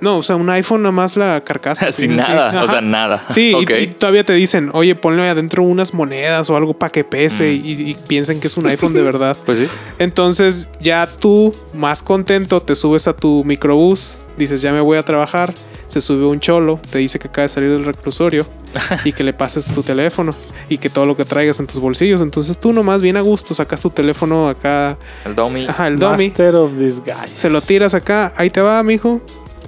No, o sea, un iPhone nada más la carcasa.
Sin
Sí,
nada, o sea, nada.
Sí, y- todavía te dicen, oye, ponle adentro unas monedas o algo para que pese
Mm.
y, y piensen que es un iPhone de verdad.
Pues sí.
Entonces ya tú, más contento, te subes a tu microbús, dices, ya me voy a trabajar, se sube un cholo, te dice que acaba de salir del reclusorio y que le pases tu teléfono y que todo lo que traigas en tus bolsillos. Entonces tú nomás bien a gusto sacas tu teléfono acá,
El dummy.
ajá, el dummy,
Master of Disguise.
se lo tiras acá, ahí te va, mijo.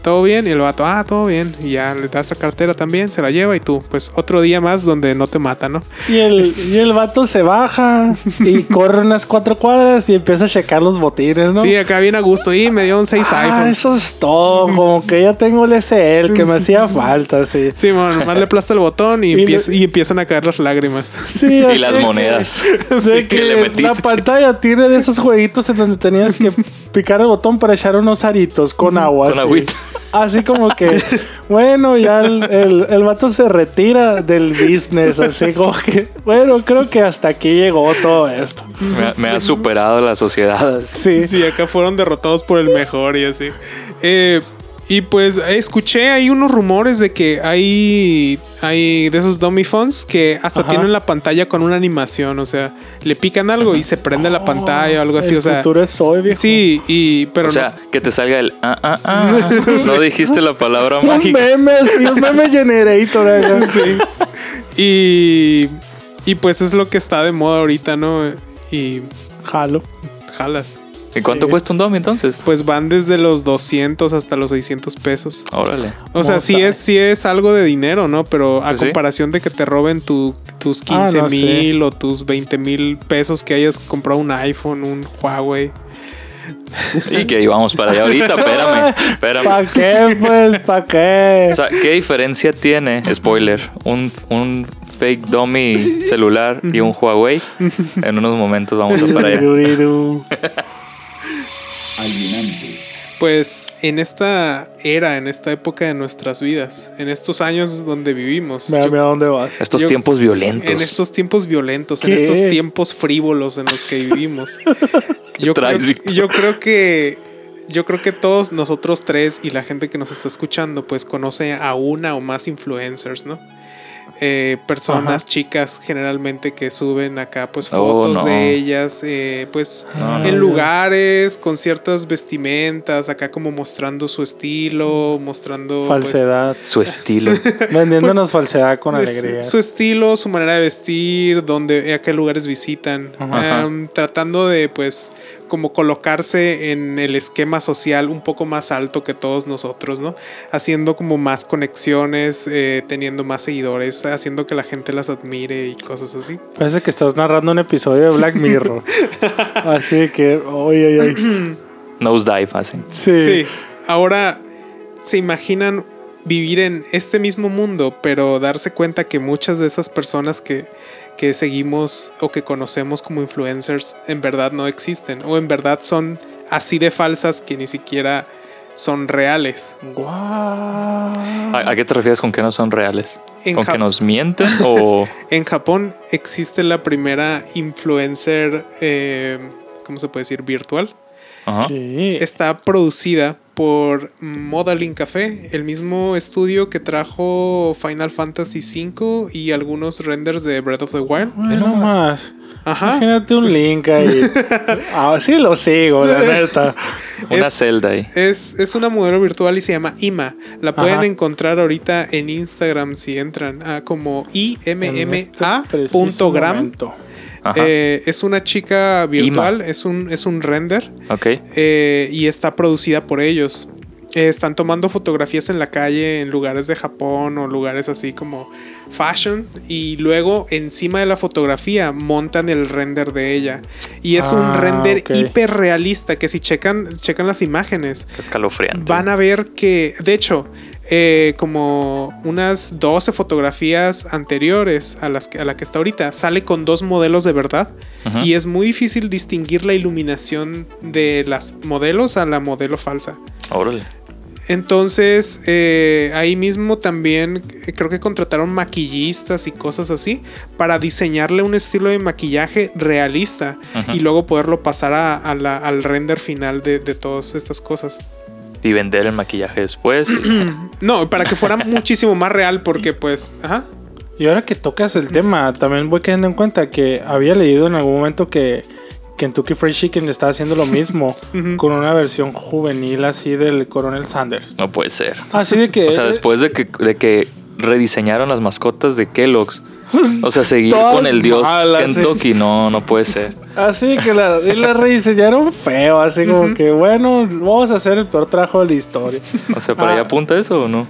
Todo bien, y el vato, ah, todo bien. Y ya le das la cartera también, se la lleva y tú, pues otro día más donde no te mata, ¿no?
Y el, y el vato se baja y corre unas cuatro cuadras y empieza a checar los botines, ¿no?
Sí, acá bien a gusto. Y me dio un 6
Ah, eso es todo. Como que ya tengo el SL que me hacía falta, sí.
Sí, bueno, nomás le aplasta el botón y,
Y
empieza-
le-
y empiezan a caer las lágrimas.
Sí,
Y las monedas. Sí,
que,
que le
la
metiste.
pantalla tiene de esos jueguitos en donde tenías que picar el botón para echar unos aritos con agua.
Con
así.
agüita.
Así como que, bueno, ya el, el, el vato se retira del business. Así como que, bueno, creo que hasta aquí llegó todo esto.
Me, ha- me ha superado la sociedad.
Sí.
Sí, acá fueron derrotados por el mejor y así. Eh, y pues eh, escuché ahí unos rumores de que hay, hay de esos dummy phones que hasta
Ajá.
tienen la pantalla con una animación. O sea, le pican algo y se prende la pantalla o algo así.
El
O sea,
futuro es hoy, viejo.
sí, y pero
o sea, que te salga el ah, ah, ah. No dijiste la palabra
Un
mágica.
meme, sí, un meme generator. acá.
Sí. Y, y pues es lo que está de moda ahorita, ¿no? Y
Jalo.
jalas.
¿Y cuánto
Sí.
cuesta un Domi entonces?
Pues van desde los 200 hasta los 600 pesos.
Órale.
O sea, sí es, sí es algo de dinero, ¿no? Pero a
Pues sí.
comparación de que te roben tu- tus
Ah,
15
no,
mil o tus 20 mil pesos que hayas comprado un iPhone, un Huawei.
Y que íbamos para allá ahorita, espérame, espérame.
¿Para qué, pues? ¿Para qué?
O sea, ¿qué diferencia tiene, spoiler, un, un fake dummy celular y un Huawei? En unos momentos vamos a para allá.
Alienante,
Pues en esta era, en esta época de nuestras vidas, en estos años donde vivimos,
Mira,
yo-
mira dónde vas.
Estos
Yo-
tiempos violentos.
en estos tiempos violentos, en estos tiempos frívolos en los que vivimos, yo,
traes,
creo, yo creo que yo creo que todos nosotros tres y la gente que nos está escuchando, pues conoce a una o más influencers, ¿no? Eh, personas
Ajá.
chicas generalmente que suben acá pues
Oh,
fotos
no.
de ellas eh, pues
No, no.
en lugares con ciertas vestimentas acá como mostrando su estilo mostrando pues,
Falsedad.
Su estilo.
Vendiéndonos falsedad con
pues,
alegría.
Su estilo, su manera de vestir, dónde, a qué lugares visitan,
Ajá.
Am, tratando de pues como colocarse en el esquema social un poco más alto que todos nosotros, ¿no? Haciendo como más conexiones, eh, teniendo más seguidores, haciendo que la gente las admire y cosas así.
Parece que estás narrando un episodio de Black Mirror. Así que, oye, oye, oye.
Nosedive, así.
Sí.
Sí. Ahora se imaginan vivir en este mismo mundo, pero darse cuenta que muchas de esas personas que, que seguimos o que conocemos como influencers en verdad no existen o en verdad son así de falsas que ni siquiera son reales.
Guau.
¿A, a qué te refieres con que no son reales?
En
¿Con que
Jap-
nos mienten o...?
En Japón existe la primera influencer, eh, ¿cómo se puede decir? Virtual.
Ajá.
Sí.
Está producida por Modeling Café, el mismo estudio que trajo Final Fantasy V y algunos renders de Breath of the Wild.
Ve nomás.
Ajá.
Imagínate un link ahí. Ah, sí lo sigo, la neta.
Una celda ahí.
Es, es una modelo virtual y se llama Ima. La pueden
Ajá.
encontrar ahorita en Instagram si entran a como
En este
imma.gram. Eh, es una chica virtual, es un, es un render.
ok.
eh, y está producida por ellos. Eh, están tomando fotografías en la calle en lugares de Japón o lugares así como fashion y luego encima de la fotografía montan el render de ella y es un
Ah,
render
ok.
hiper realista que si checan checan las imágenes
Escalofriante.
van a ver que de hecho eh, como unas 12 fotografías anteriores a, las que, a la que está ahorita, sale con dos modelos de verdad y es muy difícil distinguir la iluminación de las modelos a la modelo falsa.
Órale.
Entonces, eh, ahí mismo también eh, creo que contrataron maquillistas y cosas así para diseñarle un estilo de maquillaje realista y luego poderlo pasar a- a la- al render final de, de todas estas cosas.
Y vender el maquillaje después. y-
No, para que fuera muchísimo más real porque pues, ajá.
Y ahora que tocas el tema, también voy cayendo en cuenta que había leído en algún momento que Kentucky Fried Chicken le estaba haciendo lo mismo con una versión juvenil así del Coronel Sanders.
no puede ser.
Así de que...
O sea, después de que, de que rediseñaron las mascotas de Kellogg's. O sea, seguir
Todas
con el dios
malas, sí.
Kentucky, no, no puede ser.
Así que la, y la rediseñaron feo, así como que bueno, vamos a hacer el peor trabajo de la historia.
O sea, ¿para
Ah.
allá apunta eso o no?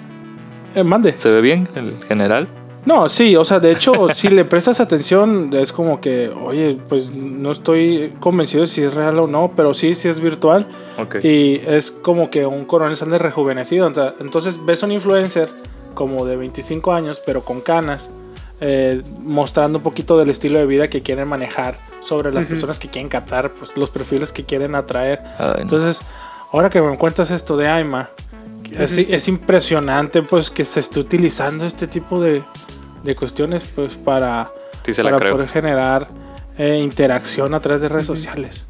Eh, mande.
¿Se ve bien el general?
No, sí, o sea, de hecho, si le prestas atención, es como que, oye, pues no estoy convencido de si es real o no, pero sí, sí es virtual. Y es como que un coronel Sanders rejuvenecido. Entonces ves un influencer como de 25 años, pero con canas, eh, mostrando un poquito del estilo de vida que quieren manejar sobre las personas que quieren captar, pues los perfiles que quieren atraer.
Ay, no.
Entonces, ahora que me cuentas esto de Aima, es, es impresionante pues que se esté utilizando este tipo de, de cuestiones pues para,
Sí se la
para
creo.
poder generar eh, interacción a través de redes sociales.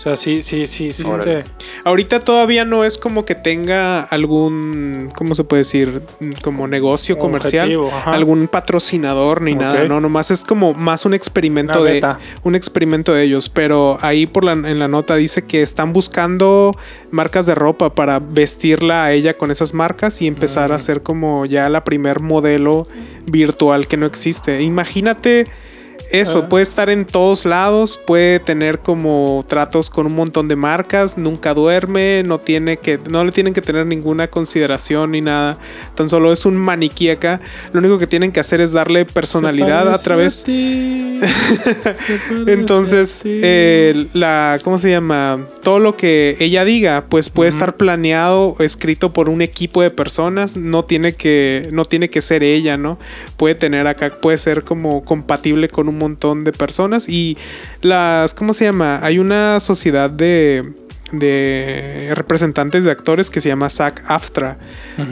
O sea, sí, sí, sí, sí. Te-
Ahorita todavía no es como que tenga algún, ¿cómo se puede decir? Como negocio comercial,
Objetivo,
algún patrocinador ni nada, no, nomás es como más un experimento de un experimento de ellos, pero ahí por la, en la nota dice que están buscando marcas de ropa para vestirla a ella con esas marcas y empezar a
Mm.
hacer como ya la primer modelo virtual que no existe. Imagínate eso,
Ah.
puede estar en todos lados, puede tener como tratos con un montón de marcas, nunca duerme, no tiene que, no le tienen que tener ninguna consideración ni nada. Tan solo es un maniquí acá. Lo único que tienen que hacer es darle personalidad a través. Entonces, eh, la, ¿cómo se llama? Todo lo que ella diga, pues puede estar planeado, escrito por un equipo de personas. No tiene que, no tiene que ser ella, ¿no? Puede tener acá, puede ser como compatible con un montón de personas. Y las, ¿cómo se llama? Hay una sociedad de de representantes de actores que se llama SAC AFTRA,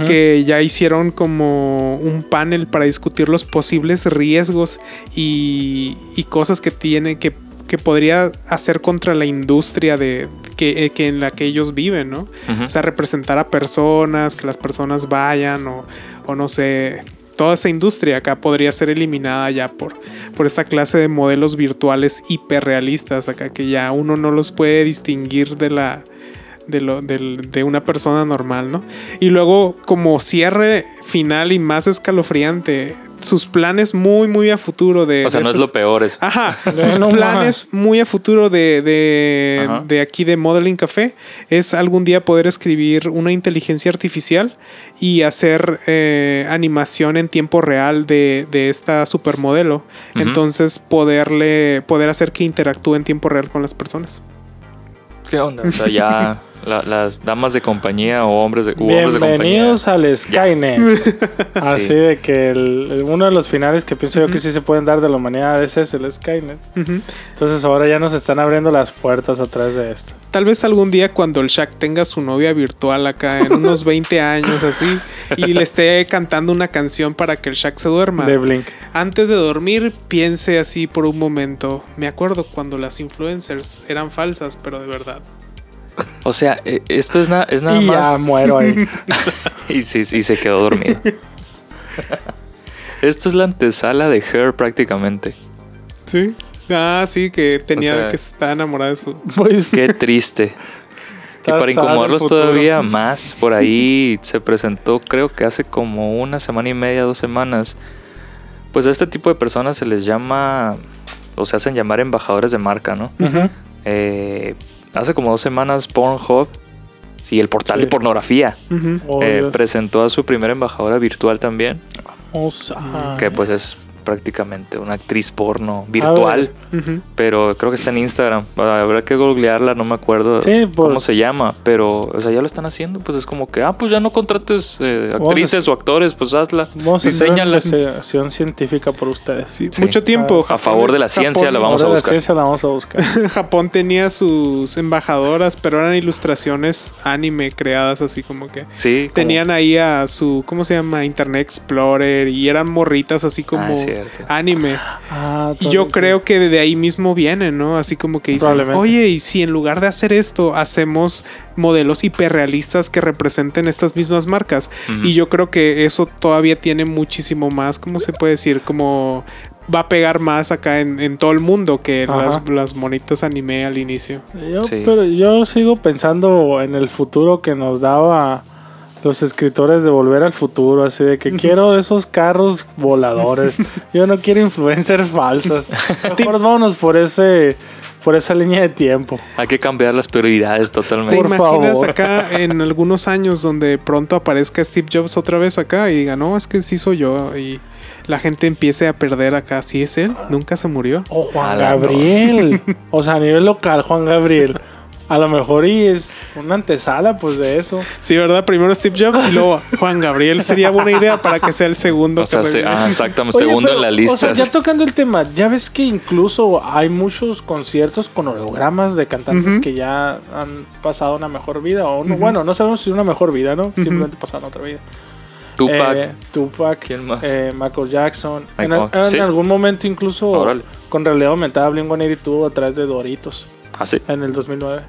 que ya hicieron como un panel para discutir los posibles riesgos y, y cosas que tiene que, que podría hacer contra la industria de que, eh, que en la que ellos viven, ¿no? O sea, representar a personas, que las personas vayan o, o no sé, toda esa industria acá podría ser eliminada ya por, por esta clase de modelos virtuales hiperrealistas acá que ya uno no los puede distinguir de la de, lo, del- de una persona normal, ¿no? Y luego como cierre final y más escalofriante, sus planes muy, muy a futuro de...
O sea,
de
no es lo peor eso.
Ajá,
No,
sus
no
planes muy a futuro de, de, de aquí de Modeling Café es algún día poder escribir una inteligencia artificial y hacer eh, animación en tiempo real de, de esta supermodelo.
Ujú.
Entonces poderle, poder hacer que interactúe en tiempo real con las personas.
¿Qué onda? O sea, ya la- las damas de compañía o hombres de, u hombres de compañía.
Bienvenidos al Skynet. Así
Sí.
de que el- el- uno de los finales que pienso yo que sí se pueden dar de la humanidad ese es el Skynet.
Ujú.
Entonces ahora ya nos están abriendo las puertas a través de esto.
Tal vez algún día cuando el Shaq tenga su novia virtual acá en unos 20 años así y le esté cantando una canción para que el Shaq se duerma.
De Blink.
Antes de dormir, piense así por un momento. Me acuerdo cuando las influencers eran falsas, pero de verdad.
O sea, eh, esto es, na- es nada
y ya
más.
muero ahí.
Y sí, sí, se quedó dormido. Esto es la antesala de Her prácticamente.
Sí. Ah, sí, que tenía
sea-
que estar enamorada de su.
Pues,
Qué triste. Y para incomodarlos todavía más, por ahí se presentó, creo que hace como una semana y media, dos semanas. Pues a este tipo de personas se les llama, o se hacen llamar embajadores de marca, ¿no?
Ujú.
Eh, hace como dos semanas Pornhub y el portal
Sí.
de pornografía.
Oh,
eh, presentó a su primera embajadora virtual también,
Vamos a-
que pues es prácticamente una actriz porno virtual,
Ujú.
pero creo que está en Instagram. Habrá que googlearla, no me acuerdo
Sí, por-
cómo se llama, pero o sea, ya lo están haciendo, pues es como que, ah, pues ya no contrates eh,
a-
actrices o actores, pues hazla,
Vamos a hacer una
diseñala.
investigación científica por ustedes.
Sí,
Sí.
Mucho tiempo.
A favor de la ciencia la vamos a
Ahora la
buscar.
ciencia la vamos a buscar.
Japón tenía sus embajadoras, pero eran ilustraciones anime creadas así como que.
Sí, como-
Tenían ahí a su, ¿cómo se llama? Internet Explorer y eran morritas así como
Ah, cierto.
anime.
Ah,
Y yo creo que de ahí mismo vienen, ¿no? Así como que dicen, oye, y si en lugar de hacer esto hacemos modelos hiperrealistas que representen estas mismas marcas. Y yo creo que eso todavía tiene muchísimo más, ¿cómo se puede decir? Como va a pegar más acá en, en todo el mundo que las, las monitas anime al inicio.
Yo,
Sí.
Pero yo sigo pensando en el futuro que nos daba los escritores de Volver al Futuro, así de que quiero esos carros voladores. Yo no quiero influencers falsas. Mejor vámonos por ese por esa línea de tiempo.
Hay que cambiar las prioridades
¿Te
totalmente.
Por
imaginas
favor.
acá en algunos años donde pronto aparezca Steve Jobs otra vez acá y diga, no, es que sí soy yo? Y la gente empiece a perder acá, ¿sí es él? ¿Nunca se murió?
O Juan Gabriel. O sea, a nivel local, Juan Gabriel. A lo mejor y es una antesala pues de eso.
Sí, ¿verdad? Primero Steve Jobs y luego Juan Gabriel. Sería buena idea para que sea el segundo.
O sea, ah, exactamente,
Oye,
segundo
pero,
en la
O
lista.
sea, ya tocando el tema, ya ves que incluso hay muchos conciertos con hologramas de cantantes que ya han pasado una mejor vida o no, bueno, no sabemos si una mejor vida, ¿no? Simplemente pasaron otra vida.
Tupac.
Eh, Tupac,
¿Quién más?
eh, Michael Jackson. En,
Michael-
en
sí.
algún momento incluso
Órale.
con realidad aumentada Blink-182 a través de Doritos
Ah, sí.
en el 2009.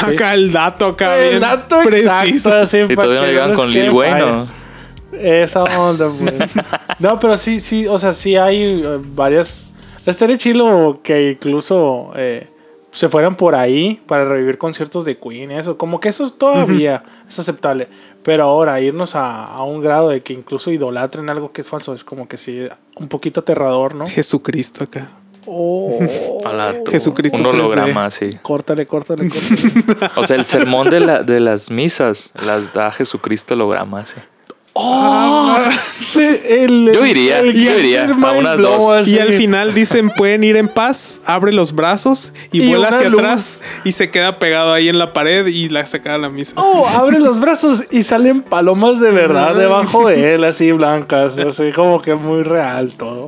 Acá el dato, acá
El
bien
dato
preciso.
exacto,
Y todavía no llegan con Lil
falla.
Bueno.
Esa onda, pues. no, pero sí, sí, o sea, sí hay eh, varias. Estaría chilo que incluso eh, se fueran por ahí para revivir conciertos de Queen, eso. Como que eso todavía es aceptable. Pero ahora irnos a, a un grado de que incluso idolatren algo que es falso es como que sí, un poquito aterrador, ¿no?
Jesucristo acá.
Oh,
A la tu-
Jesucristo
Un
3D.
holograma, sí.
córtale, córtale, córtale.
O sea, el sermón de, la, de las misas las da Jesucristo holograma, sí.
Sí, el-
Yo iría,
el-
yo iría, a unas dos.
Y al final dicen pueden ir en paz, abre los brazos y,
Y
vuela hacia
luz.
atrás y se queda pegado ahí en la pared y la saca a la misa.
Oh, abre los brazos y salen palomas de verdad debajo de él, así blancas, así como que muy real todo.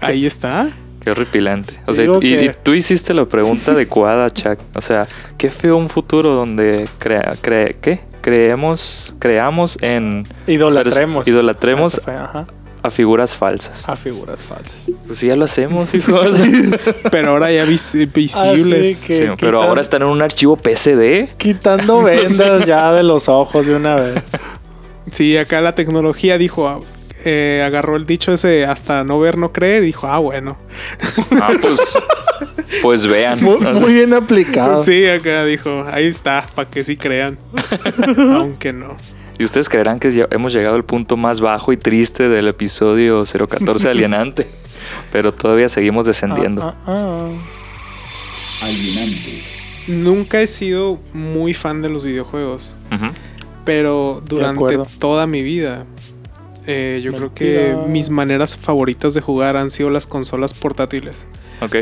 Ahí está.
Qué horripilante. O sea, y,
que-
y tú hiciste la pregunta adecuada, Chuck. O sea, qué feo un futuro donde crea, cre- ¿qué? creemos, creamos en
Idolatremos.
idolatremos
Eso fue, ajá,
a figuras falsas.
a figuras falsas.
Pues sí, ya lo hacemos, hijos.
Pero ahora ya vis-
Así
visibles.
que-
Sí, pero ahora están en un archivo PSD.
Quitando vendas ya de los ojos de una vez.
Sí, acá la tecnología dijo, ah, eh, agarró el dicho ese hasta no ver, no creer y dijo, ah, bueno.
Ah, pues, pues vean.
Muy, bien aplicado.
Sí, acá dijo, ahí está, para que sí crean. Aunque no.
Y ustedes creerán que hemos llegado al punto más bajo y triste del episodio 014 Alienante. Pero todavía seguimos descendiendo.
Ah, ah,
alienante,
Nunca he sido muy fan de los videojuegos, pero durante toda mi vida, eh, yo creo que mis maneras favoritas de jugar han sido las consolas portátiles.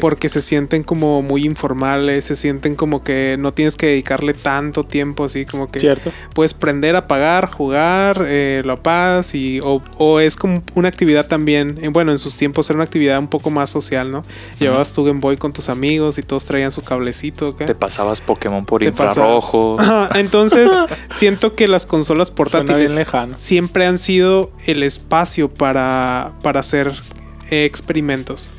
Porque se sienten como muy informales, se sienten como que no tienes que dedicarle tanto tiempo, así como que
Cierto.
puedes prender, apagar, jugar, eh, lo apagas y o, o es como una actividad también, eh, bueno, en sus tiempos era una actividad un poco más social, ¿no? Llevabas tu Game Boy con tus amigos y todos traían su cablecito.
Te pasabas Pokémon por infrarrojo.
Entonces, siento que las consolas portátiles siempre han sido el espacio para, para hacer eh, experimentos.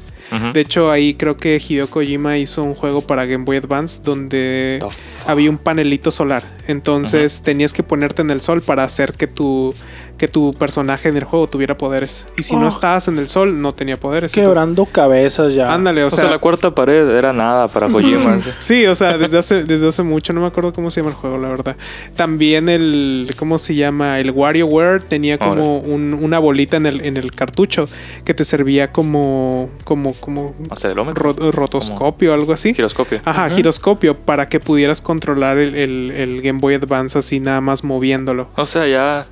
De hecho, ahí creo que Hideo Kojima hizo un juego para Game Boy Advance donde había un panelito solar. Entonces tenías que ponerte en el sol para hacer que tu, que tu personaje en el juego tuviera poderes. Y si no
Oh.
estabas en el sol, no tenía poderes.
Quebrando cabezas ya.
Entonces, ándale, o,
O sea,
sea,
la cuarta pared era nada para Kojima. sí.
Sí, o sea, desde hace, desde hace mucho, no me acuerdo cómo se llama el juego, la verdad. También el, ¿cómo se llama? El WarioWare tenía como un- una bolita en el, en el cartucho que te servía como, como, como
Acelerómetro.
ro- rotoscopio o algo así.
Giroscopio.
Ajá, giroscopio, para que pudieras controlar el, el- el Game Boy Advance así nada más moviéndolo.
O sea, ya.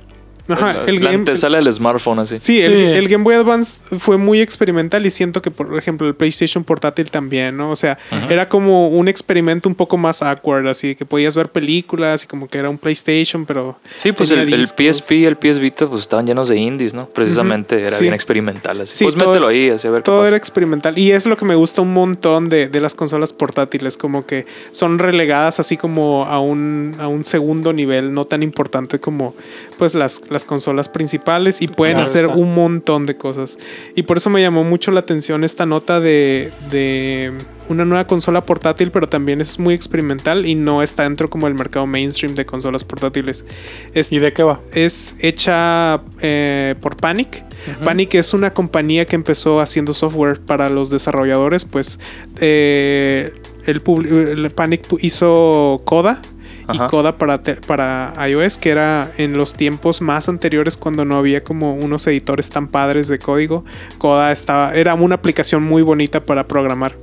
Ajá, el
la
Game,
antesala del smartphone así.
Sí, el,
Sí.
el Game Boy Advance fue muy experimental y siento que, por ejemplo, el PlayStation portátil también, ¿no? O sea, era como un experimento un poco más awkward, así que podías ver películas y como que era un PlayStation, pero...
Sí, pues el, el. PSP y el PS Vita pues estaban llenos de indies, ¿no? Precisamente era
Sí.
bien experimental. Así.
Sí,
pues
todo-
mételo ahí, así a ver qué
Todo
pasa.
era experimental y es lo que me gusta un montón de, de las consolas portátiles, como que son relegadas así como a un, a un segundo nivel, no tan importante como pues las, las consolas principales y pueden
Claro
hacer
está.
un montón de cosas. Y por eso me llamó mucho la atención esta nota de, de una nueva consola portátil, pero también es muy experimental y no está dentro como el mercado mainstream de consolas portátiles. Es,
¿Y de qué va?
es hecha eh, por Panic. Panic es una compañía que empezó haciendo software para los desarrolladores. Pues eh, el, el Panic hizo Coda.
Ajá.
Y Coda para, te- para iOS, que era en los tiempos más anteriores cuando no había como unos editores tan padres de código. Coda estaba, era una aplicación muy bonita para programar.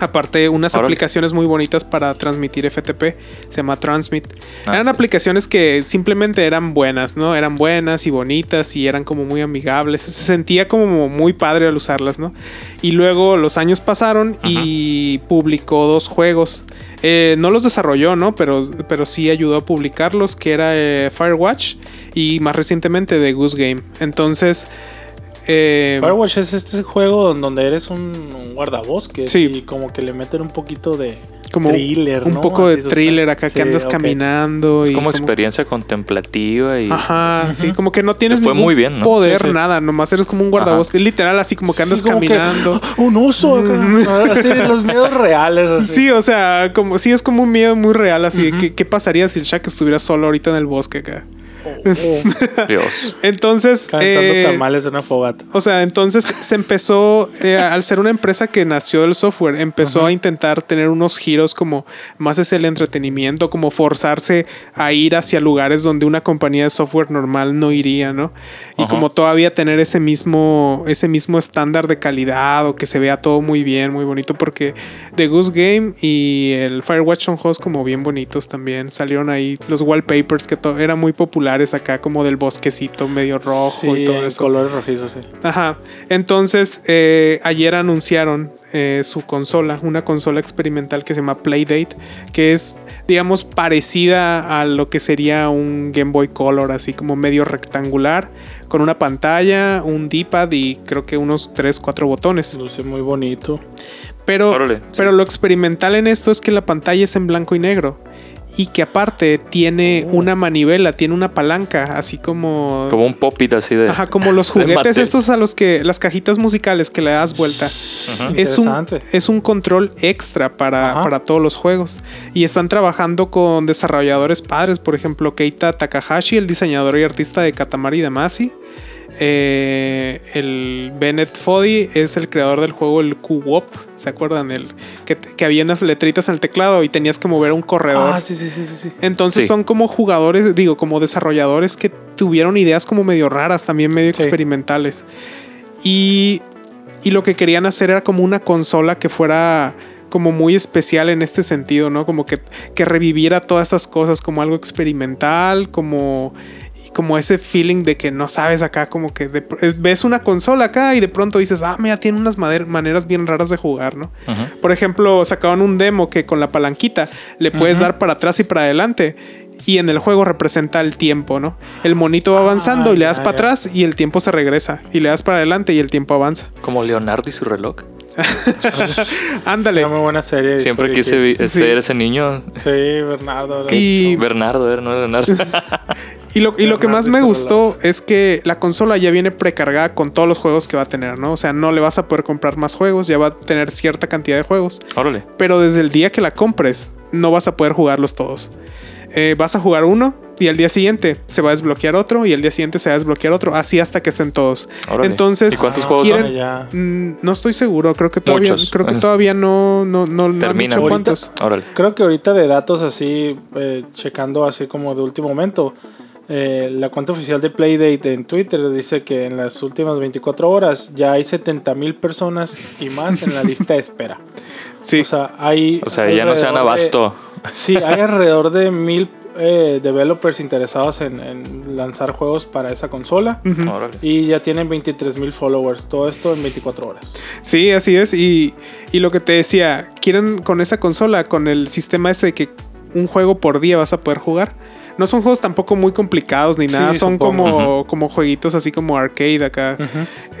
Aparte, unas aplicaciones muy bonitas para transmitir FTP. Se llama Transmit.
Ah,
eran
sí.
aplicaciones que simplemente eran buenas, ¿no? Eran buenas y bonitas y eran como muy amigables. Se sentía como muy padre al usarlas, ¿no? Y luego los años pasaron y publicó dos juegos. Eh, no los desarrolló, ¿no? Pero, pero sí ayudó a publicarlos, que era eh, Firewatch y más recientemente The Goose Game. Entonces... eh,
Firewatch es este juego donde eres un, un guardabosques
Sí.
y como que le meten un poquito de
como
thriller,
un
¿no?
poco de
Así
thriller acá que andas caminando
Es
y
como
como-
experiencia contemplativa y.
Ajá, sí, como que no tienes ningún
muy bien, ¿no?
poder,
Sí, sí.
nada, nomás eres como un guardabosques, literal, así como que andas
Sí, como que,
caminando.
un oso acá. Así, los miedos reales. Así.
Sí, o sea, como sí es como un miedo muy real, así. ¿qué, qué pasaría si el Shaq estuviera solo ahorita en el bosque acá?
Dios.
Entonces.
Cantando
eh,
tamales en una fogata.
O sea, entonces se empezó, eh, al ser una empresa que nació del software, empezó a intentar tener unos giros como más es el entretenimiento, como forzarse a ir hacia lugares donde una compañía de software normal no iría, ¿no? Y
Ajá.
como todavía tener ese mismo, ese mismo estándar de calidad o que se vea todo muy bien, muy bonito, porque The Goose Game y el Firewatch son juegos como bien bonitos también. Salieron ahí los wallpapers que eran muy acá, como del bosquecito medio rojo
sí,
y todo eso.
colores rojizos, sí.
Ajá. Entonces, eh, ayer anunciaron eh, su consola, una consola experimental que se llama Playdate, que es, digamos, parecida a lo que sería un Game Boy Color, así como medio rectangular, con una pantalla, un D-pad y creo que unos 3, 4 botones.
Luce muy bonito.
Pero,
Órale, sí.
pero lo experimental en esto es que la pantalla es en blanco y negro. Y que aparte tiene una manivela, tiene una palanca, así como...
Como un pop-it así de.
Ajá, como los juguetes estos a los que las cajitas musicales que le das vuelta. Es un,
Interesante.
es un control extra para,
Ajá.
para todos los juegos. Y están trabajando con desarrolladores padres, por ejemplo, Keita Takahashi, el diseñador y artista de Katamari Damacy. Eh, el Bennett Foddy es el creador del juego el Q-Wop. ¿Se acuerdan? El, que, que había unas letritas en el teclado y tenías que mover un corredor.
Ah, sí, sí, sí, sí. sí.
Entonces
Sí.
son como jugadores, digo, como desarrolladores que tuvieron ideas como medio raras, también medio
Sí.
experimentales. Y, y lo que querían hacer era como una consola que fuera como muy especial en este sentido, ¿no? Como que, que reviviera todas estas cosas como algo experimental, como, y como ese feeling de que no sabes acá, como que de ves una consola acá y de pronto dices, ah, mira, tiene unas maneras bien raras de jugar, ¿no? Por ejemplo, sacaban un demo que con la palanquita le puedes dar para atrás y para adelante. Y en el juego representa el tiempo, ¿no? El monito va avanzando
Ah,
y le
ya,
das para
ya.
atrás y el tiempo se regresa. Y le das para adelante y el tiempo avanza.
Como Leonardo y su reloj.
Ándale.
Era muy buena serie.
Siempre
Sí,
quise
sí.
ser ese niño.
Sí, Bernardo.
Y,
Bernardo, no Leonardo.
y lo, y lo que más me gustó es que la consola ya viene precargada con todos los juegos que va a tener, ¿no? O sea, no le vas a poder comprar más juegos, ya va a tener cierta cantidad de juegos.
Órale.
pero desde el día que la compres no vas a poder jugarlos todos. Eh, vas a jugar uno y al día siguiente se va a desbloquear otro y al día siguiente se va a desbloquear otro, así hasta que estén todos.
Órale.
Entonces,
¿Y cuántos
Ah,
juegos
quieren-
son?
Ya.
Mm, no estoy seguro, creo que todavía,
Muchos.
creo que todavía no, no, no, no han dicho cuántos.
Órale.
Creo que ahorita de datos así, eh, checando así como de último momento, eh, la cuenta oficial de Playdate en Twitter dice que en las últimas 24 horas ya hay 70 mil personas y más en la lista de espera.
Sí,
O sea, hay.
O sea, ya no se dan
alrededor de-
abasto.
Sí, hay alrededor de mil eh, developers interesados en, en lanzar juegos para esa consola. Y ya tienen 23 mil followers. Todo esto en 24 horas.
sí, así es. Y, y lo que te decía, quieren con esa consola, con el sistema ese de que un juego por día vas a poder jugar. No son juegos tampoco muy complicados ni
Sí,
nada, son
supongo.
como, como jueguitos así como arcade acá.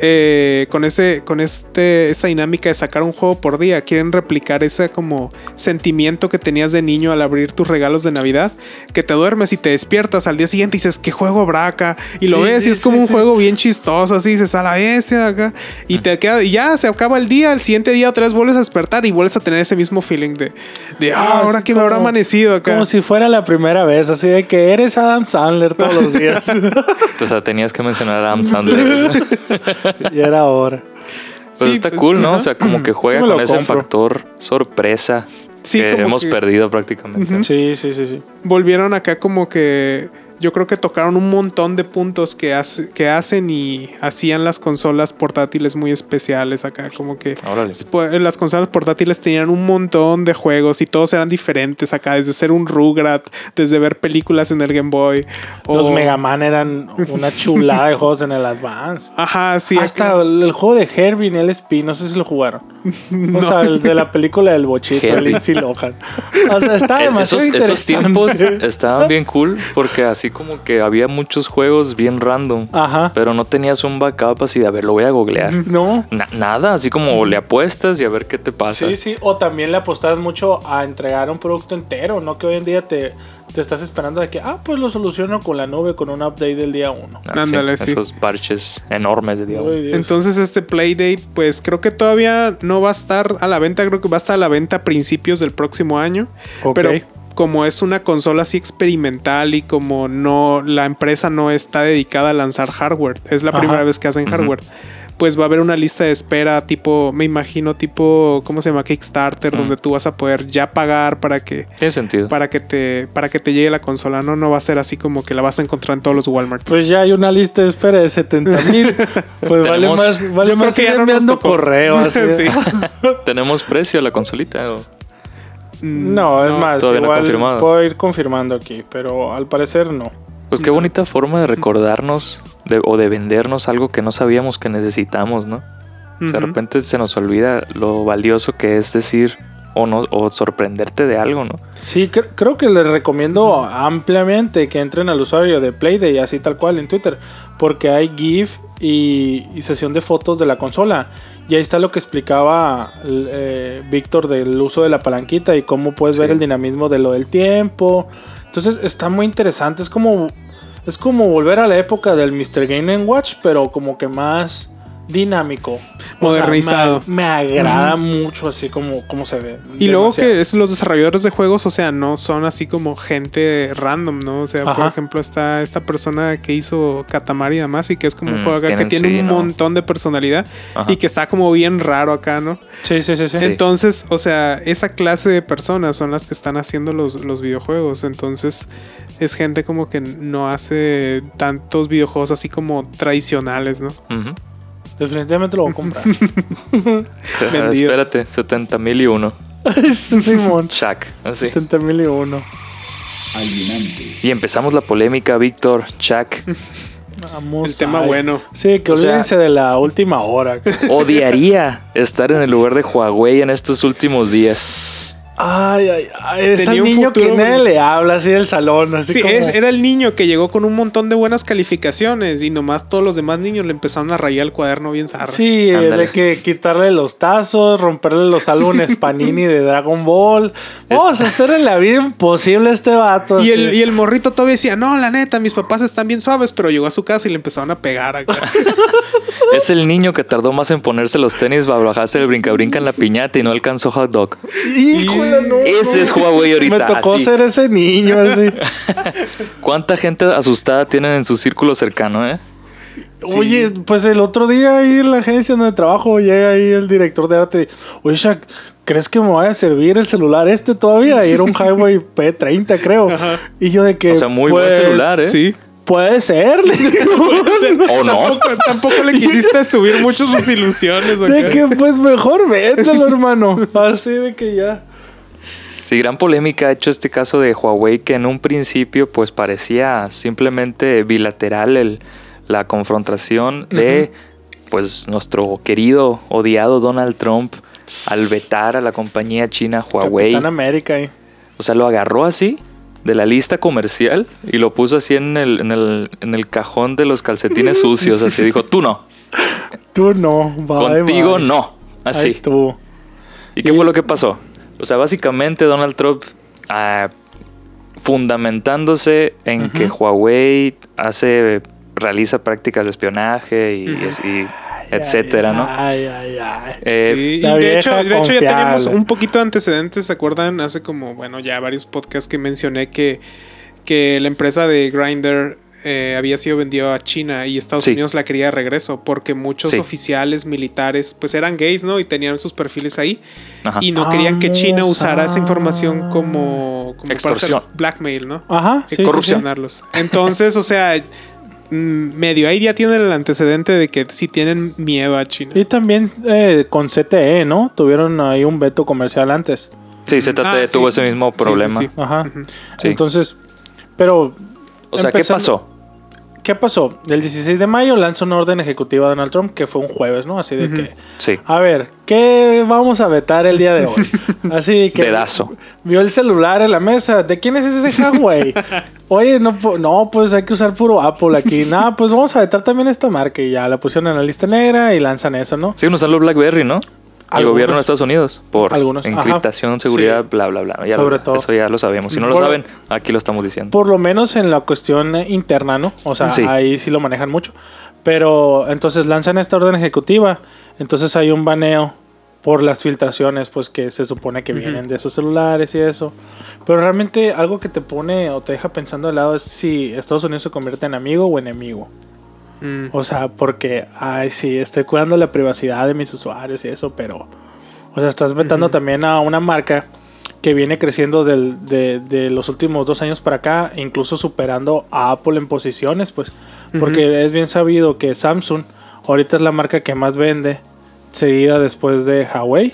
eh, con ese con este esta dinámica de sacar un juego por día quieren replicar ese como sentimiento que tenías de niño al abrir tus regalos de navidad que te duermes y te despiertas al día siguiente y dices qué juego habrá acá y lo ves
sí,
y es como un juego bien chistoso así dices a la bestia acá y te queda y ya se acaba el día el siguiente día otra vez vuelves a despertar y vuelves a tener ese mismo feeling de de ah,
Ah,
ahora que me habrá amanecido acá
Como si fuera la primera vez. Así de que eres Adam Sandler todos los días.
O sea, tenías que mencionar a Adam Sandler.
y era ahora.
Pues
Sí,
está
pues,
cool, ¿no?
ajá.
O sea, como que juega con ese
compro.
factor sorpresa
Sí,
que
como
hemos
que-
perdido prácticamente.
Sí, sí, sí, sí.
volvieron acá como que yo creo que tocaron un montón de puntos que, hace- que hacen y hacían las consolas portátiles muy especiales acá como que
Órale.
Las consolas portátiles tenían un montón de juegos y todos eran diferentes acá desde ser un Rugrat desde ver películas en el Game Boy
Los Mega Man eran una chulada de juegos en el Advance.
ajá sí
Hasta
acá-
el, el juego de Herbie y LSP, no sé si lo jugaron. O sea, el de la película del bochito, el
Herbie.
Lindsay Lohan. O sea, está
Eh,
demasiado
Esos, esos tiempos estaban bien cool porque así como que había muchos juegos bien random,
Ajá.
pero no tenías un backup así de a ver, lo voy a googlear.
No.
Na- nada, así como le apuestas y a ver qué te pasa.
Sí, sí. O también le apostabas mucho a entregar un producto entero, ¿no? Que hoy en día te, te estás esperando de que, ah, pues lo soluciono con la nube, con un update del día 1.
Ah, sí,
Ándale, sí.
Esos parches enormes de diablo.
Entonces este Playdate, pues creo que todavía no va a estar a la venta, creo que va a estar a la venta a principios del próximo año.
Ok.
Pero como es una consola así experimental y como no la empresa no está dedicada a lanzar hardware, es la
Ajá.
primera vez que hacen hardware. Pues va a haber una lista de espera tipo, me imagino tipo, ¿cómo se llama? Kickstarter, donde tú vas a poder ya pagar para que
Tiene sentido.
para que te para que te llegue la consola, no no va a ser así como que la vas a encontrar en todos los Walmarts.
Pues ya hay una lista de espera de 70 mil. Pues vale más, vale
Yo
más
creo que ya no
enviando correo. Así.
Sí.
¿Tenemos precio a la consolita? o?
No, es más,
Todavía no
igual
confirmado.
puedo ir confirmando aquí, pero al parecer no.
Pues qué bonita forma de recordarnos de- o de vendernos algo que no sabíamos que necesitamos, ¿no? O sea, De repente se nos olvida lo valioso que es decir o no o sorprenderte de algo, ¿no?
Sí, cre- creo que les recomiendo ampliamente que entren al usuario de Playday, así tal cual en Twitter, porque hay GIF y, y sesión de fotos de la consola. Y ahí está lo que explicaba eh, Víctor del uso de la palanquita y cómo puedes ver el dinamismo de lo del tiempo. Entonces está muy interesante, es como, es como volver a la época del Mr. Game Watch, pero como que más dinámico. O sea,
Modernizado.
me, me agrada mucho así como, como se ve.
Y luego que es los desarrolladores de juegos, o sea, no son así como gente random, ¿no? O sea, por ejemplo, está esta persona que hizo Katamari y demás y que es como un
Mm,
juego acá que tiene
sí,
un
¿no?
montón de personalidad
Ajá.
y que está como bien raro acá, ¿no?
Sí, sí, sí, sí.
Entonces, o sea, esa clase de personas son las que están haciendo los, los videojuegos. Entonces, es gente como que no hace tantos videojuegos así como tradicionales, ¿no?
Ujú.
Definitivamente lo voy a comprar.
Vendido.
Espérate, 70 mil y uno.
Simón.
Shaq, así.
70 mil y uno.
alienante,
Y empezamos la polémica, Víctor, Shaq.
Vamos
El tema
ay.
bueno.
Sí, que
O sea-
olvídense de la última hora.
Odiaría estar en el lugar de Huawei en estos últimos días.
Ay, ay, ay. Es el
un
niño que nadie le habla así del salón. Así
Sí,
como...
es, era el niño que llegó con un montón de buenas calificaciones y nomás todos los demás niños le empezaron a rayar el cuaderno bien zarra.
Sí, eh, de que quitarle los tazos, romperle los álbumes Panini de Dragon Ball. Vamos a hacerle la vida imposible a este vato.
Y el, y el morrito todavía decía, no, la neta, mis papás están bien suaves, pero llegó a su casa y le empezaron a pegar acá.
Es el niño que tardó más en ponerse los tenis para bajarse el brinca-brinca en la piñata y no alcanzó hot dog.
No,
Ese
no.
es Huawei ahorita.
Me tocó
así.
ser ese niño así.
¿Cuánta gente asustada tienen en su círculo cercano, eh?
Oye, pues el otro día ahí en la agencia donde trabajo llega ahí el director de arte. Oye, Shaq, ¿crees que me vaya a servir el celular este todavía? Y era un Highway P30, creo. Y yo de que.
O sea, muy
pues,
buen celular, ¿eh?
Sí.
Puede ser. le digo.
¿O no?
Tampoco, tampoco le quisiste subir mucho sus ilusiones.
de que, pues mejor véndelo, hermano. Así de que ya.
Sí, gran polémica ha hecho este caso de Huawei que en un principio pues parecía simplemente bilateral el, la confrontación de pues nuestro querido, odiado Donald Trump al vetar a la compañía china Huawei.
Capitán América. eh.
O sea, lo agarró así de la lista comercial y lo puso así en el, en el, en el cajón de los calcetines sucios. Así dijo, tú no,
Tú no. Bye,
contigo
bye.
no.
Ahí
Así.
estuvo.
¿Y qué fue lo que pasó? O sea, básicamente Donald Trump ah, fundamentándose en que Huawei hace realiza prácticas de espionaje y, etcétera, ¿no?
Ay, ay, ay.
Eh,
Sí, y de hecho, de hecho ya tenemos un poquito de antecedentes, ¿se acuerdan? Hace como, bueno, ya varios podcasts que mencioné que, que la empresa de Grindr eh, había sido vendida a China y Estados
Sí.
Unidos la quería de regreso porque muchos
Sí.
oficiales militares pues eran gays, ¿no? Y tenían sus perfiles ahí
Ajá.
y no querían que China
Vamos
usara esa información como, como para
Extorsión.
blackmail, ¿no?
Ajá. sí, sí, sí.
corrupcionarlos. Entonces, o sea, mm, medio ahí ya tienen el antecedente de que sí tienen miedo a China.
Y también eh, con CTE, ¿no? Tuvieron ahí un veto comercial antes.
sí, ZTE
Ah, sí.
tuvo ese mismo
Sí, sí,
problema.
sí.
Ajá.
Sí.
Entonces, pero,
O sea, ¿qué pasó?
¿Qué pasó? El 16 de mayo lanza una orden ejecutiva a Donald Trump, que fue un jueves, ¿no? Así de que,
Sí.
a ver, ¿qué vamos a vetar el día de hoy? Así que...
Dedazo.
Vio el celular en la mesa. ¿De quién es ese Huawei? Oye, no, no, pues hay que usar puro Apple aquí. Nada, pues vamos a vetar también esta marca. Y ya la pusieron en la lista negra y lanzan eso, ¿no?
Siguen usando BlackBerry, ¿no?
Algunos.
gobierno de Estados Unidos por
Algunos, ajá.
encriptación, seguridad,
Sí.
bla, bla, bla. Ya
Sobre
lo-
todo.
Eso ya lo sabemos. Si no lo
Por-
saben, aquí lo estamos diciendo.
Por lo menos en la cuestión eh, interna, ¿no? O sea,
Sí.
ahí sí lo manejan mucho. Pero entonces lanzan esta orden ejecutiva. Entonces hay un baneo por las filtraciones, pues que se supone que vienen de esos celulares y eso. Pero realmente algo que te pone o te deja pensando de lado es si Estados Unidos se convierte en amigo o enemigo.
Mm.
O sea, porque, ay, sí, estoy cuidando la privacidad de mis usuarios y eso, pero, o sea, estás vetando también a una marca que viene creciendo del- de, de los últimos dos años para acá, incluso superando a Apple en posiciones, pues, porque es bien sabido que Samsung ahorita es la marca que más vende, seguida después de Huawei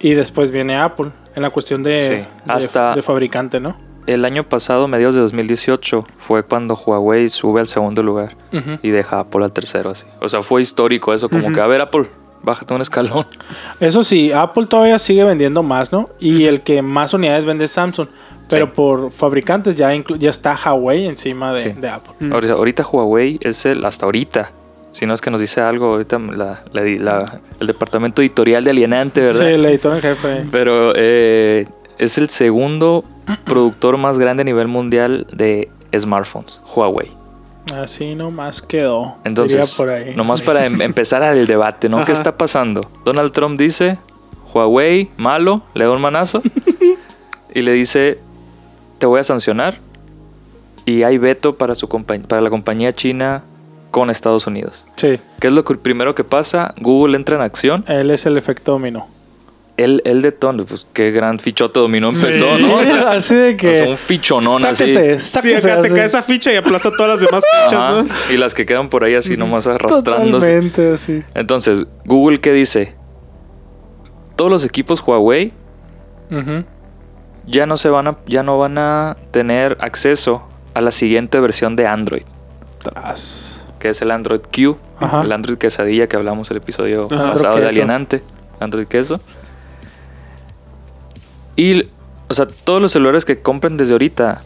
y después viene Apple en la cuestión de,
Sí,
de-
hasta-
de fabricante, ¿no?
El año pasado, mediados de 2018, fue cuando Huawei sube al segundo lugar y deja a Apple al tercero así. O sea, fue histórico eso, como que, a ver, Apple, bájate un escalón.
Eso sí, Apple todavía sigue vendiendo más, ¿no? Y el que más unidades vende es Samsung. Pero
Sí.
por fabricantes ya, ya está Huawei encima de,
Sí.
de Apple.
Ahorita, ahorita Huawei es el, hasta ahorita, si no es que nos dice algo, ahorita la- la- la- el departamento editorial de Alienante,
Sí,
¿verdad?
el editor en jefe.
Pero eh, es el segundo productor más grande a nivel mundial de smartphones, Huawei.
Así nomás quedó.
Entonces,
por ahí.
nomás para em- empezar el debate, ¿no? ¿Qué está pasando? Donald Trump dice, Huawei, malo, le da un manazo y le dice, te voy a sancionar y hay veto para, su para la compañía china con Estados Unidos.
Sí,
¿Qué es lo que- primero que pasa? Google entra en acción,
él es el efecto dominó.
Él, él detona, pues qué gran fichote dominó empezó, ¿no? O sea,
así de que.
o sea, un fichonón así.
sáquese,
Sí, acá se cae esa ficha y aplaza todas las demás fichas,
Ajá,
¿no?
Y las que quedan por ahí así nomás arrastrándose.
Totalmente así.
Entonces, Google, ¿qué dice? Todos los equipos Huawei ya no se van a, ya no van a tener acceso a la siguiente versión de Android,
Tras.
que es el Android Q,
Ajá.
el Android quesadilla que hablamos el episodio
Ajá.
pasado
Android
de
queso.
Alienante, Android queso. Y, o sea, todos los celulares que compren desde ahorita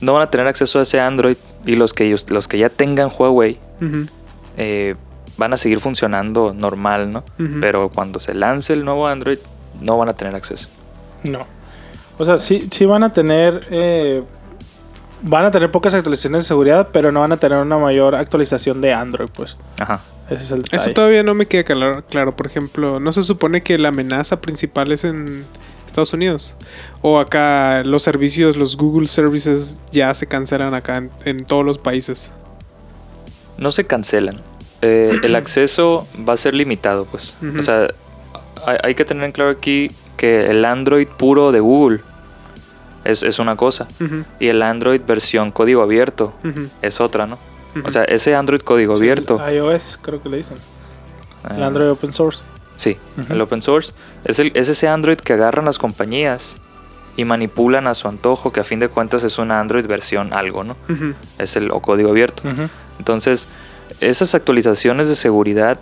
no van a tener acceso a ese Android y los que ellos, los que ya tengan Huawei eh, van a seguir funcionando normal, ¿no? Pero cuando se lance el nuevo Android no van a tener acceso.
No. O sea, sí, sí van a tener. eh, van a tener pocas actualizaciones de seguridad, pero no van a tener una mayor actualización de Android, pues.
Ajá.
Ese es el
Eso
detalle.
todavía no me queda claro, claro. Por ejemplo, ¿no se supone que la amenaza principal es en Estados Unidos? O acá los servicios, los Google Services ya se cancelan acá en, en todos los países.
No se cancelan. Eh, el acceso va a ser limitado, pues. O sea, hay, hay que tener en claro aquí que el Android puro de Google es, es una cosa. Y el Android versión código abierto es otra, ¿no? O sea, ese Android código abierto.
el iOS, creo que le dicen. El
eh,
Android Open Source.
Sí, el open source. Es, el, es ese Android que agarran las compañías y manipulan a su antojo, que a fin de cuentas es una Android versión algo, ¿no? Es el o código abierto. Entonces, esas actualizaciones de seguridad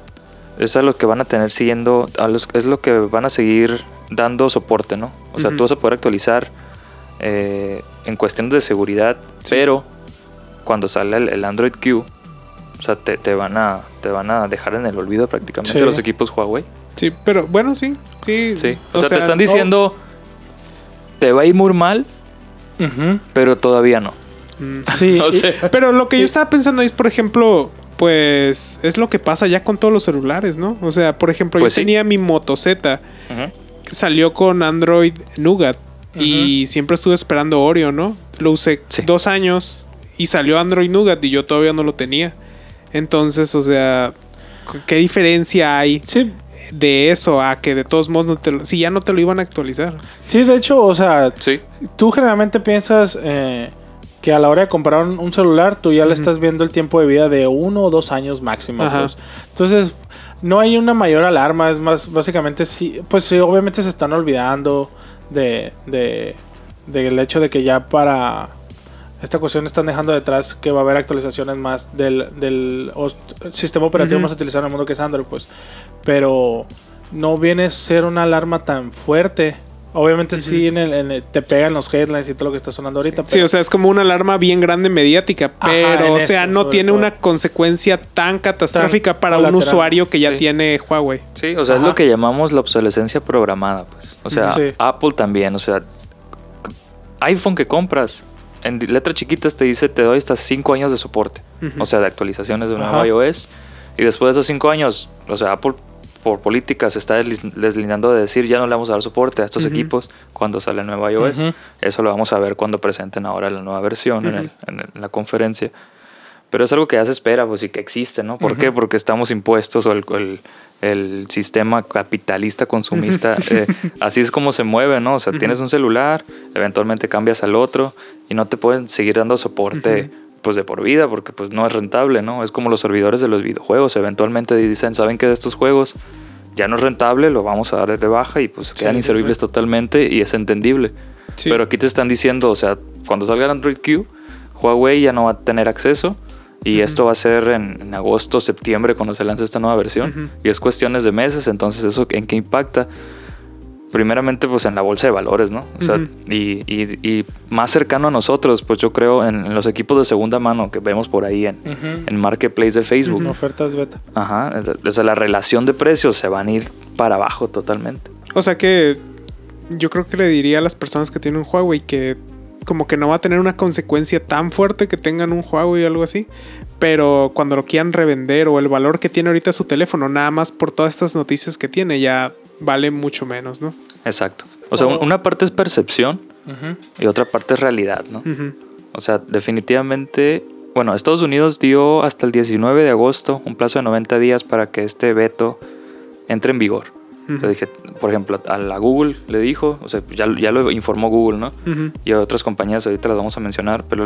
es a lo que van a tener siguiendo, a los- es lo que van a seguir dando soporte, ¿no? O sea, tú vas a poder actualizar eh, en cuestiones de seguridad,
Sí.
pero cuando sale el, el Android Q, o sea, te, te van a, te van a dejar en el olvido prácticamente
Sí.
los equipos Huawei.
Sí, pero bueno, sí. Sí,
Sí. O, sea, te están
no-
diciendo, te va a ir muy mal,
Ujú.
pero todavía no.
Mm.
Sí.
No sé.
Pero lo que yo estaba pensando es, por ejemplo, pues es lo que pasa ya con todos los celulares, ¿no? O sea, por ejemplo,
Pues
yo
sí.
tenía mi Moto Z, que salió con Android Nougat y siempre estuve esperando Oreo, ¿no? Lo usé
Sí.
dos años y salió Android Nougat y yo todavía no lo tenía. Entonces, o sea, ¿qué diferencia hay
Sí,
de eso a que de todos modos no te lo, si ya no te lo iban a actualizar?
sí, de hecho, o sea,
Sí.
tú generalmente piensas eh, que a la hora de comprar un, un celular, tú ya le estás viendo el tiempo de vida de uno o dos años máximo. Pues. Entonces, no hay una mayor alarma, es más, básicamente sí, pues sí, obviamente se están olvidando de, de, del hecho de que ya para esta cuestión están dejando detrás que va a haber actualizaciones más del, del sistema operativo más utilizado en el mundo que es Android, pues. Pero no viene a ser una alarma tan fuerte. Obviamente sí en el, en el- te pegan los headlines y todo lo que está sonando ahorita.
Sí,
pero-
o sea, es como una alarma bien grande mediática, pero o sea,
eso,
no tiene
todo.
una consecuencia tan catastrófica para un usuario que ya
Sí.
tiene Huawei.
Sí, o sea, es lo que llamamos la obsolescencia programada, pues. O sea,
Sí.
Apple también, o sea, iPhone que compras, en letras chiquitas te dice te doy hasta 5 años de soporte, o sea, de actualizaciones de un nuevo iOS. Y después de esos 5 años, o sea, Apple por política se está desli- deslindando de decir ya no le vamos a dar soporte a estos equipos cuando sale el nuevo iOS. Eso lo vamos a ver cuando presenten ahora la nueva versión en, el- en el- en la conferencia. Pero es algo que ya se espera, pues, y que existe, ¿no? ¿Por qué? Porque estamos impuestos o el, el- el sistema capitalista consumista, eh, así es como se mueve, ¿no? O sea, tienes un celular, eventualmente cambias al otro y no te pueden seguir dando soporte, pues, de por vida, porque, pues, no es rentable, ¿no? Es como los servidores de los videojuegos, eventualmente dicen, ¿saben qué de estos juegos? Ya no es rentable, lo vamos a dar de baja y, pues, quedan
sí,
inservibles
sí.
totalmente y es entendible.
Sí.
Pero aquí te están diciendo, o sea, cuando salga el Android Q, Huawei ya no va a tener acceso. Y esto va a ser en, en agosto, septiembre, cuando se lance esta nueva versión. Y es cuestiones de meses, entonces eso en qué impacta. Primeramente, pues en la bolsa de valores, ¿no? O sea, y, y- y más cercano a nosotros, pues yo creo en, en los equipos de segunda mano que vemos por ahí en, en Marketplace de Facebook.
Ofertas beta.
Ajá. O sea, la relación de precios se van a ir para abajo totalmente.
O sea que yo creo que le diría a las personas que tienen un Huawei que como que no va a tener una consecuencia tan fuerte que tengan un Huawei o algo así. Pero cuando lo quieran revender o el valor que tiene ahorita su teléfono, nada más por todas estas noticias que tiene, ya vale mucho menos, ¿no?
Exacto. O sea, un-
Oh.
una parte es percepción y otra parte es realidad, ¿no? O sea, definitivamente, bueno, Estados Unidos dio hasta el 19 de agosto un plazo de 90 días para que este veto entre en vigor. Dije, por ejemplo, a la Google le dijo, o sea, ya, ya lo informó Google, ¿no? Y a otras compañías, ahorita las vamos a mencionar, pero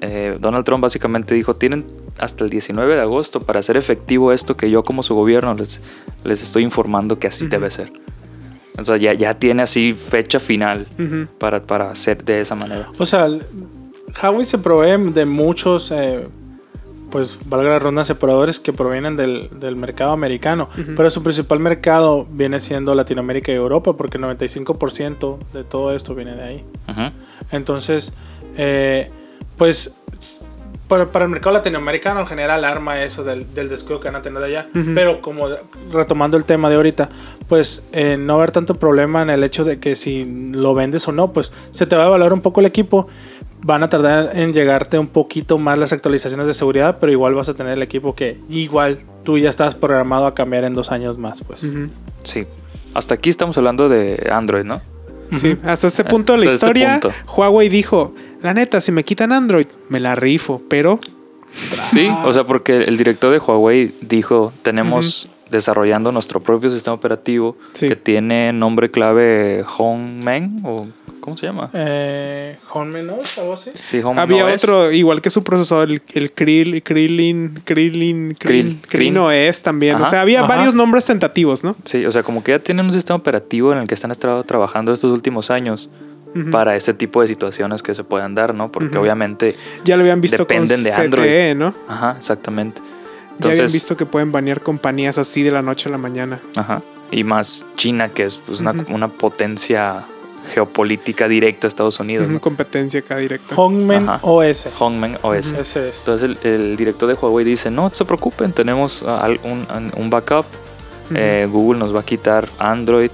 eh, Donald Trump básicamente dijo, tienen hasta el 19 de agosto para hacer efectivo esto que yo como su gobierno les, les estoy informando que así debe ser. O sea, ya, ya tiene así fecha final para, para hacer de esa manera.
O sea, Huawei se provee de muchos, eh, pues valga la ronda, separadores que provienen del, del mercado americano. Pero su principal mercado viene siendo Latinoamérica y Europa, porque el 95% de todo esto viene de ahí. Entonces, eh, pues para, para el mercado latinoamericano en general arma eso del, del descuido que van a tener de allá. Pero como retomando el tema de ahorita, pues eh, no va a haber tanto problema en el hecho de que si lo vendes o no, pues se te va a evaluar un poco el equipo. Van a tardar en llegarte un poquito más las actualizaciones de seguridad, pero igual vas a tener el equipo que igual tú ya estás programado a cambiar en dos años más, pues.
Sí. Hasta aquí estamos hablando de Android, ¿no?
Sí, hasta este punto de la
Hasta este
historia. Huawei dijo, la neta, si me quitan Android, me la rifo, pero...
Sí, o sea, porque el director de Huawei dijo, tenemos desarrollando nuestro propio sistema operativo
Sí.
que tiene nombre clave Hongmen o ¿cómo se llama?
Eh, Home algo así.
Sí, Home
Había
OS.
otro, igual que su procesador, el, el Krill, Krillin, Krillin, Krill,
Krill.
OS también. o
Ajá,
sea, había
ajá.
varios nombres tentativos, ¿no?
Sí, o sea, como que ya tienen un sistema operativo en el que están estado trabajando estos últimos años para este tipo de situaciones que se puedan dar, ¿no? Porque obviamente,
Ya lo habían visto
Dependen
con
de
CTE,
Android.
¿no?
ajá, exactamente.
ya habían
Entonces,
visto que pueden banear compañías así de la noche a la mañana.
Ajá. Y más China, que es pues, una, una potencia geopolítica directa a Estados Unidos.
Ujú,
¿no?
Competencia acá directa.
Hongmen
Ajá.
OS.
Hongmen OS.
Ese es.
Entonces el, el director de Huawei dice, no, no se preocupen, tenemos ah, un, un backup. Eh, Google nos va a quitar Android,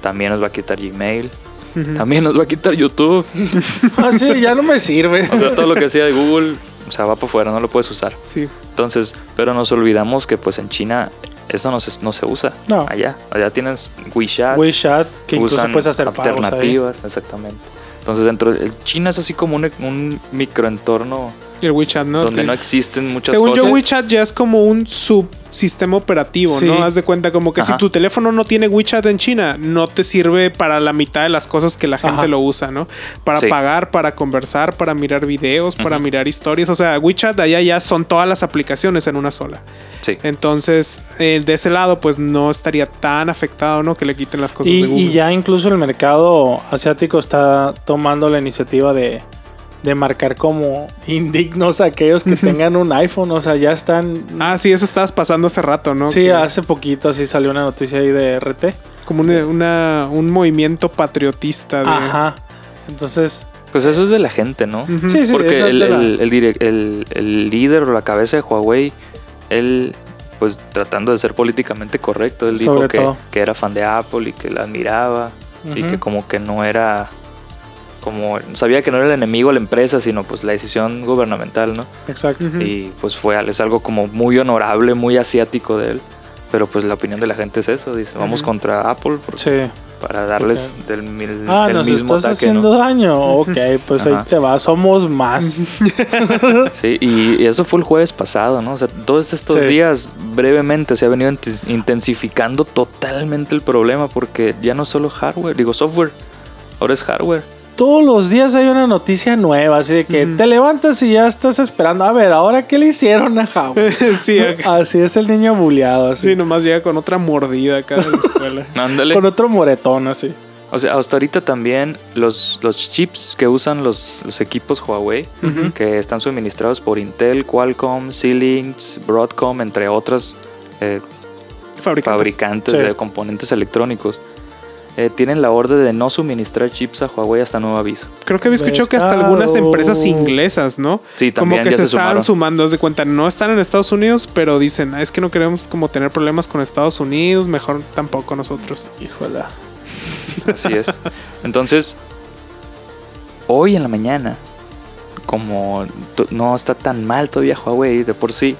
también nos va a quitar Gmail, también nos va a quitar YouTube.
Ah, sí, ya no me sirve.
O sea, todo lo que hacía de Google, o sea, va para afuera, no lo puedes usar.
Sí.
Entonces, pero nos olvidamos que pues en China eso no se, no se usa.
No.
Allá, allá tienes WeChat.
WeChat, que incluso puedes hacer pagos ahí.
alternativas, exactamente. Entonces dentro de China es así como un, un microentorno
El WeChat, ¿no?
donde
Que-
no existen muchas
Según
cosas.
yo, WeChat ya es como un subsistema operativo,
Sí.
¿no? Haz de cuenta como que
Ajá.
si tu teléfono no tiene WeChat en China, no te sirve para la mitad de las cosas que la gente
Ajá.
lo usa, ¿no? Para
Sí.
pagar, para conversar, para mirar videos, para mirar historias. O sea, WeChat allá ya son todas las aplicaciones en una sola.
Sí.
Entonces, eh, de ese lado, pues no estaría tan afectado, ¿no? Que le quiten las cosas
Y,
de Google.
y ya incluso el mercado asiático está tomando la iniciativa de, de marcar como indignos a aquellos que tengan un iPhone. O sea, ya están.
Ah, sí, eso estabas pasando hace rato, ¿no?
sí,
Que-
hace poquito así salió una noticia ahí de RT.
Como una, una- un movimiento patriotista. De,
Ajá. Entonces,
Pues eso es de la gente, ¿no?
Ujú.
sí, sí.
Porque el,
de la-
el- el el- el líder o la cabeza de Huawei, él, pues tratando de ser políticamente correcto, él dijo que, que era fan de Apple y que la admiraba y que como que no era, como sabía que no era el enemigo de la empresa, sino pues la decisión gubernamental, ¿no?
Exacto.
Y pues fue es algo como muy honorable, muy asiático de él. Pero pues la opinión de la gente es eso. Dice, vamos contra Apple
Sí.
para darles del, mil-
Ah,
el
nos
mismo
estás
ataque,
haciendo
¿no?
daño. Ok, pues ahí te va. Somos más.
Sí, y, y eso fue el jueves pasado, ¿no? O sea, todos estos
Sí.
días brevemente se ha venido inten- intensificando totalmente el problema porque ya no es solo hardware, digo software, ahora es hardware.
Todos los días hay una noticia nueva, así de que te levantas y ya estás esperando. A ver, ahora qué le hicieron a
sí, acá-
Así es el niño buleado, así.
sí, nomás llega con otra mordida acá de la escuela.
Ándale.
Con otro moretón, así.
O sea, hasta ahorita también los, los chips que usan los, los equipos Huawei, que están suministrados por Intel, Qualcomm, Xilinx, Broadcom, entre otros eh,
Fabricantes.
fabricantes
Sí.
de componentes electrónicos, eh, tienen la orden de no suministrar chips a Huawei hasta nuevo aviso.
Creo que había escuchado que hasta algunas empresas inglesas, ¿no?
Sí,
como
también
que
ya
se,
se
estaban sumando, de cuenta, no están en Estados Unidos, pero dicen, "Ah, es que no queremos como tener problemas con Estados Unidos, mejor tampoco nosotros.
Híjole.
Así es. Entonces, hoy en la mañana, como no está tan mal todavía Huawei de por sí,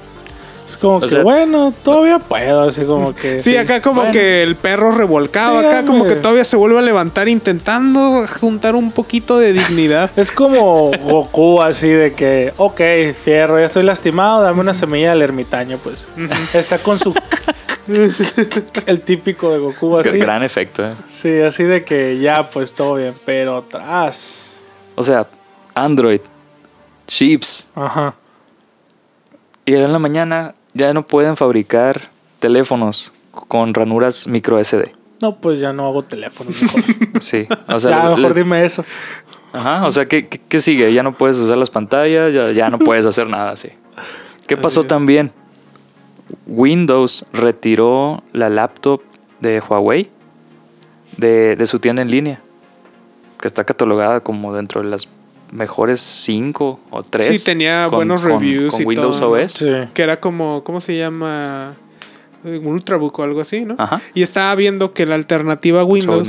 Es como que,
sea-
bueno, todavía puedo, así como que.
Sí, acá como
Bueno.
que el perro revolcado,
Sí,
acá como que todavía se vuelve a levantar intentando juntar un poquito de dignidad.
Es como Goku, así de que, ok, fierro, ya estoy lastimado, dame una semilla del ermitaño, pues. Está con su. el típico de Goku, así.
gran efecto. ¿eh?
Sí, así de que ya, pues todo bien, pero atrás.
O sea, Android, chips,
Ajá.
y en la mañana ya no pueden fabricar teléfonos con ranuras micro SD.
No, pues ya no hago teléfonos mejor.
Sí, o sea,
ya, mejor dime eso.
Ajá, o sea, ¿qué, qué, qué sigue? Ya no puedes usar las pantallas, ya, ya no puedes hacer nada así. ¿Qué pasó también? Windows retiró la laptop de Huawei de, de su tienda en línea, que está catalogada como dentro de las mejores 5 o 3.
Sí, tenía buenos reviews y
Windows. OS.
Sí.
Que era como, ¿cómo se llama? Un Ultrabook o algo así, ¿no?
Ajá.
Y estaba viendo que la alternativa a Windows,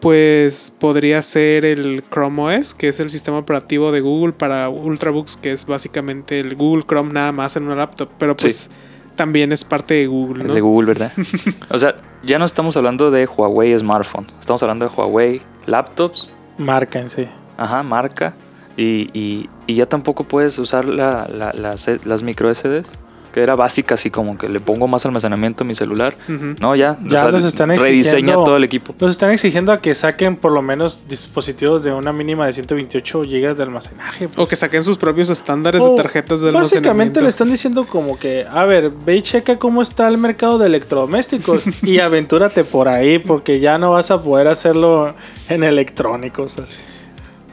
pues podría ser el Chrome OS, que es el sistema operativo de Google para Ultrabooks, que es básicamente el Google Chrome nada más en una laptop, pero pues
Sí.
también es parte de Google,
Es de Google, ¿verdad? o sea, ya no estamos hablando de Huawei smartphone, estamos hablando de Huawei laptops,
Marca en sí.
ajá, marca, y, y- y ya tampoco puedes usar la- la- las, las micro SDs, que era básica, así como que le pongo más almacenamiento a mi celular. No, ya,
Ya los están
rediseña
exigiendo.
todo el equipo.
Nos están exigiendo a que saquen por lo menos dispositivos de una mínima de 128 GB de almacenaje.
O que saquen sus propios estándares
O
de tarjetas de
Básicamente
almacenamiento.
le están diciendo como que, a ver, ve y checa cómo está el mercado de electrodomésticos y aventúrate por ahí porque ya no vas a poder hacerlo en electrónicos. Así.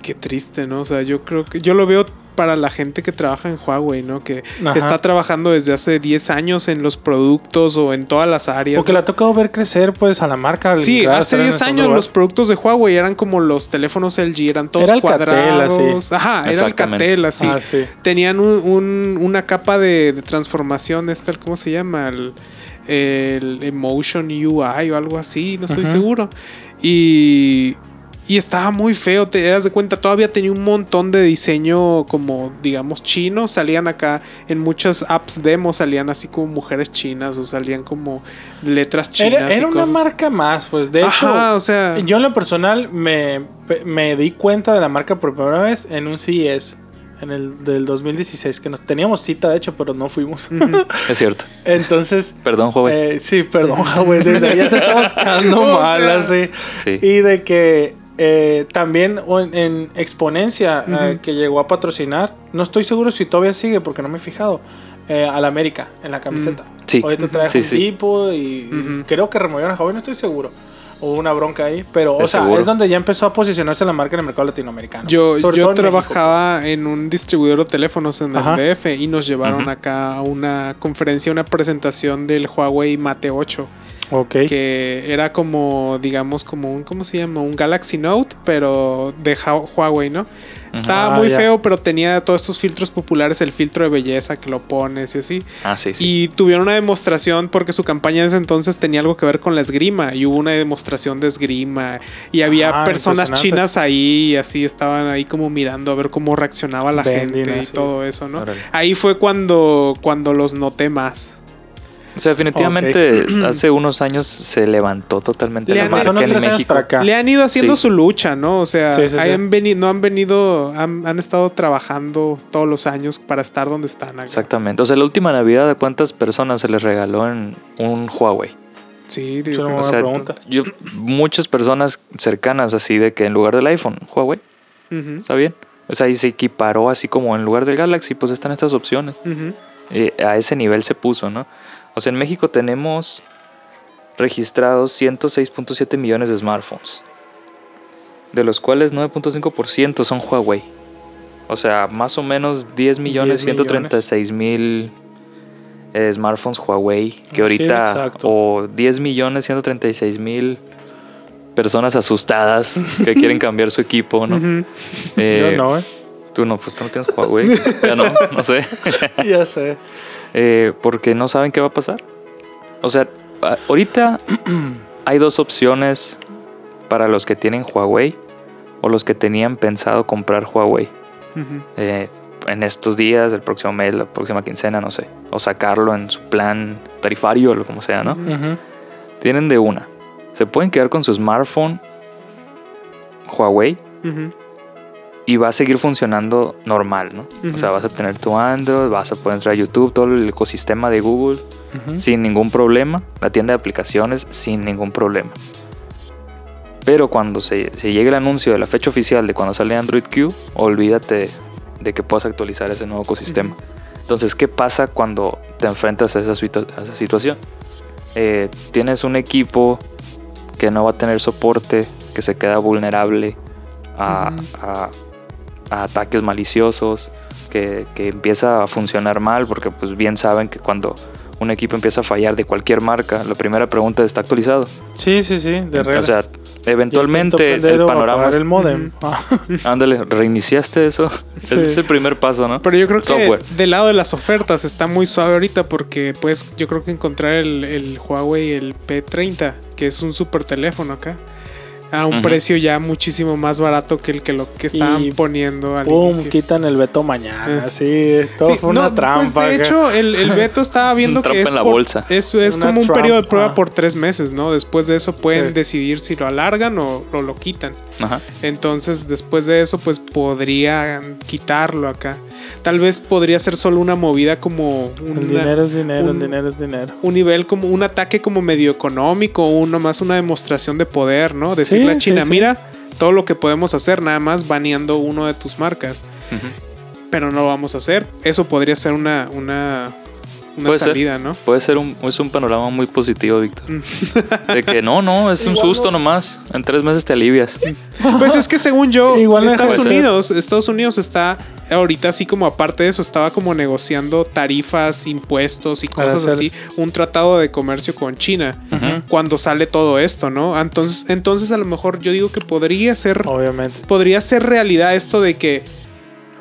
Qué triste, ¿no? O sea, yo creo que yo lo veo para la gente que trabaja en Huawei, ¿no? Que
Ajá.
está trabajando desde hace 10 años en los productos o en todas las áreas.
Porque
¿no?
le ha tocado ver crecer pues a la marca.
Sí, hace
estar en
10
ese
años
lugar.
los productos de Huawei eran como los teléfonos LG, eran todos
Era
cuadrados.
así.
Ajá, era. Alcatel, así.
Ah, sí.
Tenían un- un- una capa de, de transformación, esta, ¿cómo se llama? El, el Emotion UI o algo así, no estoy seguro. Y, y estaba muy feo, te das de cuenta, todavía tenía un montón de diseño como, digamos, chino. Salían acá en muchas apps demo, salían así como mujeres chinas o salían como letras chinas.
Era,
y
una marca más, pues de hecho,
o sea,
yo en lo personal me, me di cuenta de la marca por primera vez en un CES. En el del 2016, que nos teníamos cita de hecho, pero no fuimos.
Es cierto.
Entonces,
Perdón, Huawei.
Eh, sí, perdón, güey. Desde ahí ya te estamos quedando mal,
sea,
así.
Sí.
Y de que eh, también en, en Exponencia, eh, que llegó a patrocinar, no estoy seguro si todavía sigue porque no me he fijado, eh, a la América en la camiseta.
Sí.
Ahorita trae
Sí,
un
sí.
tipo y, y creo que removieron a Hawái, no estoy seguro. Hubo una bronca ahí, pero, o sea,
seguro.
es donde ya empezó a posicionarse la marca en el mercado latinoamericano.
Yo,
Sobre
yo
México,
trabajaba en un distribuidor de teléfonos en
Ajá.
el DF y nos llevaron
Ujú.
acá a una conferencia, una presentación del Huawei Mate 8, que era como, digamos, como un, ¿cómo se llama? Un Galaxy Note, pero de Huawei, ¿no? Estaba
Ah,
muy
ya.
feo, pero tenía todos estos filtros populares, el filtro de belleza que lo pones y así.
Ah, sí, sí.
Y tuvieron una demostración porque su campaña en ese entonces tenía algo que ver con la esgrima y hubo una demostración de esgrima y había
Ah,
personas chinas ahí y así estaban ahí como mirando a ver cómo reaccionaba la gente y
así.
todo eso, ¿no?
Órale.
Ahí fue cuando, cuando los noté más.
O sea, definitivamente hace unos años se levantó totalmente
Le
la
han-
marca en
tres años
México.
para acá.
Le han ido haciendo
Sí.
su lucha, ¿no? O sea,
Sí, sí, sí.
han veni- no han venido, han, han estado trabajando todos los años para estar donde están acá.
Exactamente. O sea, la última Navidad, ¿a cuántas personas se les regaló en un Huawei?
Sí,
Es
digo,
una
O
buena
sea,
pregunta.
yo, muchas personas cercanas así de que en lugar del iPhone, Huawei, ¿está bien? O sea, y se equiparó así como en lugar del Galaxy, pues están estas opciones. Eh, a ese nivel se puso, ¿no? O sea, en México tenemos registrados 106.7 millones de smartphones, de los cuales 9.5% son Huawei. O sea, más o menos 10 millones
10 millones.
136 mil eh, smartphones Huawei, que
Sí,
ahorita,
exacto.
o 10 millones 136 mil personas asustadas que quieren cambiar su equipo, ¿no? Eh,
Yo no, ¿eh?
Tú no, pues tú no tienes Huawei. ya no, no sé.
ya sé.
Eh, porque no saben qué va a pasar. O sea, ahorita hay dos opciones para los que tienen Huawei o los que tenían pensado comprar Huawei
Ujú.
eh, en estos días, el próximo mes, la próxima quincena, no sé. O sacarlo en su plan tarifario o lo como sea, ¿no? Tienen de una. Se pueden quedar con su smartphone Huawei
Ujú.
Y va a seguir funcionando normal, ¿no? O sea, vas a tener tu Android, vas a poder entrar a YouTube, todo el ecosistema de Google sin ningún problema, la tienda de aplicaciones sin ningún problema. Pero cuando se, se llegue el anuncio de la fecha oficial de cuando sale Android Q, olvídate de que puedas actualizar ese nuevo ecosistema. Entonces, ¿qué pasa cuando te enfrentas a esa, a esa situación? Eh, tienes un equipo que no va a tener soporte, que se queda vulnerable a, a- a ataques maliciosos, que, que empieza a funcionar mal, porque pues bien saben que cuando un equipo empieza a fallar de cualquier marca, la primera pregunta es, ¿está actualizado?
Sí, sí, sí, de regla.
O sea, eventualmente el panorama es,
el modem. Ah,
ándale, reiniciaste eso.
Sí.
Ese es el primer paso, ¿no?
Pero yo creo que
Software.
del lado de las ofertas está muy suave ahorita porque pues yo creo que encontrar el, el Huawei el P30, que es un super teléfono acá, a un precio ya muchísimo más barato que el que lo que estaban
Y
poniendo al
Pum,
inicio.
quitan el veto mañana.
Eh.
Sí, todo
Sí,
fue una
no,
trampa.
Pues de hecho, el, el veto estaba viendo que es,
en la
por-
bolsa.
es, como un periodo de prueba por tres meses, ¿no? Después de eso pueden
Sí.
decidir si lo alargan o, o lo quitan.
Ajá.
Entonces, después de eso, pues podrían quitarlo acá. Tal vez podría ser solo una movida como
el
una-
dinero es dinero,
un-
el dinero es dinero.
un nivel como un ataque como medio económico, uno más una demostración de poder, ¿no? Decirle
Sí,
a China,
sí, sí.
mira todo lo que podemos hacer, nada más baneando uno de tus marcas. Pero no lo vamos a hacer. Eso podría ser una, una, una
Puede ser.
salida, ¿no?
Puede ser un, es un panorama muy positivo, Víctor.
Mm.
De que no, no, es un
Igual
susto
no.
nomás. En tres meses te alivias.
Pues es que según yo,
Igual
Estados
ser.
Unidos, Estados Unidos está ahorita así como aparte de eso, estaba como negociando tarifas, impuestos y cosas así, un tratado de comercio con China. Cuando sale todo esto, ¿no? Entonces, entonces a lo mejor yo digo que podría ser
Obviamente.
podría ser realidad esto de que,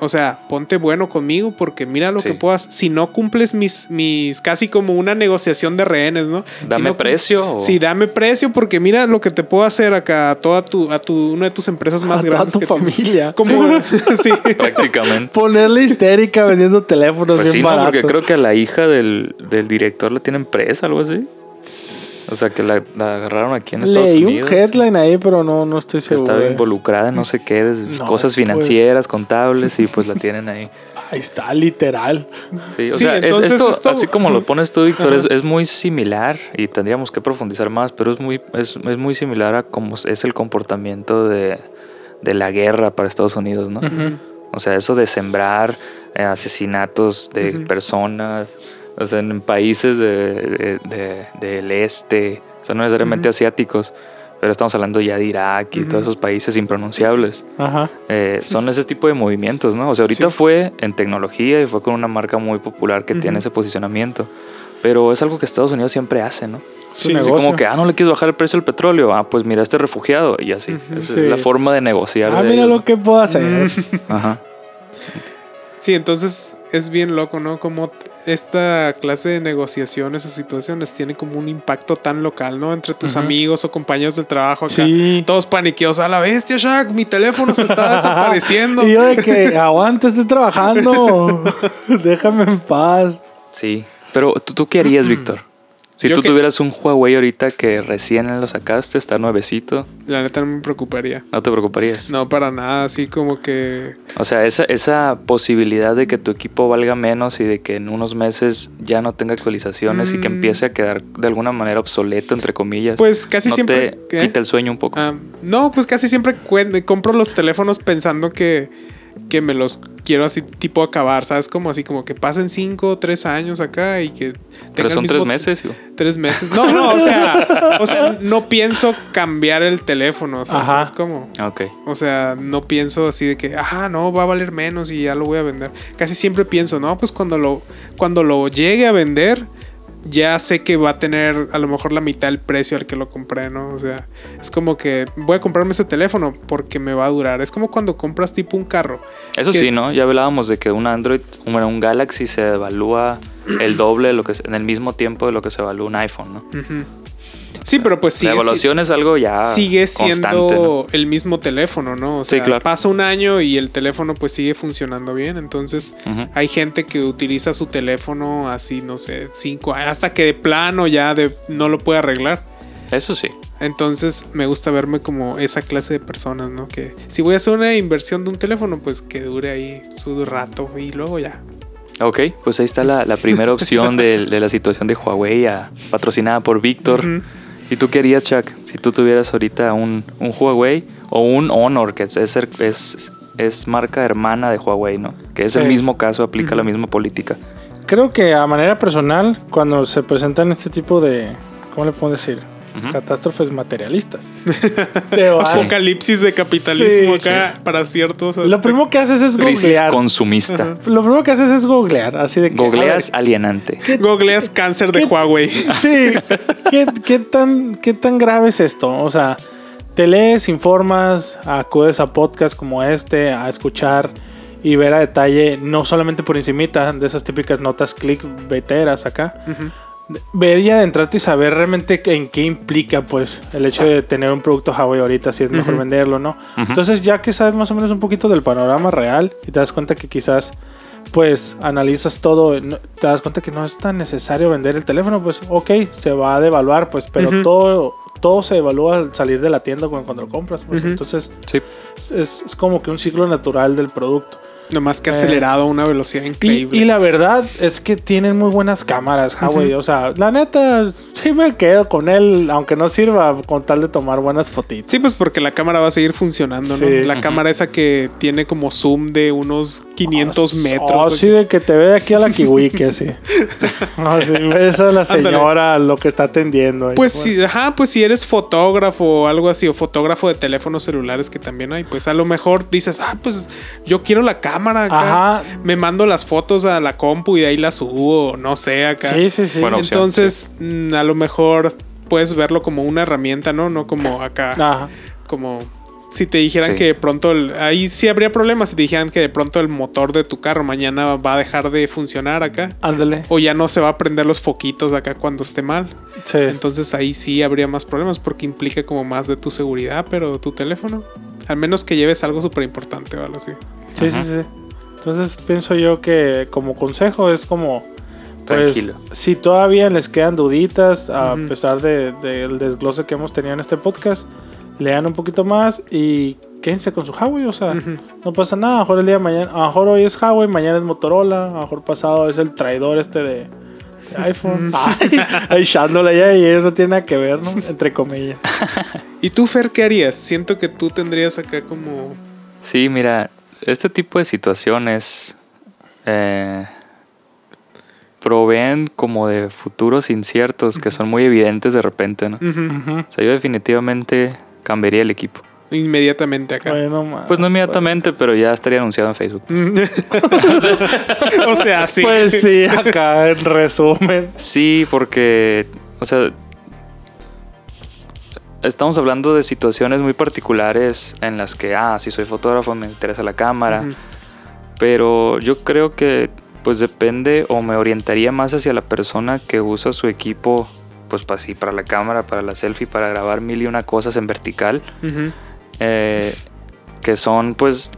o sea, ponte bueno conmigo porque mira lo
Sí.
que puedas. Si no cumples mis, mis, casi como una negociación de rehenes, ¿no? Si
Dame
no
precio. o-
Sí, dame precio porque mira lo que te puedo hacer acá a toda tu, a tu, una de tus empresas más
A
grandes.
tu
que tienes.
familia.
Como, sí.
Prácticamente.
Ponerle histérica vendiendo teléfonos
Pues
bien
sí, no, porque creo que a la hija del, del director la tienen presa, algo así. O sea, que la, la agarraron aquí en Estados
Leí
Unidos.
un headline ahí, pero no, no estoy
que
seguro.
estaba involucrada en no sé qué,
No,
cosas
pues.
financieras, contables, y pues la tienen ahí.
Ahí está, literal.
Sí, o
Sí,
sea, es- esto,
esto-
así como lo pones tú, Víctor, es, es muy similar y tendríamos que profundizar más, pero es muy, es, es muy similar a cómo es el comportamiento de, de la guerra para Estados Unidos, ¿no? O sea, eso de sembrar eh, asesinatos de personas, o sea, en países de, de- de- del este, o sea, no necesariamente asiáticos, pero estamos hablando ya de Irak y todos esos países impronunciables.
Ajá.
Eh, son ese tipo de movimientos, ¿no? O sea, ahorita
Sí.
fue en tecnología y fue con una marca muy popular que tiene ese posicionamiento. Pero es algo que Estados Unidos siempre hace, ¿no?
Sí,
Así como que, ah, no le quieres bajar el precio del petróleo. Ah, pues mira, este refugiado. Y así. Esa
Sí.
es la forma de negociar.
Ah,
de
mira
ellos,
lo que puedo hacer.
Ajá.
Sí, entonces es bien loco, ¿no? Como esta clase de negociaciones o situaciones tiene como un impacto tan local, ¿no? Entre tus amigos o compañeros del trabajo acá.
Sí.
Todos paniqueados. A la bestia, Shaq, mi teléfono se está desapareciendo.
y yo de que aguante, estoy trabajando. Déjame en paz.
Sí. Pero ¿tú, tú qué harías, Víctor? Si
Yo
tú
que-
tuvieras un Huawei ahorita que recién lo sacaste, está nuevecito,
La neta no me preocuparía.
no te preocuparías.
No, para nada, así como que...
O sea, esa, esa posibilidad de que tu equipo valga menos y de que en unos meses ya no tenga actualizaciones y que
Mm.
empiece a quedar de alguna manera obsoleto, entre comillas.
Pues casi
¿no
siempre...
te quita el sueño un poco.
Ah, no, pues casi siempre compro los teléfonos pensando que, que me los quiero así tipo acabar, ¿sabes? Como así, como que pasen cinco o tres años acá y que...
Pero son
mismo-
tres meses. hijo.
Tres meses. No, no, o sea, o sea, no pienso cambiar el teléfono, o sea,
Ajá.
¿sabes cómo?
Ah, Ok.
O sea, no pienso así de que, ah, no, va a valer menos y ya lo voy a vender. Casi siempre pienso, no, pues cuando lo, cuando lo llegue a vender, ya sé que va a tener a lo mejor la mitad del precio al que lo compré, ¿no? O sea, es como que voy a comprarme ese teléfono porque me va a durar. Es como cuando compras tipo un carro.
Eso
que-
sí, ¿no? Ya hablábamos de que un Android, bueno, un Galaxy se evalúa el doble de lo que en el mismo tiempo de lo que se evalúa un iPhone, ¿no?
Sí, pero pues sigue,
la evaluación es algo ya
sigue siendo
constante, ¿no?
el mismo teléfono, ¿no? O
Sí,
sea,
claro.
pasa un año y el teléfono pues sigue funcionando bien. Entonces, hay gente que utiliza su teléfono así, no sé, cinco hasta que de plano ya de, no lo puede arreglar.
Eso sí.
Entonces, me gusta verme como esa clase de personas, ¿no? Que si voy a hacer una inversión de un teléfono, pues que dure ahí su rato y luego ya.
Ok, pues ahí está la, la primera opción de, de la situación de Huawei, a- patrocinada por Víctor. ¿Y tú querías, Chuck, si tú tuvieras ahorita un, un Huawei o un Honor, que es, es, es, marca hermana de Huawei, ¿no? Que es el mismo caso, aplica la misma política.
Creo que a manera personal, cuando se presentan este tipo de, ¿cómo le puedo decir? Catástrofes materialistas. te vas-
Apocalipsis de capitalismo
Sí,
acá para ciertos.
Lo
aspectos.
primero que haces es
Crisis
googlear.
consumista.
Lo primero que haces es googlear, así de que...
Googleas
ver,
alienante.
Googleas cáncer de
¿Qué?
Huawei.
Sí, ¿Qué, qué tan, ¿qué tan grave es esto? O sea, te lees, informas, acudes a podcasts como este, a escuchar y ver a detalle, no solamente por encimita de esas típicas notas clickbaiteras acá. Ver y adentrarte y saber realmente en qué implica pues el hecho de tener un producto Huawei ahorita, si es mejor venderlo o no. Entonces ya que sabes más o menos un poquito del panorama real y te das cuenta que quizás pues analizas todo, te das cuenta que no es tan necesario vender el teléfono, pues ok, se va a devaluar, pues, pero todo, todo se evalúa al salir de la tienda cuando, cuando lo compras, pues, entonces
Sí.
es, es como que un ciclo natural del producto.
Nomás que
Eh,
acelerado a una velocidad increíble.
y la verdad es que tienen muy buenas cámaras, Huawei. O sea, la neta, sí me quedo con él, aunque no sirva con tal de tomar buenas fotitos.
Sí, pues porque la cámara va a seguir funcionando, ¿no? La cámara esa que tiene como zoom de unos 500 metros.
Oh, sí, de que te ve de aquí a la kiwi, que sí. No, sí, ves a la
Ándale.
señora lo que está atendiendo. ahí.
Pues
Bueno,
sí, ajá, pues si eres fotógrafo o algo así, o fotógrafo de teléfonos celulares que también hay, pues a lo mejor dices, ah, pues yo quiero la cámara acá.
Ajá.
Me mando las fotos a la compu y de ahí las subo, no sé, acá.
Sí, sí, sí.
Bueno, opción,
Entonces, mm, a lo mejor puedes verlo como una herramienta, ¿no? No como acá,
Ajá.
como si te dijeran
Sí.
que de pronto, el- ahí sí habría problemas si te dijeran que de pronto el motor de tu carro mañana va a dejar de funcionar acá.
Ándale.
O ya no se va a prender los foquitos acá cuando esté mal.
Sí.
Entonces ahí sí habría más problemas porque implica como más de tu seguridad, pero tu teléfono. Al menos que lleves algo súper importante o algo así.
Sí, sí, sí. Entonces pienso yo que como consejo es como... Pues,
Tranquilo.
si todavía les quedan duditas, a pesar de- del desglose que hemos tenido en este podcast, lean un poquito más y quédense con su Huawei. O sea, no pasa nada. A lo mejor el día de mañana, a lo mejor hoy es Huawei, mañana es Motorola, a lo mejor pasado es el traidor este de, de iPhone. Ay, ay, echándole ya y eso no tiene nada que ver, ¿no? Entre comillas.
¿Y tú, Fer, qué harías? Siento que tú tendrías acá como...
Sí, mira, este tipo de situaciones eh, proveen como de futuros inciertos que son muy evidentes de repente, ¿no? O sea, yo definitivamente cambiaría el equipo.
Inmediatamente acá.
Bueno, más,
Pues no inmediatamente, pero ya estaría anunciado en Facebook.
o sea, sí.
Pues sí, acá en resumen.
Sí, porque, o sea, estamos hablando de situaciones muy particulares en las que, ah, si soy fotógrafo me interesa la cámara,
Ujú.
pero yo creo que pues depende o me orientaría más hacia la persona que usa su equipo, pues para sí, para la cámara, para la selfie, para grabar mil y una cosas en vertical,
Ujú.
eh, que son pues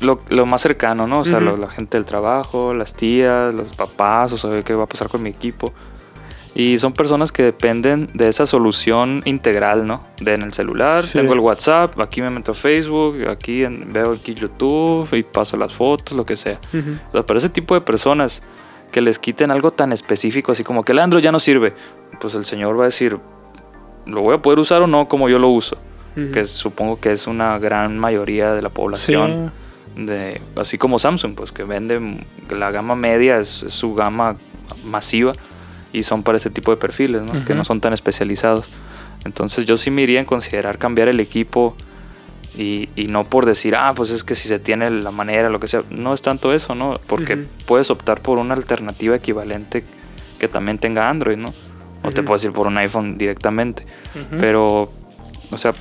lo, lo más cercano, ¿no? O sea,
Ujú.
lo- la gente del trabajo, las tías, los papás, o saber qué va a pasar con mi equipo. Y son personas que dependen de esa solución integral, ¿no? De en el celular,
Sí.
tengo el WhatsApp, aquí me meto a Facebook, aquí en- veo aquí YouTube y paso las fotos, lo que sea.
Ujú.
O sea, para ese tipo de personas que les quiten algo tan específico, así como que el Android ya no sirve, pues el señor va a decir, ¿lo voy a poder usar o no como yo lo uso?
Ujú.
Que supongo que es una gran mayoría de la
Sí.
población. De, así como Samsung, pues que vende la gama media, es, es su gama masiva y son para ese tipo de perfiles, ¿no? que
Ujú.
no son tan especializados. Entonces yo sí me iría en considerar cambiar el equipo y, y no por decir, ah, pues es que si se tiene la manera, lo que sea. No es tanto eso, ¿no? Porque puedes optar por una alternativa equivalente que también tenga Android, ¿no? O te puedes ir por un iPhone directamente. Pero, o sea,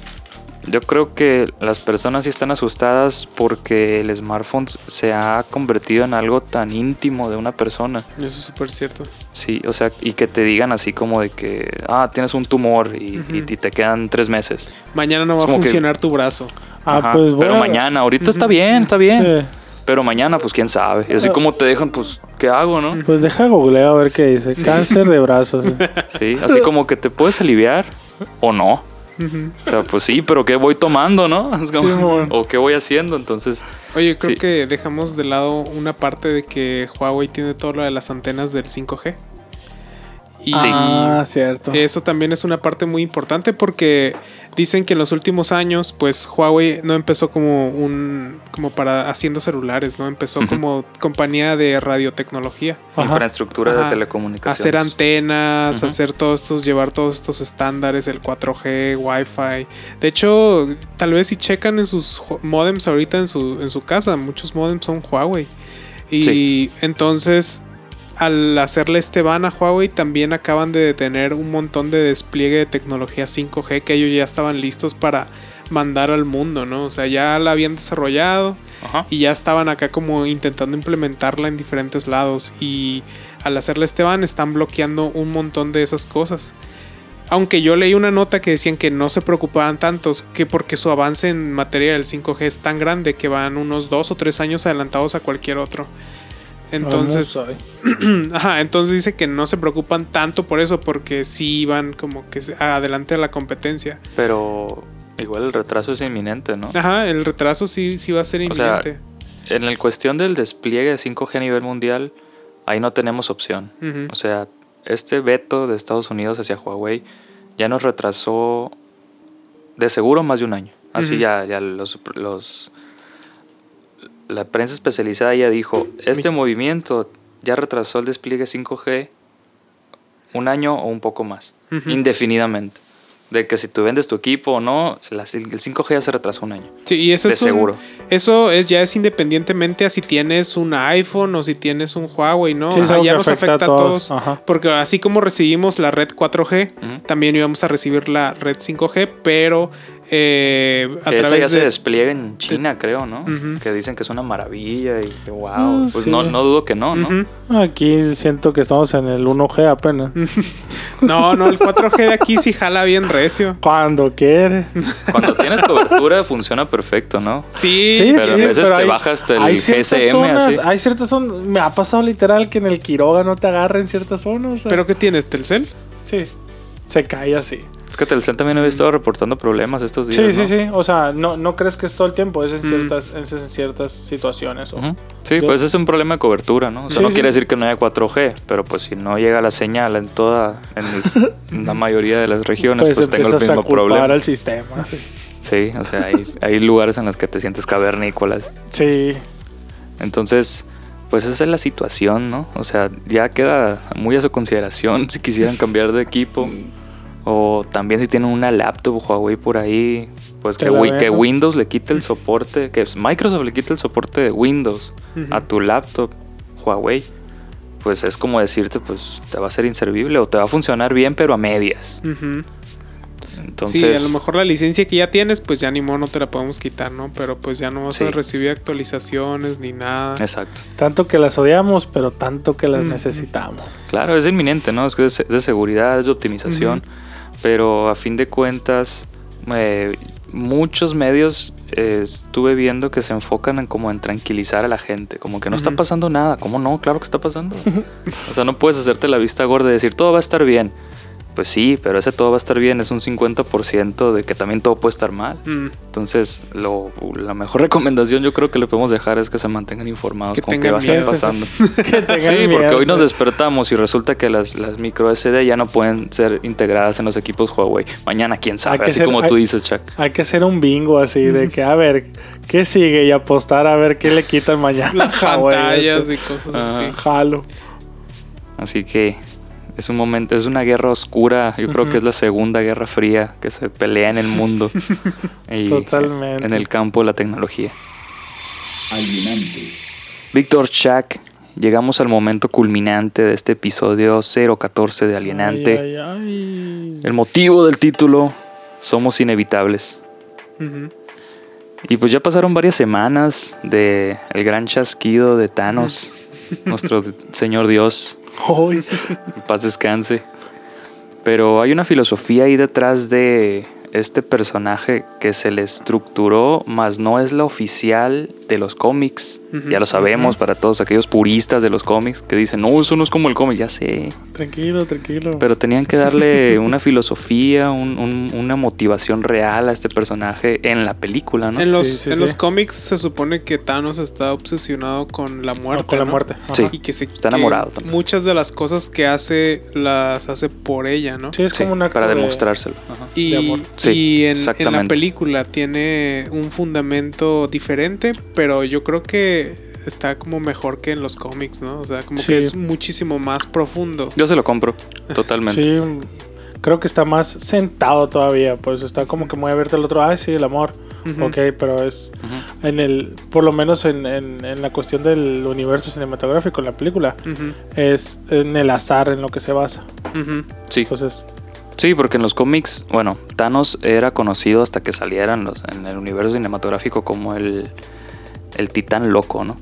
yo creo que las personas sí están asustadas porque el smartphone se ha convertido en algo tan íntimo de una persona.
Eso es súper cierto.
Sí, o sea, y que te digan así como de que, ah, tienes un tumor y,
Ujú.
y- y te quedan tres meses.
Mañana no va a
que-
funcionar tu brazo.
Ah,
Ajá,
pues voy
pero mañana, ahorita está bien, está bien.
Sí.
Pero mañana, pues quién sabe. Y así como te dejan, pues, ¿qué hago, no?
Pues deja googleo a ver qué dice. Cáncer de brazos.
Sí, así como que te puedes aliviar o no. O sea, pues sí, pero ¿qué voy tomando, no? Es como-
Simón.
o qué voy haciendo, entonces...
Oye, creo
Sí.
que dejamos de lado una parte de que Huawei tiene todo lo de las antenas del 5G. Y
Ah, cierto.
eso también es una parte muy importante porque dicen que en los últimos años, pues Huawei no empezó como un como para haciendo celulares, no empezó como compañía de radiotecnología.
Ajá.
Infraestructura
Ajá.
de telecomunicaciones.
Hacer antenas, hacer todos estos, llevar todos estos estándares, el 4G, Wi-Fi. De hecho, tal vez si checan en sus modems ahorita en su, en su casa, muchos modems son Huawei. Y
Sí.
entonces, al hacerle este ban a Huawei, también acaban de detener un montón de despliegue de tecnología 5G que ellos ya estaban listos para mandar al mundo, ¿no? O sea, ya la habían desarrollado
Ajá.
y ya estaban acá como intentando implementarla en diferentes lados y al hacerle este ban están bloqueando un montón de esas cosas. Aunque yo leí una nota que decían que no se preocupaban tantos, que porque su avance en materia del 5G es tan grande que van unos dos o tres años adelantados a cualquier otro. Entonces, ajá, entonces dice que no se preocupan tanto por eso, porque sí van como que se- adelante a la competencia.
Pero igual el retraso es inminente, ¿no?
Ajá, el retraso sí, sí va a ser
O sea,
inminente.
En el cuestión del despliegue de 5G a nivel mundial, ahí no tenemos opción. O sea, este veto de Estados Unidos hacia Huawei ya nos retrasó de seguro más de un año. Así ya, ya los, los... La prensa especializada ya dijo, este movimiento ya retrasó el despliegue 5G un año o un poco más, indefinidamente. De que si tú vendes tu equipo o no, el 5G ya se retrasó un año.
Sí, y eso
de
es un-
seguro.
eso es ya es independientemente a si tienes un iPhone o si tienes un Huawei, ¿no?
Sí,
o sea, ya nos
afecta
afecta a
a
todos. Porque así como recibimos la red 4G,
Ujú.
también íbamos a recibir la red 5G, pero eh, a
Que esa ya se
de...
despliega en China, creo, ¿no? Que dicen que es una maravilla y que wow.
Ah,
pues
sí.
no, no dudo que no, ¿no?
Aquí siento que estamos en el 1G apenas.
No, no, el 4G de aquí sí jala bien recio.
Cuando quiere.
Cuando tienes cobertura funciona perfecto, ¿no?
Sí,
Sí,
pero a veces
pero
te
hay-
baja hasta el
hay
GSM,
zonas-
así.
Hay ciertas zonas. Me ha pasado literal que en el Quiroga no te agarra en ciertas zonas. o sea,
pero ¿qué tienes? ¿Telcel?
sí, se cae así.
Es que Telcel también había estado reportando problemas estos días.
Sí,
¿no?
sí, sí. O sea, no, no crees que es todo el tiempo, es en,
Mm.
ciertas, es en ciertas situaciones. o-.
Sí,
Yo-
pues es un problema de cobertura, ¿no? O sea,
Sí,
no
sí.
quiere decir que no haya 4G, pero pues si no llega la señal en toda, en, el- en la mayoría de las regiones,
Pues,
pues, tengo el
a
mismo
culpar
problema.
al sistema. Sí.
Sí, o sea, hay, hay lugares en los que te sientes cavernícolas.
Sí.
Entonces, pues esa es la situación, ¿no? O sea, ya queda muy a su consideración si quisieran cambiar de equipo. O también si tienen una laptop Huawei por ahí, pues
Que.
Windows le quite el soporte, que Microsoft le quite el soporte de Windows a tu laptop Huawei. Pues es como decirte, pues te va a ser inservible o te va a funcionar bien, pero a medias.
Ujú.
Entonces,
sí, a lo mejor la licencia que ya tienes, pues ya ni modo no te la podemos quitar, ¿no? Pero pues ya no vas a recibir actualizaciones ni nada.
exacto.
Tanto que las odiamos, pero tanto que las
Mm,
necesitamos.
Claro, es inminente, ¿no? Es que es de seguridad, es de optimización, pero a fin de cuentas, eh, muchos medios eh, estuve viendo que se enfocan en como en tranquilizar a la gente, como que no está pasando nada. ¿Cómo no? Claro que está pasando. o sea, no puedes hacerte la vista gorda y decir todo va a estar bien. Pues sí, pero ese todo va a estar bien es un 50% de que también todo puede estar mal.
Mm,
Entonces, lo, la mejor recomendación yo creo que le podemos dejar es que se mantengan informados
Que
con qué va a estar pasando.
Que
Sí, porque
miedo,
hoy nos despertamos y resulta que las, las micro SD ya no pueden ser integradas en los equipos Huawei. Mañana, quién sabe, así
ser-
como
hay-
tú dices, Chuck.
Hay que hacer un bingo así de que, a ver, ¿qué sigue? Y apostar a ver qué le quitan mañana.
Las pantallas
eso.
y cosas así.
Jalo.
Así que es un momento, es una guerra oscura. Yo creo que es la segunda guerra fría que se pelea en el mundo. y
Totalmente.
En el campo de la tecnología.
alienante,
Víctor Chuck, llegamos al momento culminante de este episodio 014 de Alienante.
Ay, ay, ay.
El motivo del título, Somos Inevitables. Y pues ya pasaron varias semanas de el gran chasquido de Thanos, nuestro señor Dios, En paz descanse. Pero hay una filosofía ahí detrás de este personaje que se le estructuró, más no es la oficial de los cómics. Ya lo sabemos para todos aquellos puristas de los cómics que dicen, no, eso no es como el cómic, ya sé.
Tranquilo, tranquilo.
Pero tenían que darle una filosofía, un- un- una motivación real a este personaje en la película, ¿no?
En los,
Sí, sí,
en
sí.
los cómics se supone que Thanos está obsesionado con la muerte.
No, con la
¿no?
muerte.
Sí.
Y que se
Está
que
enamorado también.
Muchas de las cosas que hace las hace por ella, ¿no?
Sí, es
Sí,
como un acto
para
de-
demostrárselo. Ajá.
Y,
de amor.
Sí,
y en, en la película tiene un fundamento diferente, pero yo creo que está como mejor que en los cómics, ¿no? O sea, como
Sí.
que es muchísimo más profundo.
Yo se lo compro, totalmente.
Sí, creo que está más sentado todavía. Pues está como que muy abierto el otro. Ay, sí, el amor.
Ujú.
Ok, pero es en el, por lo menos en, en- en la cuestión del universo cinematográfico en la película, es en el azar en lo que se basa.
Sí.
Entonces,
Sí, porque en los cómics, bueno, Thanos era conocido hasta que salieran los, en el universo cinematográfico como el, el titán loco, ¿no?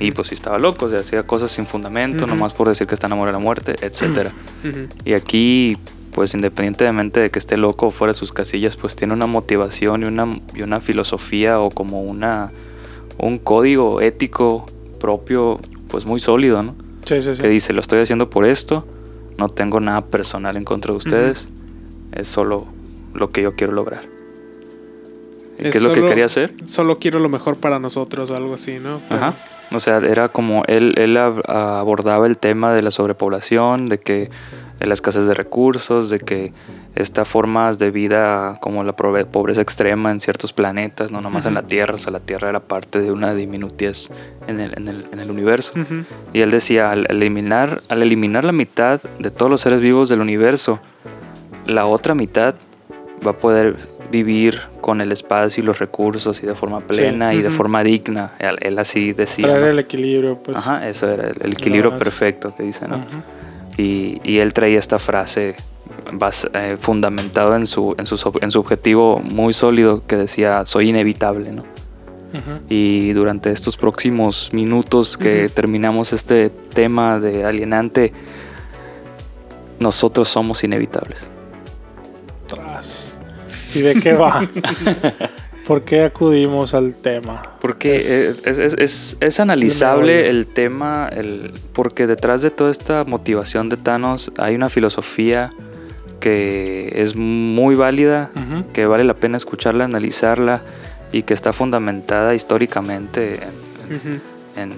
Y pues sí estaba loco, o sea, hacía cosas sin fundamento, nomás por decir que está enamorado de la muerte, etcétera.
Ujú.
Y aquí, pues independientemente de que esté loco o fuera de sus casillas, pues tiene una motivación y una, y una filosofía o como una un código ético propio, pues muy sólido, ¿no?
sí, sí, sí.
Que dice, lo estoy haciendo por esto, no tengo nada personal en contra de ustedes, es solo lo que yo quiero lograr. ¿Y
Es
¿Qué es lo que
solo-
quería hacer?
Solo quiero lo mejor para nosotros o algo así, ¿no? Pero-
Ajá. O sea, era como él, él ab- abordaba el tema de la sobrepoblación, de que de la escasez de recursos, de que estas formas de vida como la pobreza extrema en ciertos planetas, no nomás en la Tierra, o sea, la Tierra era parte de una diminutez en el, en el, en el universo. Y él decía, al eliminar, al eliminar la mitad de todos los seres vivos del universo, la otra mitad va a poder vivir con el espacio y los recursos y de forma plena y de
Ujú.
forma digna. Él, él así decía.
Traer
¿no?
el equilibrio, pues.
Ajá, eso era el, el equilibrio perfecto que dice, ¿no?
Ujú.
Y, y él traía esta frase bas- eh, fundamentado en su, en, su, en su objetivo muy sólido que decía, soy inevitable, ¿no?
Ujú.
Y durante estos próximos minutos que terminamos este tema de alienante, nosotros somos inevitables.
¿Y de qué va? ¿Por qué acudimos al tema?
Porque
Es-
es, es, es- es analizable el tema, el, porque detrás de toda esta motivación de Thanos hay una filosofía que es muy válida,
Ujú.
que vale la pena escucharla, analizarla y que está fundamentada históricamente en,
Ujú.
en,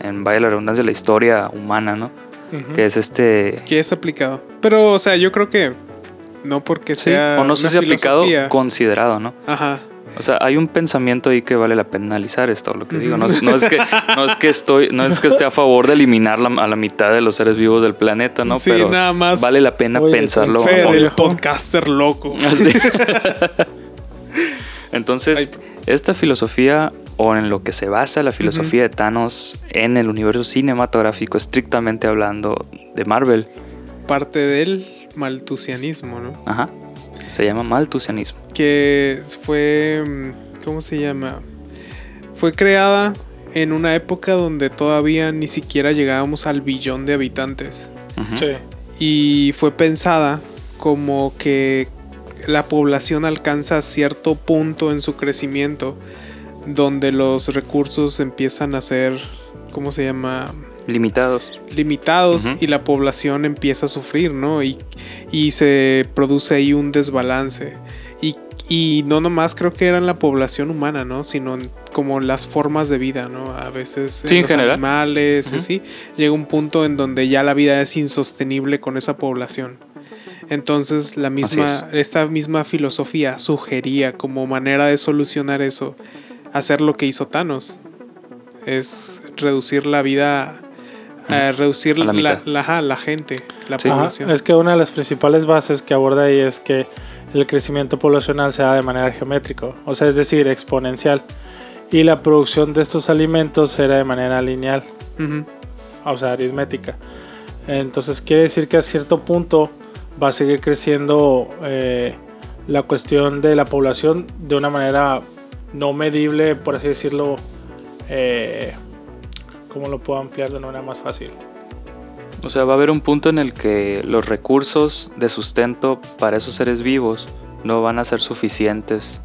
en vaya la redundancia, la historia humana, ¿no?
Ujú.
Que es este...
Que es aplicado. Pero, o sea, yo creo que no porque
Sí,
sea.
o no sé si aplicado, considerado, ¿no?
Ajá.
O sea, hay un pensamiento ahí que vale la pena analizar, es todo lo que digo. No, es- no es que, no es que estoy, no es que esté a favor de eliminar la- a la mitad de los seres vivos del planeta, ¿no?
Sí,
Pero
nada más.
vale la pena
Oye,
pensarlo.
Fer,
el podcaster loco.
Así. Entonces, esta filosofía, o en lo que se basa la filosofía de Thanos en el universo cinematográfico, estrictamente hablando de Marvel,
Parte del maltusianismo, ¿no?
ajá, se llama maltusianismo.
Que fue. mm, ¿Cómo se llama? Fue creada en una época donde todavía ni siquiera llegábamos al billón de habitantes.
Sí.
Y fue pensada como que la población alcanza cierto punto en su crecimiento donde los recursos empiezan a ser, ¿cómo se llama?
Limitados.
limitados y la población empieza a sufrir, ¿no? Y, y se produce ahí un desbalance. Y, y no nomás creo que era en la población humana, ¿no? Sino en como las formas de vida, ¿no? A veces
Sí, en
los
general.
animales,
Ujú.
así. Llega un punto en donde ya la vida es insostenible con esa población. Entonces la misma, esta misma filosofía sugería como manera de solucionar eso, hacer lo que hizo Thanos. Es reducir la vida, eh, reducir
A la
la, gente, la
Sí.
Ajá,
población.
es que una de las principales bases que aborda ahí es que el crecimiento poblacional se da de manera geométrica, o sea, es decir, exponencial. Y la producción de estos alimentos era de manera lineal, o sea, aritmética. Entonces quiere decir que a cierto punto va a seguir creciendo eh, la cuestión de la población de una manera no medible, por así decirlo. Eh, ¿Cómo lo puedo ampliar de una manera más fácil?
O sea, va a haber un punto en el que los recursos de sustento para esos seres vivos no van a ser suficientes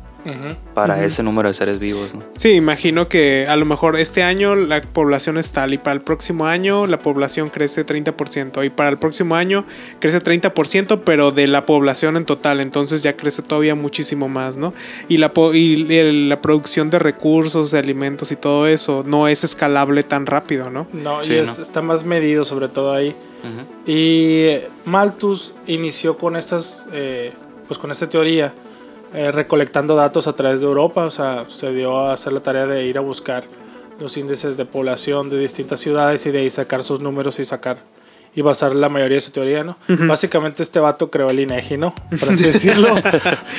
para ese número de seres vivos, ¿no?
Sí, imagino que a lo mejor este año la población es tal y para el próximo año la población crece 30% y para el próximo año crece 30% pero de la población en total, entonces ya crece todavía muchísimo más, ¿no? Y la, po- y el- la producción de recursos, de alimentos y todo eso no es escalable tan rápido, ¿no?
No,
Sí,
y es-
¿no?
está más medido sobre todo ahí. Y Malthus inició con estas, eh, pues con esta teoría, eh, recolectando datos a través de Europa, o sea, se dio a hacer la tarea de ir a buscar los índices de población de distintas ciudades y de ahí sacar sus números y sacar y basar la mayoría de su teoría, ¿no? Básicamente este vato creó el INEGI, ¿no? Por así decirlo.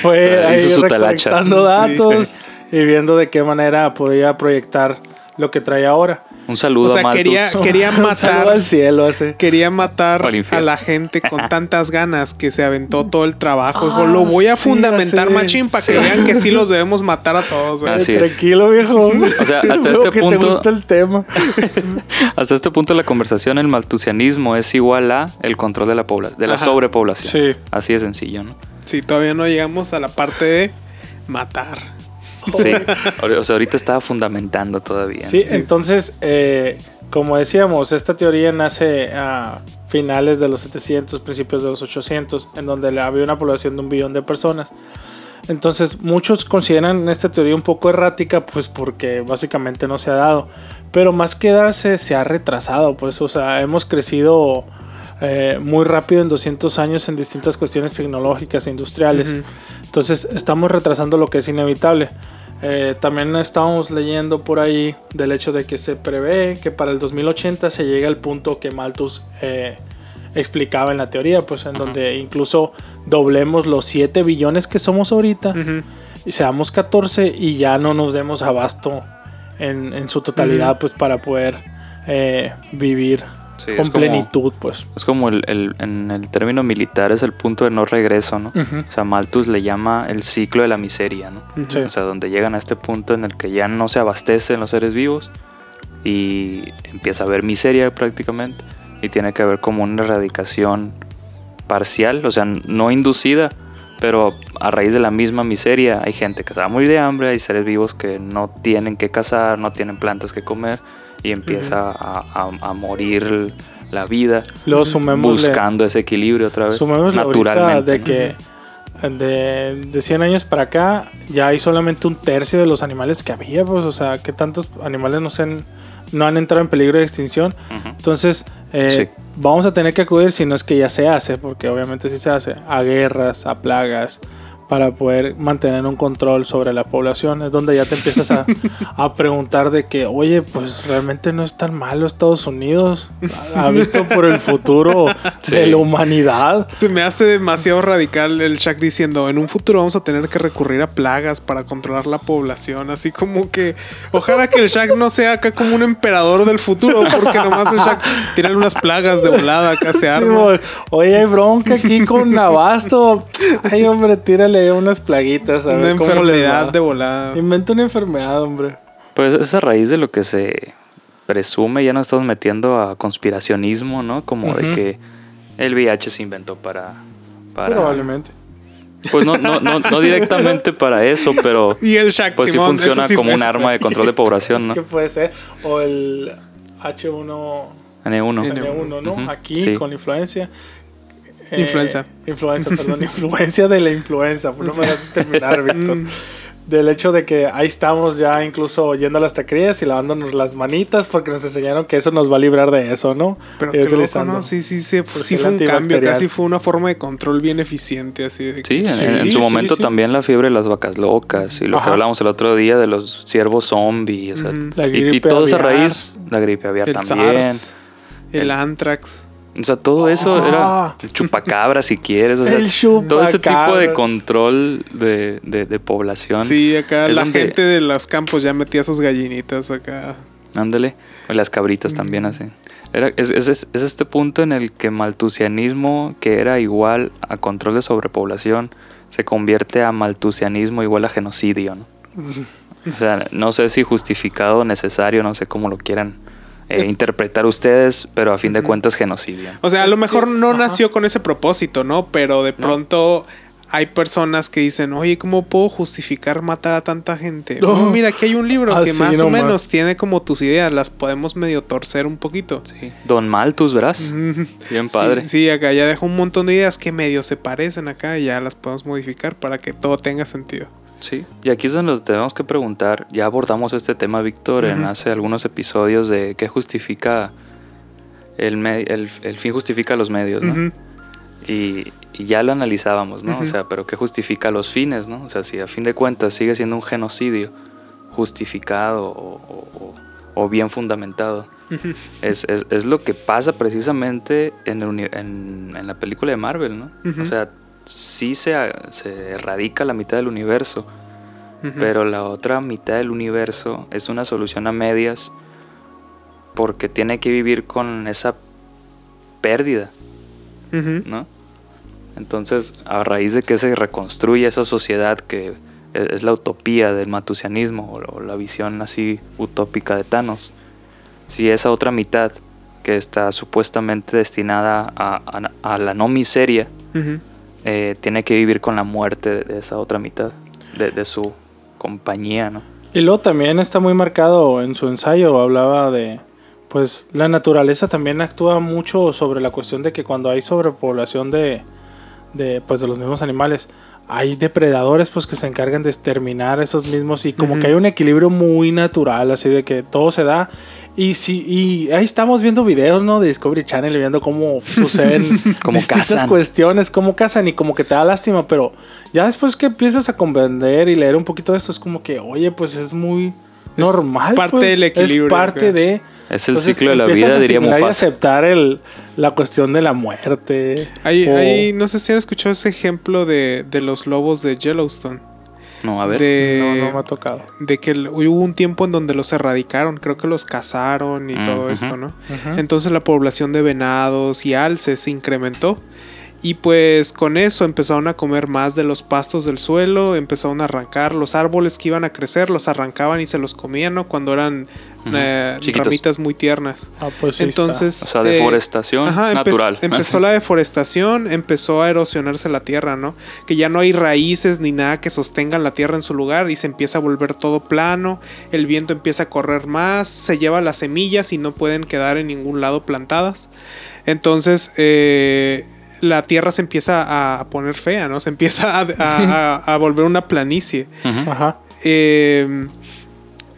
Fue
O sea,
ahí
talacha.
recolectando datos
Sí.
y viendo de qué manera podía proyectar lo que trae ahora.
Un saludo
O sea,
a Malthus.
quería, quería matar
al cielo hace.
quería matar a la gente con tantas ganas que se aventó todo el trabajo. Dijo,
Ah,
lo voy a
sí,
fundamentar, machín, para que vean que sí los debemos matar a todos. güey".
Así es.
Tranquilo, viejo.
O sea, hasta este
que
punto-
te gusta el tema.
Hasta este punto de la conversación, el maltusianismo es igual a el control de la población, de la
Ajá.
sobrepoblación.
Sí.
Así de sencillo, ¿no?
Sí, todavía no llegamos a la parte de matar.
Sí. O sea, ahorita estaba fundamentando todavía. ¿no?
Sí, entonces, eh, como decíamos, esta teoría nace a finales de los 700, principios de los 800, en donde había una población de un billón de personas. Entonces, muchos consideran esta teoría un poco errática, pues porque básicamente no se ha dado. Pero más que darse, se ha retrasado, pues, o sea, hemos crecido eh, muy rápido en 200 años en distintas cuestiones tecnológicas e industriales. Entonces estamos retrasando lo que es inevitable. Eh, también estábamos leyendo por ahí del hecho de que se prevé que para el 2080 se llegue al punto que Malthus eh, explicaba en la teoría, pues en donde incluso doblemos los 7 billones que somos ahorita y seamos 14 y ya no nos demos abasto en, en su totalidad, pues para poder eh, vivir
Sí,
con
como-
plenitud, pues.
Es como el, el- en el término militar es el punto de no regreso, ¿no?
Ujú.
O sea, Malthus le llama el ciclo de la miseria, ¿no? O sea, donde llegan a este punto en el que ya no se abastecen los seres vivos y empieza a haber miseria prácticamente y tiene que haber como una erradicación parcial, o sea, no inducida, pero a raíz de la misma miseria hay gente que se va a morir de hambre, hay seres vivos que no tienen que cazar, no tienen plantas que comer y empieza a, a- a morir la vida
Luego
buscando ese equilibrio otra vez
ahorita
naturalmente.
de
¿no?
que de, de 100 años para acá ya hay solamente un tercio de los animales que había, pues, o sea, que tantos animales no, se han, no han entrado en peligro de extinción. Entonces, eh,
Sí.
vamos a tener que acudir, si no es que ya se hace, porque obviamente sí se hace, a guerras, a plagas, para poder mantener un control sobre la población. Es donde ya te empiezas a, a preguntar de que, oye, pues realmente no es tan malo Estados Unidos. Ha visto por el futuro
Sí.
de la humanidad.
Se me hace demasiado radical el Shaq diciendo, en un futuro vamos a tener que recurrir a plagas para controlar la población. Así como que, ojalá que el Shaq no sea acá como un emperador del futuro, porque nomás el Shaq tira unas plagas de volada, acá se arma.
Oye, hay bronca aquí con Abasto. Ay, hombre, tírale unas plaguitas. A
Una
ver cómo les
enfermedad
va.
de volada.
Inventa una enfermedad, hombre.
Pues es a raíz de lo que se presume, ya nos estamos metiendo a conspiracionismo, ¿no? Como de que el VIH se inventó para, para,
Probablemente.
Pues no, no, no, no directamente para eso, pero
Y el Shaq,
pues sí
Simón,
funciona
sí
como un arma de control de población, ¿no?
Es que puede ser. O el H1
N1.
N1, ¿no? Aquí
sí.
con la influencia. Eh,
Influenza.
Influenza, perdón. influencia de la influenza. Pues no me dejas terminar, Víctor. Del hecho de que ahí estamos ya incluso yendo a las taquerías y lavándonos las manitas porque nos enseñaron que eso nos va a librar de eso, ¿no?
Pero
Y
qué loco. ¿no? Sí, sí, sí,
Pues
sí
el
fue un cambio, casi fue una forma de control bien eficiente, así de que-
Sí, en,
Sí,
en su
sí,
momento
sí.
también la fiebre de las vacas locas y lo que hablamos el otro día de los ciervos zombies. o sea, y- y, toda esa raíz, la gripe aviar
el
también.
SARS, el,
El-
Antrax.
O sea, todo eso
Ah.
era el chupacabra si quieres. O sea,
El
todo ese tipo
chupacabra.
de control de, de- de población.
Sí, acá
Es
la
donde-
gente de los campos ya metía sus gallinitas acá.
Ándale. O las cabritas también así. Era, es, es- es- es este punto en el que maltusianismo, que era igual a control de sobrepoblación, se convierte a maltusianismo igual a genocidio, ¿no? O sea, no sé si justificado necesario, no sé cómo lo quieran eh, interpretar ustedes, pero a fin de cuentas genocidio.
O sea, a lo mejor
que-
no
ajá.
nació con ese propósito, ¿no? Pero de
No.
pronto hay personas que dicen, oye, ¿cómo puedo justificar matar a tanta gente?
No.
Mira, aquí hay un libro que
Así
más o menos tiene como tus ideas, las podemos medio torcer un poquito.
Sí. Don Malthus, ¿verás? Bien padre.
Sí, acá ya dejó un montón de ideas que medio se parecen acá y ya las podemos modificar para que todo tenga sentido.
Sí, y aquí es donde tenemos que preguntar, ya abordamos este tema, Víctor, en hace algunos episodios de qué justifica, el, el, el fin justifica los medios, ¿no? Y, y ya lo analizábamos, ¿no? O sea, pero qué justifica los fines, ¿no? O sea, si a fin de cuentas sigue siendo un genocidio justificado o, o- o- o bien fundamentado, es, es- es lo que pasa precisamente en, el uni- en- en la película de Marvel, ¿no? O sea, sí se, se erradica la mitad del universo, pero la otra mitad del universo es una solución a medias porque tiene que vivir con esa pérdida. ¿no? Entonces, a raíz de que se reconstruye esa sociedad que e- es la utopía del matusianismo o, la visión así utópica de Thanos, si esa otra mitad que está supuestamente destinada a, a- a la no miseria. Eh, tiene que vivir con la muerte de, esa otra mitad, de, de su compañía, ¿no?
Y luego también está muy marcado en su ensayo, hablaba de, pues la naturaleza también actúa mucho sobre la cuestión de que cuando hay sobrepoblación de, de pues de los mismos animales, hay depredadores pues que se encargan de exterminar esos mismos y como que hay un equilibrio muy natural, así de que todo se da. Y sí, y ahí estamos viendo videos, ¿no? De Discovery Channel y viendo cómo suceden
Cómo
distintas
cazan.
cuestiones, cómo cazan y como que te da lástima, pero ya después que empiezas a comprender y leer un poquito de esto, es como que, oye, pues es muy normal.
parte
pues,
del equilibrio,
Es parte
creo.
de...
Es el
Entonces,
ciclo de la vida,
a
diría
asimilar y
Mufasa.
aceptar el, la cuestión de la muerte.
Hay,
o-
hay- no sé si han escuchado ese ejemplo de, de los lobos de Yellowstone.
No, a ver.
De,
No, no me ha tocado.
de que hubo un tiempo en donde los erradicaron, creo que los cazaron y
Mm,
todo esto, ¿no? Entonces la población de venados y alces se incrementó. Y pues con eso empezaron a comer más de los pastos del suelo, empezaron a arrancar los árboles que iban a crecer, los arrancaban y se los comían, ¿no? Cuando eran eh, ramitas muy tiernas.
Ah, pues sí está.
Entonces...
O sea,
eh,
deforestación
Ajá, empe-
natural.
Empezó la deforestación, empezó a erosionarse la tierra, ¿no? Que ya no hay raíces ni nada que sostengan la tierra en su lugar y se empieza a volver todo plano, el viento empieza a correr más, se lleva las semillas y no pueden quedar en ningún lado plantadas. Entonces, eh, la tierra se empieza a poner fea, ¿no? Se empieza a, a- a- a volver una planicie.
Ajá.
Eh,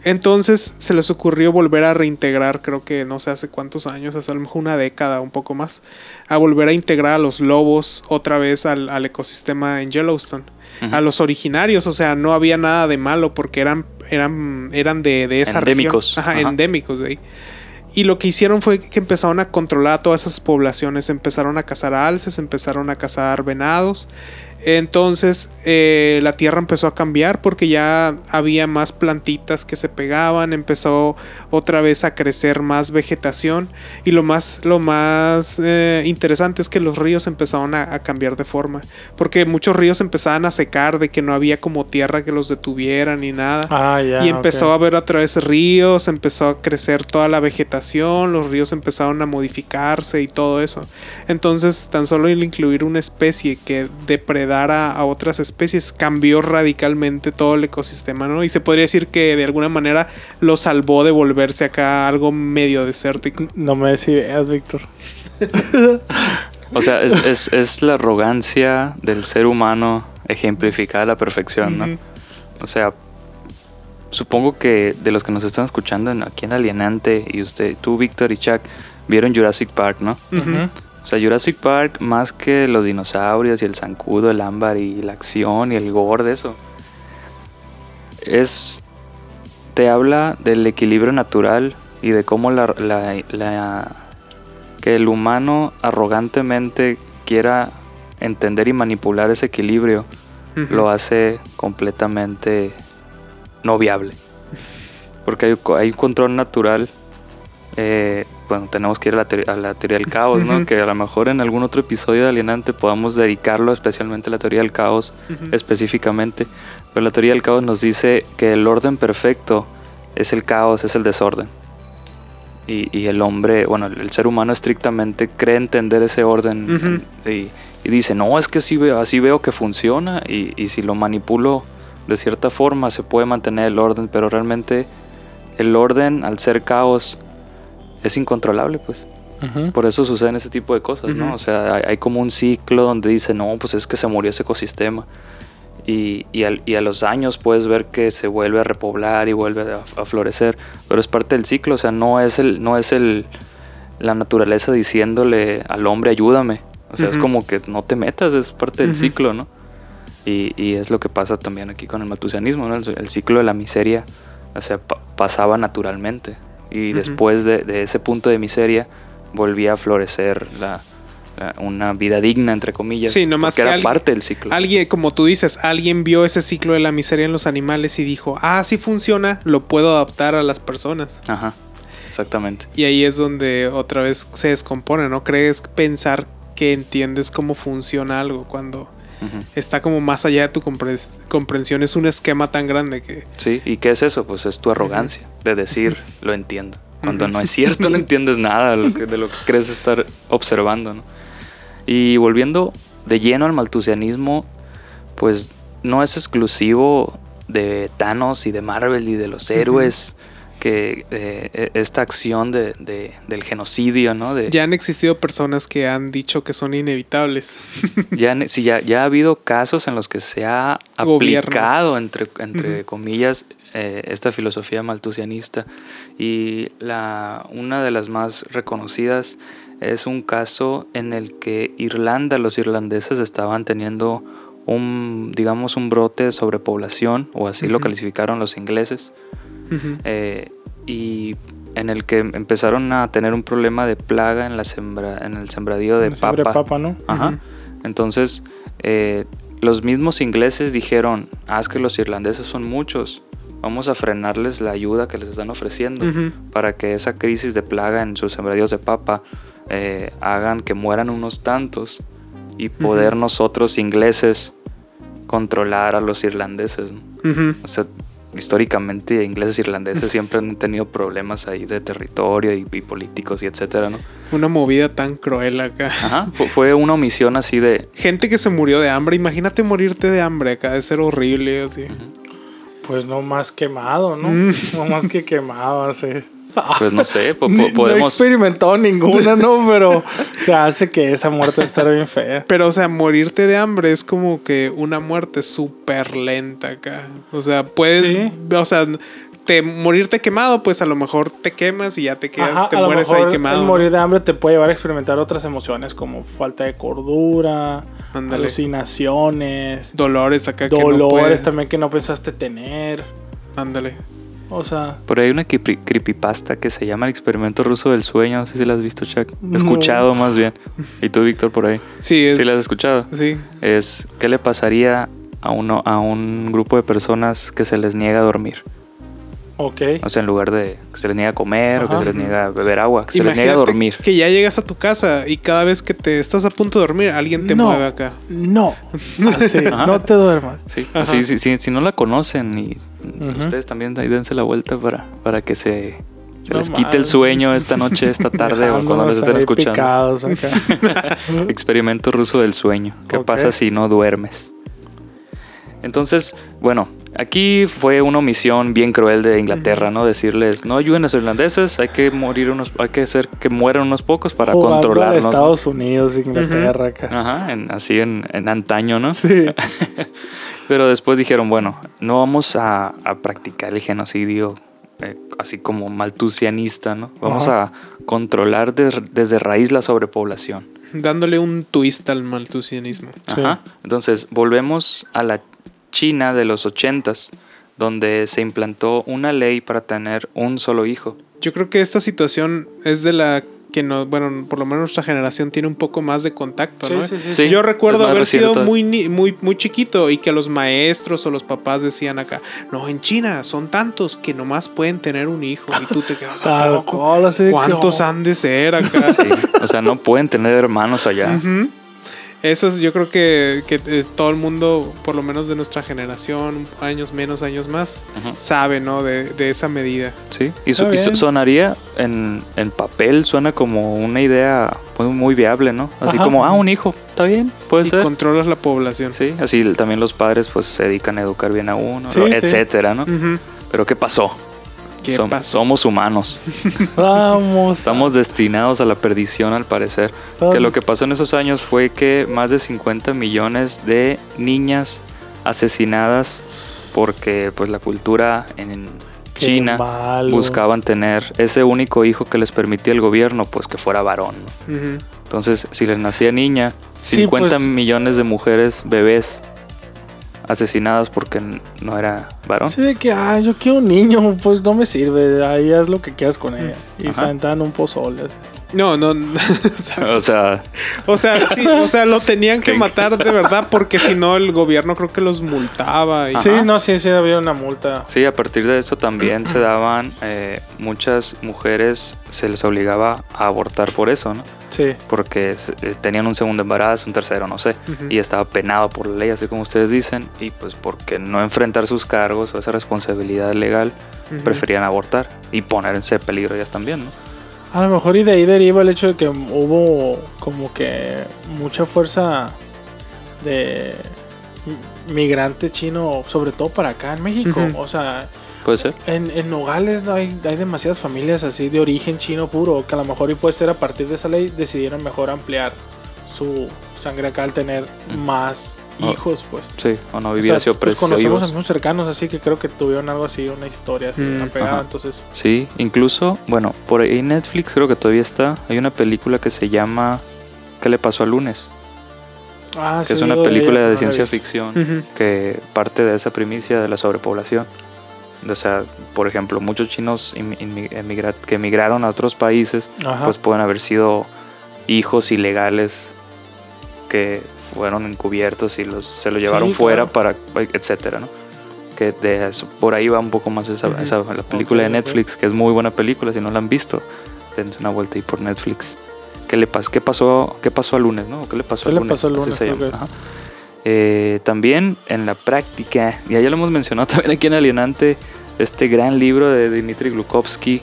entonces se les ocurrió volver a reintegrar, creo que no sé hace cuántos años, hace a lo mejor una década, un poco más, a volver a integrar a los lobos otra vez al, al ecosistema en Yellowstone. A los originarios, o sea, no había nada de malo porque eran, eran, eran de, de esa
Endémicos.
región. Ajá,
Ajá.
endémicos de ahí. Y lo que hicieron fue que empezaron a controlar a todas esas poblaciones. Empezaron a cazar alces, empezaron a cazar venados. Entonces eh, la tierra empezó a cambiar porque ya había más plantitas que se pegaban. Empezó otra vez a crecer más vegetación. Y lo más, lo más eh, interesante es que los ríos empezaron a, a cambiar de forma. Porque muchos ríos empezaban a secar de que no había como tierra que los detuviera ni nada.
Ah.
Y empezó a ver a través de ríos, empezó a crecer toda la vegetación, los ríos empezaron a modificarse y todo eso. Entonces, tan solo el incluir una especie que depredaba depredara a otras especies, cambió radicalmente todo el ecosistema, ¿no? Y se podría decir que de alguna manera lo salvó de volverse acá algo medio desértico.
No me des ideas, Víctor.
O sea, es, es, es la arrogancia del ser humano ejemplificada a la perfección, ¿no? O sea, supongo que de los que nos están escuchando aquí en Alienante y usted, tú, Víctor y Chuck, vieron Jurassic Park, ¿no? O sea, Jurassic Park, más que los dinosaurios y el zancudo, el ámbar y la acción y el gore de eso, es. Te habla del equilibrio natural y de cómo la, la- la- que el humano arrogantemente quiera entender y manipular ese equilibrio lo hace completamente no viable. Porque hay, hay un control natural. eh, bueno, tenemos que ir a la, teoría, a la teoría del caos, ¿no?
Ujú.
Que a lo mejor en algún otro episodio de Alienante podamos dedicarlo especialmente a la teoría del caos,
Ujú.
específicamente. Pero la teoría del caos nos dice que el orden perfecto es el caos, es el desorden. Y, y el hombre, bueno, el, ser humano estrictamente cree entender ese orden
Ujú.
y, y dice, no, es que así veo, así veo que funciona y, y si lo manipulo de cierta forma se puede mantener el orden, pero realmente el orden al ser caos es incontrolable, pues. Por eso suceden ese tipo de cosas, ¿no? O sea, hay, hay como un ciclo donde dice, no, pues es que se murió ese ecosistema. Y, y, al- y a los años puedes ver que se vuelve a repoblar y vuelve a, a florecer. Pero es parte del ciclo, o sea, no es el, no es el la naturaleza diciéndole al hombre ayúdame. O sea, es como que no te metas, es parte del ciclo, ¿no? Y, y es lo que pasa también aquí con el maltusianismo, ¿no? El, el ciclo de la miseria, o sea, pa- pasaba naturalmente. Y después de, de ese punto de miseria volvía a florecer la, la- una vida digna, entre comillas.
Sí, nomás que
era
alguien-
parte del ciclo.
Alguien, como tú dices, alguien vio ese ciclo de la miseria en los animales y dijo, ah, sí funciona, lo puedo adaptar a las personas.
Ajá, exactamente.
Y ahí es donde otra vez se descompone, ¿no? Crees pensar que entiendes cómo funciona algo cuando Está como más allá de tu compre- comprensión. Es un esquema tan grande que...
Sí, ¿y qué es eso? Pues es tu arrogancia de decir, lo entiendo. Cuando no es cierto, no entiendes nada de lo que, de lo que crees estar observando, ¿no? Y volviendo de lleno al maltusianismo, pues no es exclusivo de Thanos y de Marvel y de los héroes que eh, esta acción de, de- del genocidio, ¿no? De,
Ya han existido personas que han dicho que son inevitables.
ya, sí, ya, ya ha habido casos en los que se ha
Gobiernos.
aplicado, entre, entre
Ujú.
comillas, eh, esta filosofía maltusianista. Y la, una de las más reconocidas es un caso en el que Irlanda, los irlandeses estaban teniendo un, digamos, un brote de sobrepoblación, o así lo
Ujú.
calificaron los ingleses, Eh, y en el que empezaron a tener un problema de plaga en, la sembra, en el sembradío de papa.
papa, ¿no?
Ajá. Entonces, eh, los mismos ingleses dijeron, ah, es que los irlandeses son muchos, vamos a frenarles la ayuda que les están ofreciendo para que esa crisis de plaga en sus sembradíos de papa eh, hagan que mueran unos tantos y poder nosotros ingleses controlar a los irlandeses. ¿no? O sea, históricamente ingleses e irlandeses siempre han tenido problemas ahí de territorio y, y políticos y etcétera, ¿no?
Una movida tan cruel acá.
Ajá, fu- fue una omisión así de,
Gente que se murió de hambre. Imagínate morirte de hambre acá. De ser horrible así.
Pues no más quemado, ¿no?
Mm.
No más que quemado, así.
Pues no sé, po- po-
Ni- No he
podemos...
experimentado ninguna, ¿no? Pero se hace que esa muerte estar bien fea.
Pero, o sea, morirte de hambre es como que una muerte súper lenta acá. O sea, puedes.
Sí.
O sea, te, morirte quemado, pues a lo mejor te quemas y ya te quedas,
Ajá,
te
a lo
mueres
mejor
ahí quemado.
el morir de hambre te puede llevar a experimentar otras emociones como falta de cordura, alucinaciones,
Dolores acá que no
dolores
puedes.
también que no pensaste tener.
Ándale.
O sea,
Por ahí hay una creepy- creepypasta que se llama el experimento ruso del sueño. No sé si la has visto, Chuck.
No.
Escuchado más bien. Y tú, Víctor, por ahí.
Sí, es.
¿Sí la has escuchado?
Sí.
Es, ¿qué le pasaría a, uno, a un grupo de personas que se les niega a dormir?
Ok.
O sea, en lugar de que se les niega a comer o que se les niega a beber agua, que se les niega a
Imagínate
dormir.
Que ya llegas a tu casa y cada vez que te estás a punto de dormir, alguien te
No.
mueve acá.
No. Así, no te duermas.
Sí, así, si, si- si no la conocen y ustedes también ahí dense la vuelta para, para que se se
No
les quite el sueño esta noche, esta tarde o cuando les estén escuchando.
acá.
Experimento ruso del sueño. ¿Qué pasa si no duermes? Entonces, bueno, aquí fue una omisión bien cruel de Inglaterra, ¿no? Decirles, no ayuden a los irlandeses, hay que morir unos, hay que hacer que mueran unos pocos para
Jugando a
controlarnos. ¿no?
Estados Unidos, Inglaterra acá.
Ajá, en- así en, en antaño, ¿no?
Sí.
Pero después dijeron, bueno, no vamos a, a practicar el genocidio eh, así como maltusianista, ¿no? Vamos
Ajá.
a controlar des- desde raíz la sobrepoblación.
Dándole un twist al maltusianismo.
Sí.
Ajá. Entonces, volvemos a la China de los ochentas, donde se implantó una ley para tener un solo hijo.
Yo creo que esta situación es de la que no, bueno, por lo menos nuestra generación tiene un poco más de contacto,
Sí,
¿no?
sí, sí,
Sí.
Yo recuerdo haber sido muy, ni- muy, muy chiquito y que los maestros o los papás decían acá, no, en China son tantos que nomás pueden tener un hijo y tú te quedas a poco. ¿Cuántos han de ser acá?
Sí. O sea, no pueden tener hermanos allá.
Eso es, yo creo que, que, eh, todo el mundo, por lo menos de nuestra generación, años menos, años más, sabe, ¿no? De, de esa medida.
Sí, y, su- y sonaría en, en papel, suena como una idea muy, muy viable, ¿no? Así
Ajá.
como, ah, un hijo, está bien, puede
Y
ser.
controlas la población.
Sí, así también los padres pues se dedican a educar bien a uno,
Sí,
¿no?
sí.
etcétera, ¿no? Pero ¿qué pasó?
¿Qué
Som-
pasó?
Somos humanos.
Vamos.
Estamos destinados a la perdición al parecer. Que lo que pasó en esos años fue que más de 50 millones de niñas asesinadas porque pues la cultura en China buscaban tener ese único hijo que les permitía el gobierno pues que fuera varón. Entonces, si les nacía niña,
Sí,
50
pues-
millones de mujeres, bebés asesinadas porque no era varón.
Así de que, ah, yo quiero un niño, pues no me sirve. Ahí haz lo que quieras con ella. Y se en un pozole. así.
No, no. no.
O sea,
o sea, sí, o sea, lo tenían que matar de verdad porque si no el gobierno creo que los multaba. Y...
Sí, no, sí, sí, había una multa.
sí, a partir de eso también se daban, eh, muchas mujeres se les obligaba a abortar por eso, ¿no?
Sí.
Porque se- eh, tenían un segundo embarazo, un tercero, no sé, y estaba penado por la ley, así como ustedes dicen, y pues porque no enfrentar sus cargos o esa responsabilidad legal, preferían abortar y ponerse en peligro ellas también, ¿no?
A lo mejor y de ahí deriva el hecho de que hubo como que mucha fuerza de migrante chino, sobre todo para acá en México. O sea,
Puede ser.
en, en Nogales no hay, hay demasiadas familias así de origen chino puro, que a lo mejor y puede ser a partir de esa ley decidieron mejor ampliar su sangre acá al tener más. Hijos, pues.
Sí, o no
O
vivir
sea,
así
pues amigos cercanos, así que creo que tuvieron algo así, una historia así
Mm,
apegada, entonces...
Sí, incluso, bueno, por ahí Netflix creo que todavía está. Hay una película que se llama ¿Qué le pasó al lunes?
Ah,
Que es
sí,
una
digo ella,
película de ciencia ficción que parte de esa primicia de la sobrepoblación. O sea, por ejemplo, muchos chinos emigra- que emigraron a otros países,
Ajá.
pues pueden haber sido hijos ilegales que fueron encubiertos y los, se los llevaron
Sí,
fuera
claro.
para, etcétera, ¿no? Que de eso- por ahí va un poco más esa, esa- la película de. Netflix, que es muy buena película, si no la han visto, dense una vuelta ahí por Netflix. ¿Qué le pasó? ¿Qué pasó? ¿Qué pasó al lunes, no? ¿Qué le pasó
¿Qué
al
le
lunes?
pasó al
Así
lunes,
se
creo
llama,
que es.
ajá. Eh, también en la práctica, y ya lo hemos mencionado también aquí en Alienante, este gran libro de Dmitry Glukovsky,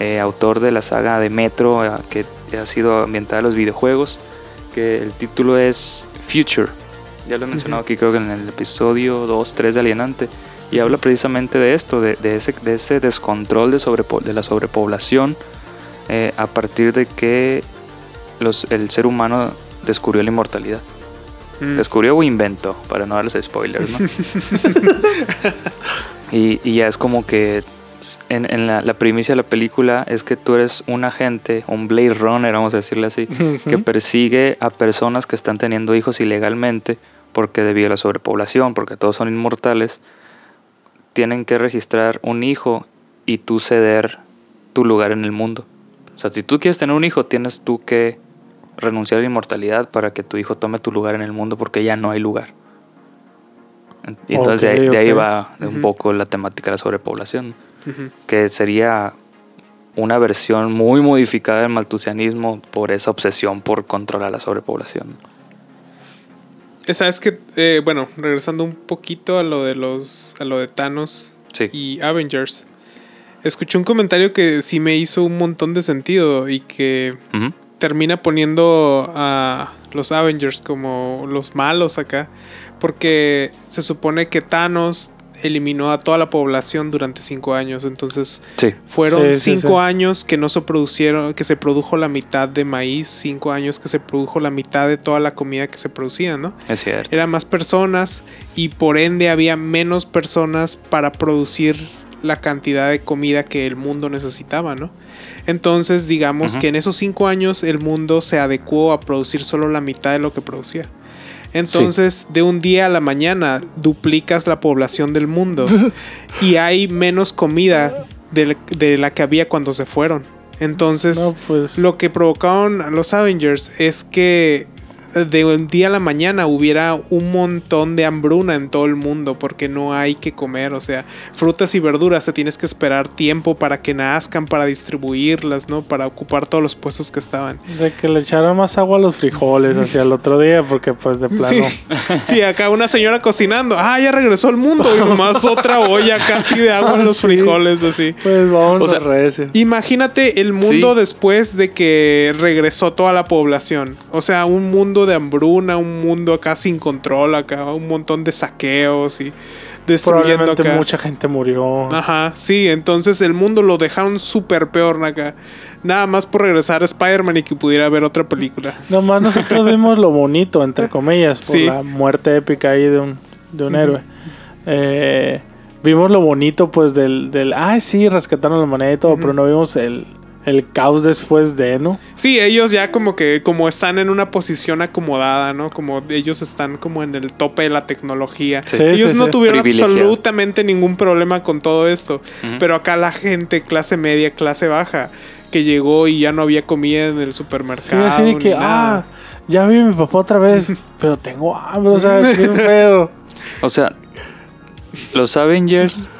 eh, autor de la saga de Metro, eh, que ha sido ambientada en los videojuegos, que el título es Future. Ya lo he mencionado aquí, creo que en el episodio 2, 3 de Alienante, y habla precisamente de esto, de, de ese, de ese descontrol de, sobrepo- de la sobrepoblación eh, a partir de que los, el ser humano descubrió la inmortalidad.
Mm.
Descubrió o inventó, para no darles spoilers, ¿no? y, y ya es como que en, en la, la primicia de la película es que tú eres un agente, un Blade Runner, vamos a decirle así, que persigue a personas que están teniendo hijos ilegalmente porque debido a la sobrepoblación, porque todos son inmortales, tienen que registrar un hijo y tú ceder tu lugar en el mundo. O sea, si tú quieres tener un hijo, tienes tú que renunciar a la inmortalidad para que tu hijo tome tu lugar en el mundo porque ya no hay lugar. Y entonces de, ahí-
Ok,
de ahí va un poco la temática de la sobrepoblación, Que sería una versión muy modificada del maltusianismo por esa obsesión por controlar la sobrepoblación.
Esa es que, eh, bueno, regresando un poquito a lo de los, a lo de Thanos
Sí.
y Avengers. escuché un comentario que sí me hizo un montón de sentido y que termina poniendo a los Avengers como los malos acá. Porque se supone que Thanos eliminó a toda la población durante cinco años. Entonces
Sí.
fueron
Sí,
cinco
sí.
años que no se producieron, que se produjo la mitad de maíz, cinco años que se produjo la mitad de toda la comida que se producía, ¿no?
Es cierto.
Eran más personas y por ende había menos personas para producir la cantidad de comida que el mundo necesitaba, ¿no? Entonces, digamos que en esos cinco años el mundo se adecuó a producir solo la mitad de lo que producía. Entonces, de un día a la mañana duplicas la población del mundo y hay menos comida de, la- de la que había cuando se fueron. Entonces,
No, pues.
lo que provocaron los Avengers es que de un día a la mañana hubiera un montón de hambruna en todo el mundo porque no hay que comer, o sea, frutas y verduras te tienes que esperar tiempo para que nazcan, para distribuirlas, ¿no? Para ocupar todos los puestos que estaban.
De que le echaron más agua a los frijoles hacia el otro día, porque pues de plano.
Sí. Sí, acá una señora cocinando, ah, ya regresó al mundo y nomás otra olla casi de agua en los frijoles así.
Pues vamos
O sea.
Imagínate el mundo
Sí.
después de que regresó toda la población. O sea, un mundo de hambruna, un mundo acá sin control, acá un montón de saqueos y destruyendo
Probablemente
acá.
mucha gente murió.
Ajá, sí, entonces el mundo lo dejaron súper peor acá. Nada más por regresar a Spider-Man y que pudiera ver otra película.
Nomás nosotros vimos lo bonito, entre comillas, por
Sí.
la muerte épica ahí de un, de un héroe. Eh, vimos lo bonito, pues, del, del. Ay, sí, rescataron la moneda y todo, pero no vimos el, el caos después de, ¿no?
Sí, ellos ya como que como están en una posición acomodada, ¿no? Como ellos están como en el tope de la tecnología.
Sí,
ellos
sí,
no
sí.
tuvieron absolutamente ningún problema con todo esto. Pero acá la gente, clase media, clase baja, que llegó y ya no había comida en el
Sí,
supermercado.
así de
ni
que,
nada.
ah, ya vi a mi papá otra vez, pero tengo hambre, o sea, qué pedo.
O sea, los Avengers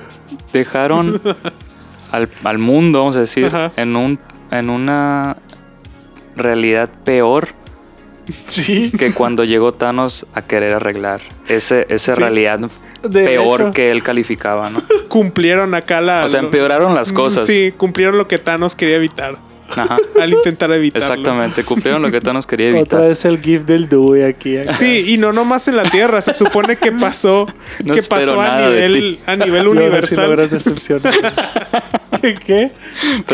dejaron al, al mundo, vamos a decir,
Ajá.
en un en una realidad peor
Sí,
que cuando llegó Thanos a querer arreglar ese, esa
Sí.
realidad
De
peor
hecho.
que él calificaba, ¿no?
Cumplieron acá la.
O sea, empeoraron las cosas.
Sí, cumplieron lo que Thanos quería evitar.
Ajá.
Al intentar evitarlo.
Exactamente, cumplieron lo que Thanos quería
otra
evitar.
vez el GIF del Dewey aquí. acá.
Sí, y no nomás en la Tierra, se supone que pasó,
No
que pasó a nivel, a nivel
ahora sí
universal.
¿Qué?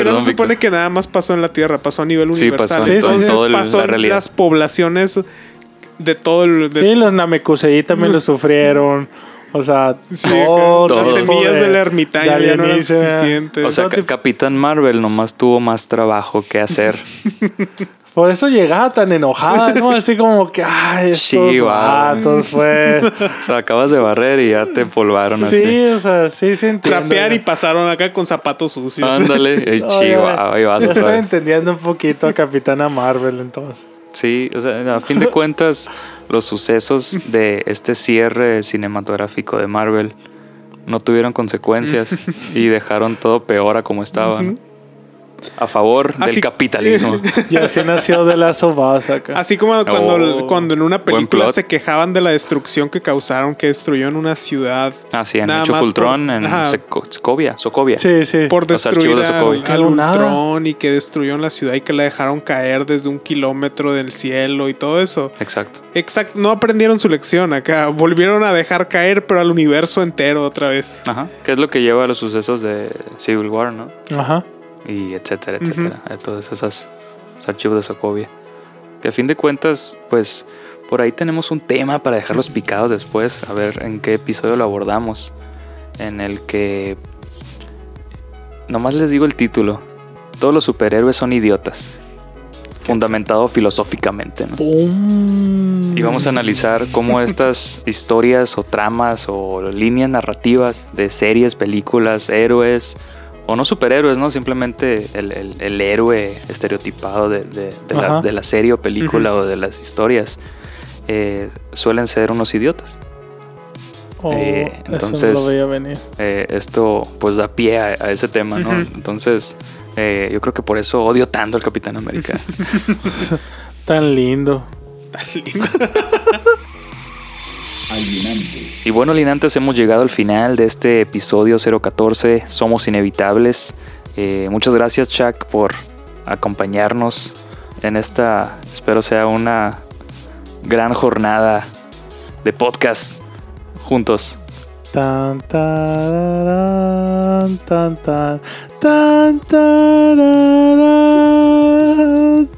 No se supone que nada más pasó en la Tierra, pasó a nivel
Sí,
universal.
pasó
en
Entonces
todo
el-
pasó
la
en
realidad.
las poblaciones de todo el. de-
Sí, los Namekusei también lo sufrieron. O sea,
Sí,
todo
las
Todos.
semillas
de-
del ermitaño
de
ya no eran suficientes.
O sea, Capitán Marvel nomás tuvo más trabajo que hacer.
Por eso llegaba tan enojada, ¿no? Así como que, ay, estos
Sí,
vatos, pues.
O sea, acabas de barrer y ya te polvaron
Sí,
así.
o sea, sí se entiende.
Trapear y pasaron acá con zapatos sucios.
Ándale, chihuahua, ahí vas
ya
otra
estoy
vez.
entendiendo un poquito a Capitana Marvel, entonces.
Sí, o sea, a fin de cuentas, los sucesos de este cierre cinematográfico de Marvel no tuvieron consecuencias y dejaron todo peor a como estaba. ¿no? A favor
Así-
del capitalismo.
Y así nació de la Sobas acá.
Así como cuando,
Oh,
cuando en una película se quejaban de la destrucción que causaron, que destruyeron una ciudad
Así han
Nada
hecho
por-
en Sokovia. Sokovia.
Sí, sí.
por
Los
destruir
archivos de
al. Ultron y que destruyeron la ciudad y que la dejaron caer desde un kilómetro del cielo y todo eso.
Exacto.
Exacto, no aprendieron su lección acá. Volvieron a dejar caer, pero al universo entero otra vez.
Ajá. Que es lo que lleva a los sucesos de Civil War, ¿no?
Ajá.
Y etcétera, etcétera, todos esos, archivos de Sokovia. Que a fin de cuentas, pues por ahí tenemos un tema para dejarlos picados después, a ver en qué episodio lo abordamos, en el que nomás les digo el título, todos los superhéroes son idiotas, fundamentado filosóficamente. Y vamos a analizar cómo estas historias o tramas o líneas narrativas de series, películas, héroes o no superhéroes, ¿no? Simplemente el, el- el héroe estereotipado de, de- de la,
Ajá.
de la serie o película o de las historias eh, suelen ser unos idiotas.
Oh,
Eh,
eso no
entonces-
lo veía venir.
Eh, esto pues da pie a, a ese tema, ¿no? Entonces eh, yo creo que por eso odio tanto al Capitán América.
Tan lindo.
alienante,
Y bueno, alienantes, hemos llegado al final de este episodio 014, Somos Inevitables. Eh, muchas gracias, Chuck, por acompañarnos en esta, espero sea una gran jornada de podcast juntos.
Tan, tan, tan, tan,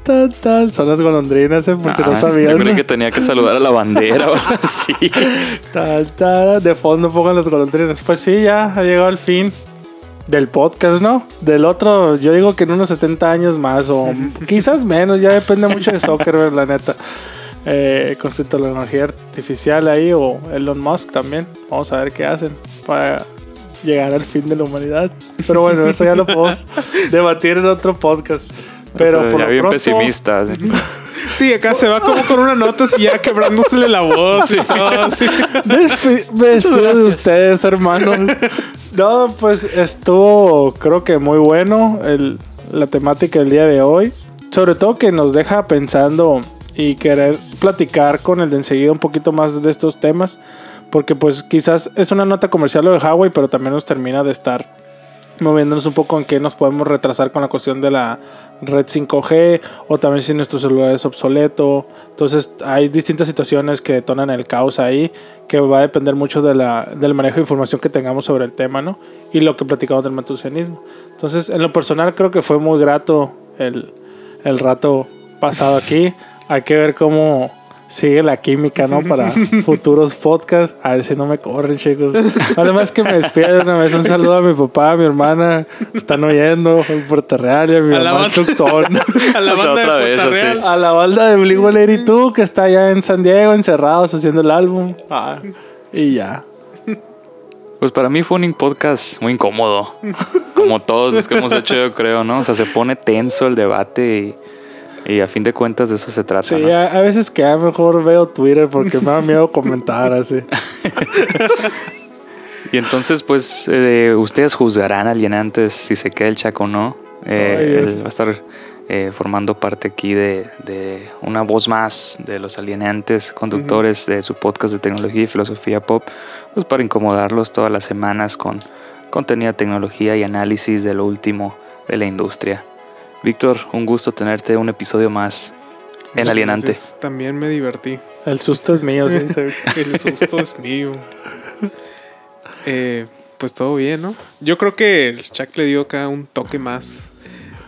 tan, tan. Son las golondrinas, eh, por si no
Ah,
sabían.
yo creí que tenía que saludar a la bandera o así.
Tan. De fondo pongan las golondrinas. Pues sí, ya ha llegado el fin del podcast, ¿no? Del otro, yo digo que en unos 70 años más o quizás menos, ya depende mucho de Zuckerberg, la neta. Eh, con su tecnología artificial ahí o Elon Musk también. Vamos a ver qué hacen para llegar al fin de la humanidad. Pero bueno, eso ya lo podemos debatir en otro podcast. Pero
O sea,
por
ya
lo
bien
pronto,
pesimista. así.
Sí, acá se va como con una nota así ya quebrándosele la voz. y todo, así.
Despi- me despido de ustedes, hermanos. No, pues estuvo, creo que muy bueno el- la temática del día de hoy. Sobre todo que nos deja pensando y querer platicar con el de enseguida un poquito más de estos temas. Porque pues quizás es una nota comercial lo de Huawei, pero también nos termina de estar moviéndonos un poco en qué nos podemos retrasar con la cuestión de la red 5G o también si nuestro celular es obsoleto. Entonces hay distintas situaciones que detonan el caos ahí que va a depender mucho de la, del manejo de información que tengamos sobre el tema, ¿no? Y lo que platicamos del matusianismo. Entonces, en lo personal creo que fue muy grato el, el rato pasado aquí. Hay que ver cómo sigue la química, ¿no? Para futuros podcasts. A ver si no me corren, chicos. Además que me despido de una vez. Un saludo a mi papá, a mi hermana. Están oyendo. En Puerto Real y a mi
A
mamá. Tucson.
A la
O sea,
banda
otra
de Puerto. Real.
A la banda de Blink 182 que está allá en San Diego, encerrados haciendo el álbum. Ah, y ya.
Pues para mí fue un podcast muy incómodo. Como todos los que hemos hecho, yo creo, ¿no? O sea, se pone tenso el debate y, y a fin de cuentas de eso se trata.
Sí,
¿no?
a, a veces que ya mejor veo Twitter porque me da miedo comentar así.
Y entonces, pues, eh, ustedes juzgarán alienantes si se queda el Chaco o no. Eh,
Ay,
él va a estar eh, formando parte aquí de, de una voz más de los alienantes conductores de su podcast de tecnología y filosofía pop, pues para incomodarlos todas las semanas con contenido de tecnología y análisis de lo último de la industria. Víctor, un gusto tenerte un episodio más en Alienante.
Gracias. También me divertí.
El susto es mío, sí.
El susto es mío. Eh, pues todo bien, ¿no? Yo creo que el Chuck le dio acá un toque más.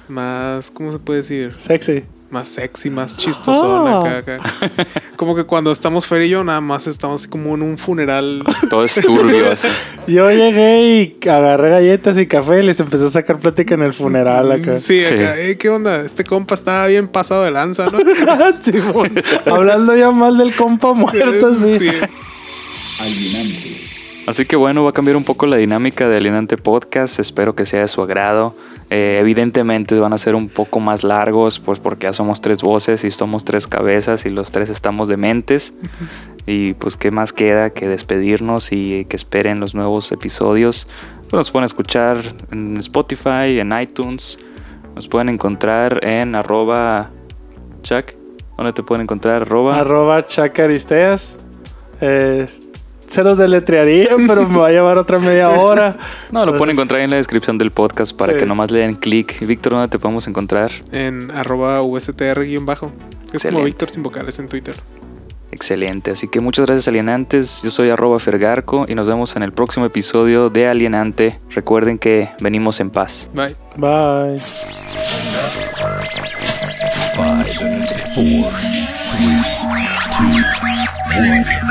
Más. ¿Cómo se puede decir?
Sexy.
Más sexy, más chistosón
Ah.
acá, acá. Como que cuando estamos Fer y yo, nada más estamos así como en un funeral.
Todo es turbio. así.
Yo llegué y agarré galletas y café y les empecé a sacar plática en el funeral acá.
Sí,
Sí.
acá. ¿Qué onda? Este compa estaba bien pasado de lanza, ¿no?
Simón. Hablando ya mal del compa muerto, sí.
Sí.
alienante,
Así que bueno, va a cambiar un poco la dinámica de Alienante Podcast. Espero que sea de su agrado. Eh, evidentemente van a ser un poco más largos, pues porque ya somos tres voces y somos tres cabezas y los tres estamos dementes. Y pues qué más queda que despedirnos y que esperen los nuevos episodios. Pues, nos pueden escuchar en Spotify, en iTunes. Nos pueden encontrar en arroba Chuck. ¿Dónde te pueden encontrar? Arroba.
Arroba chacaristeas. Eh, se los deletrearían, pero me va a llevar otra media hora.
No, lo pueden encontrar en la descripción del podcast para
Sí.
que nomás le den clic. Víctor, ¿dónde te podemos encontrar?
En arroba VSTR-bajo. Es
Excelente.
como Víctor sin vocales en Twitter.
Excelente, así que muchas gracias alienantes, yo soy arroba Fergarco y nos vemos en el próximo episodio de Alienante. Recuerden que venimos en paz.
Bye.
Bye.
five, four, three, two, one.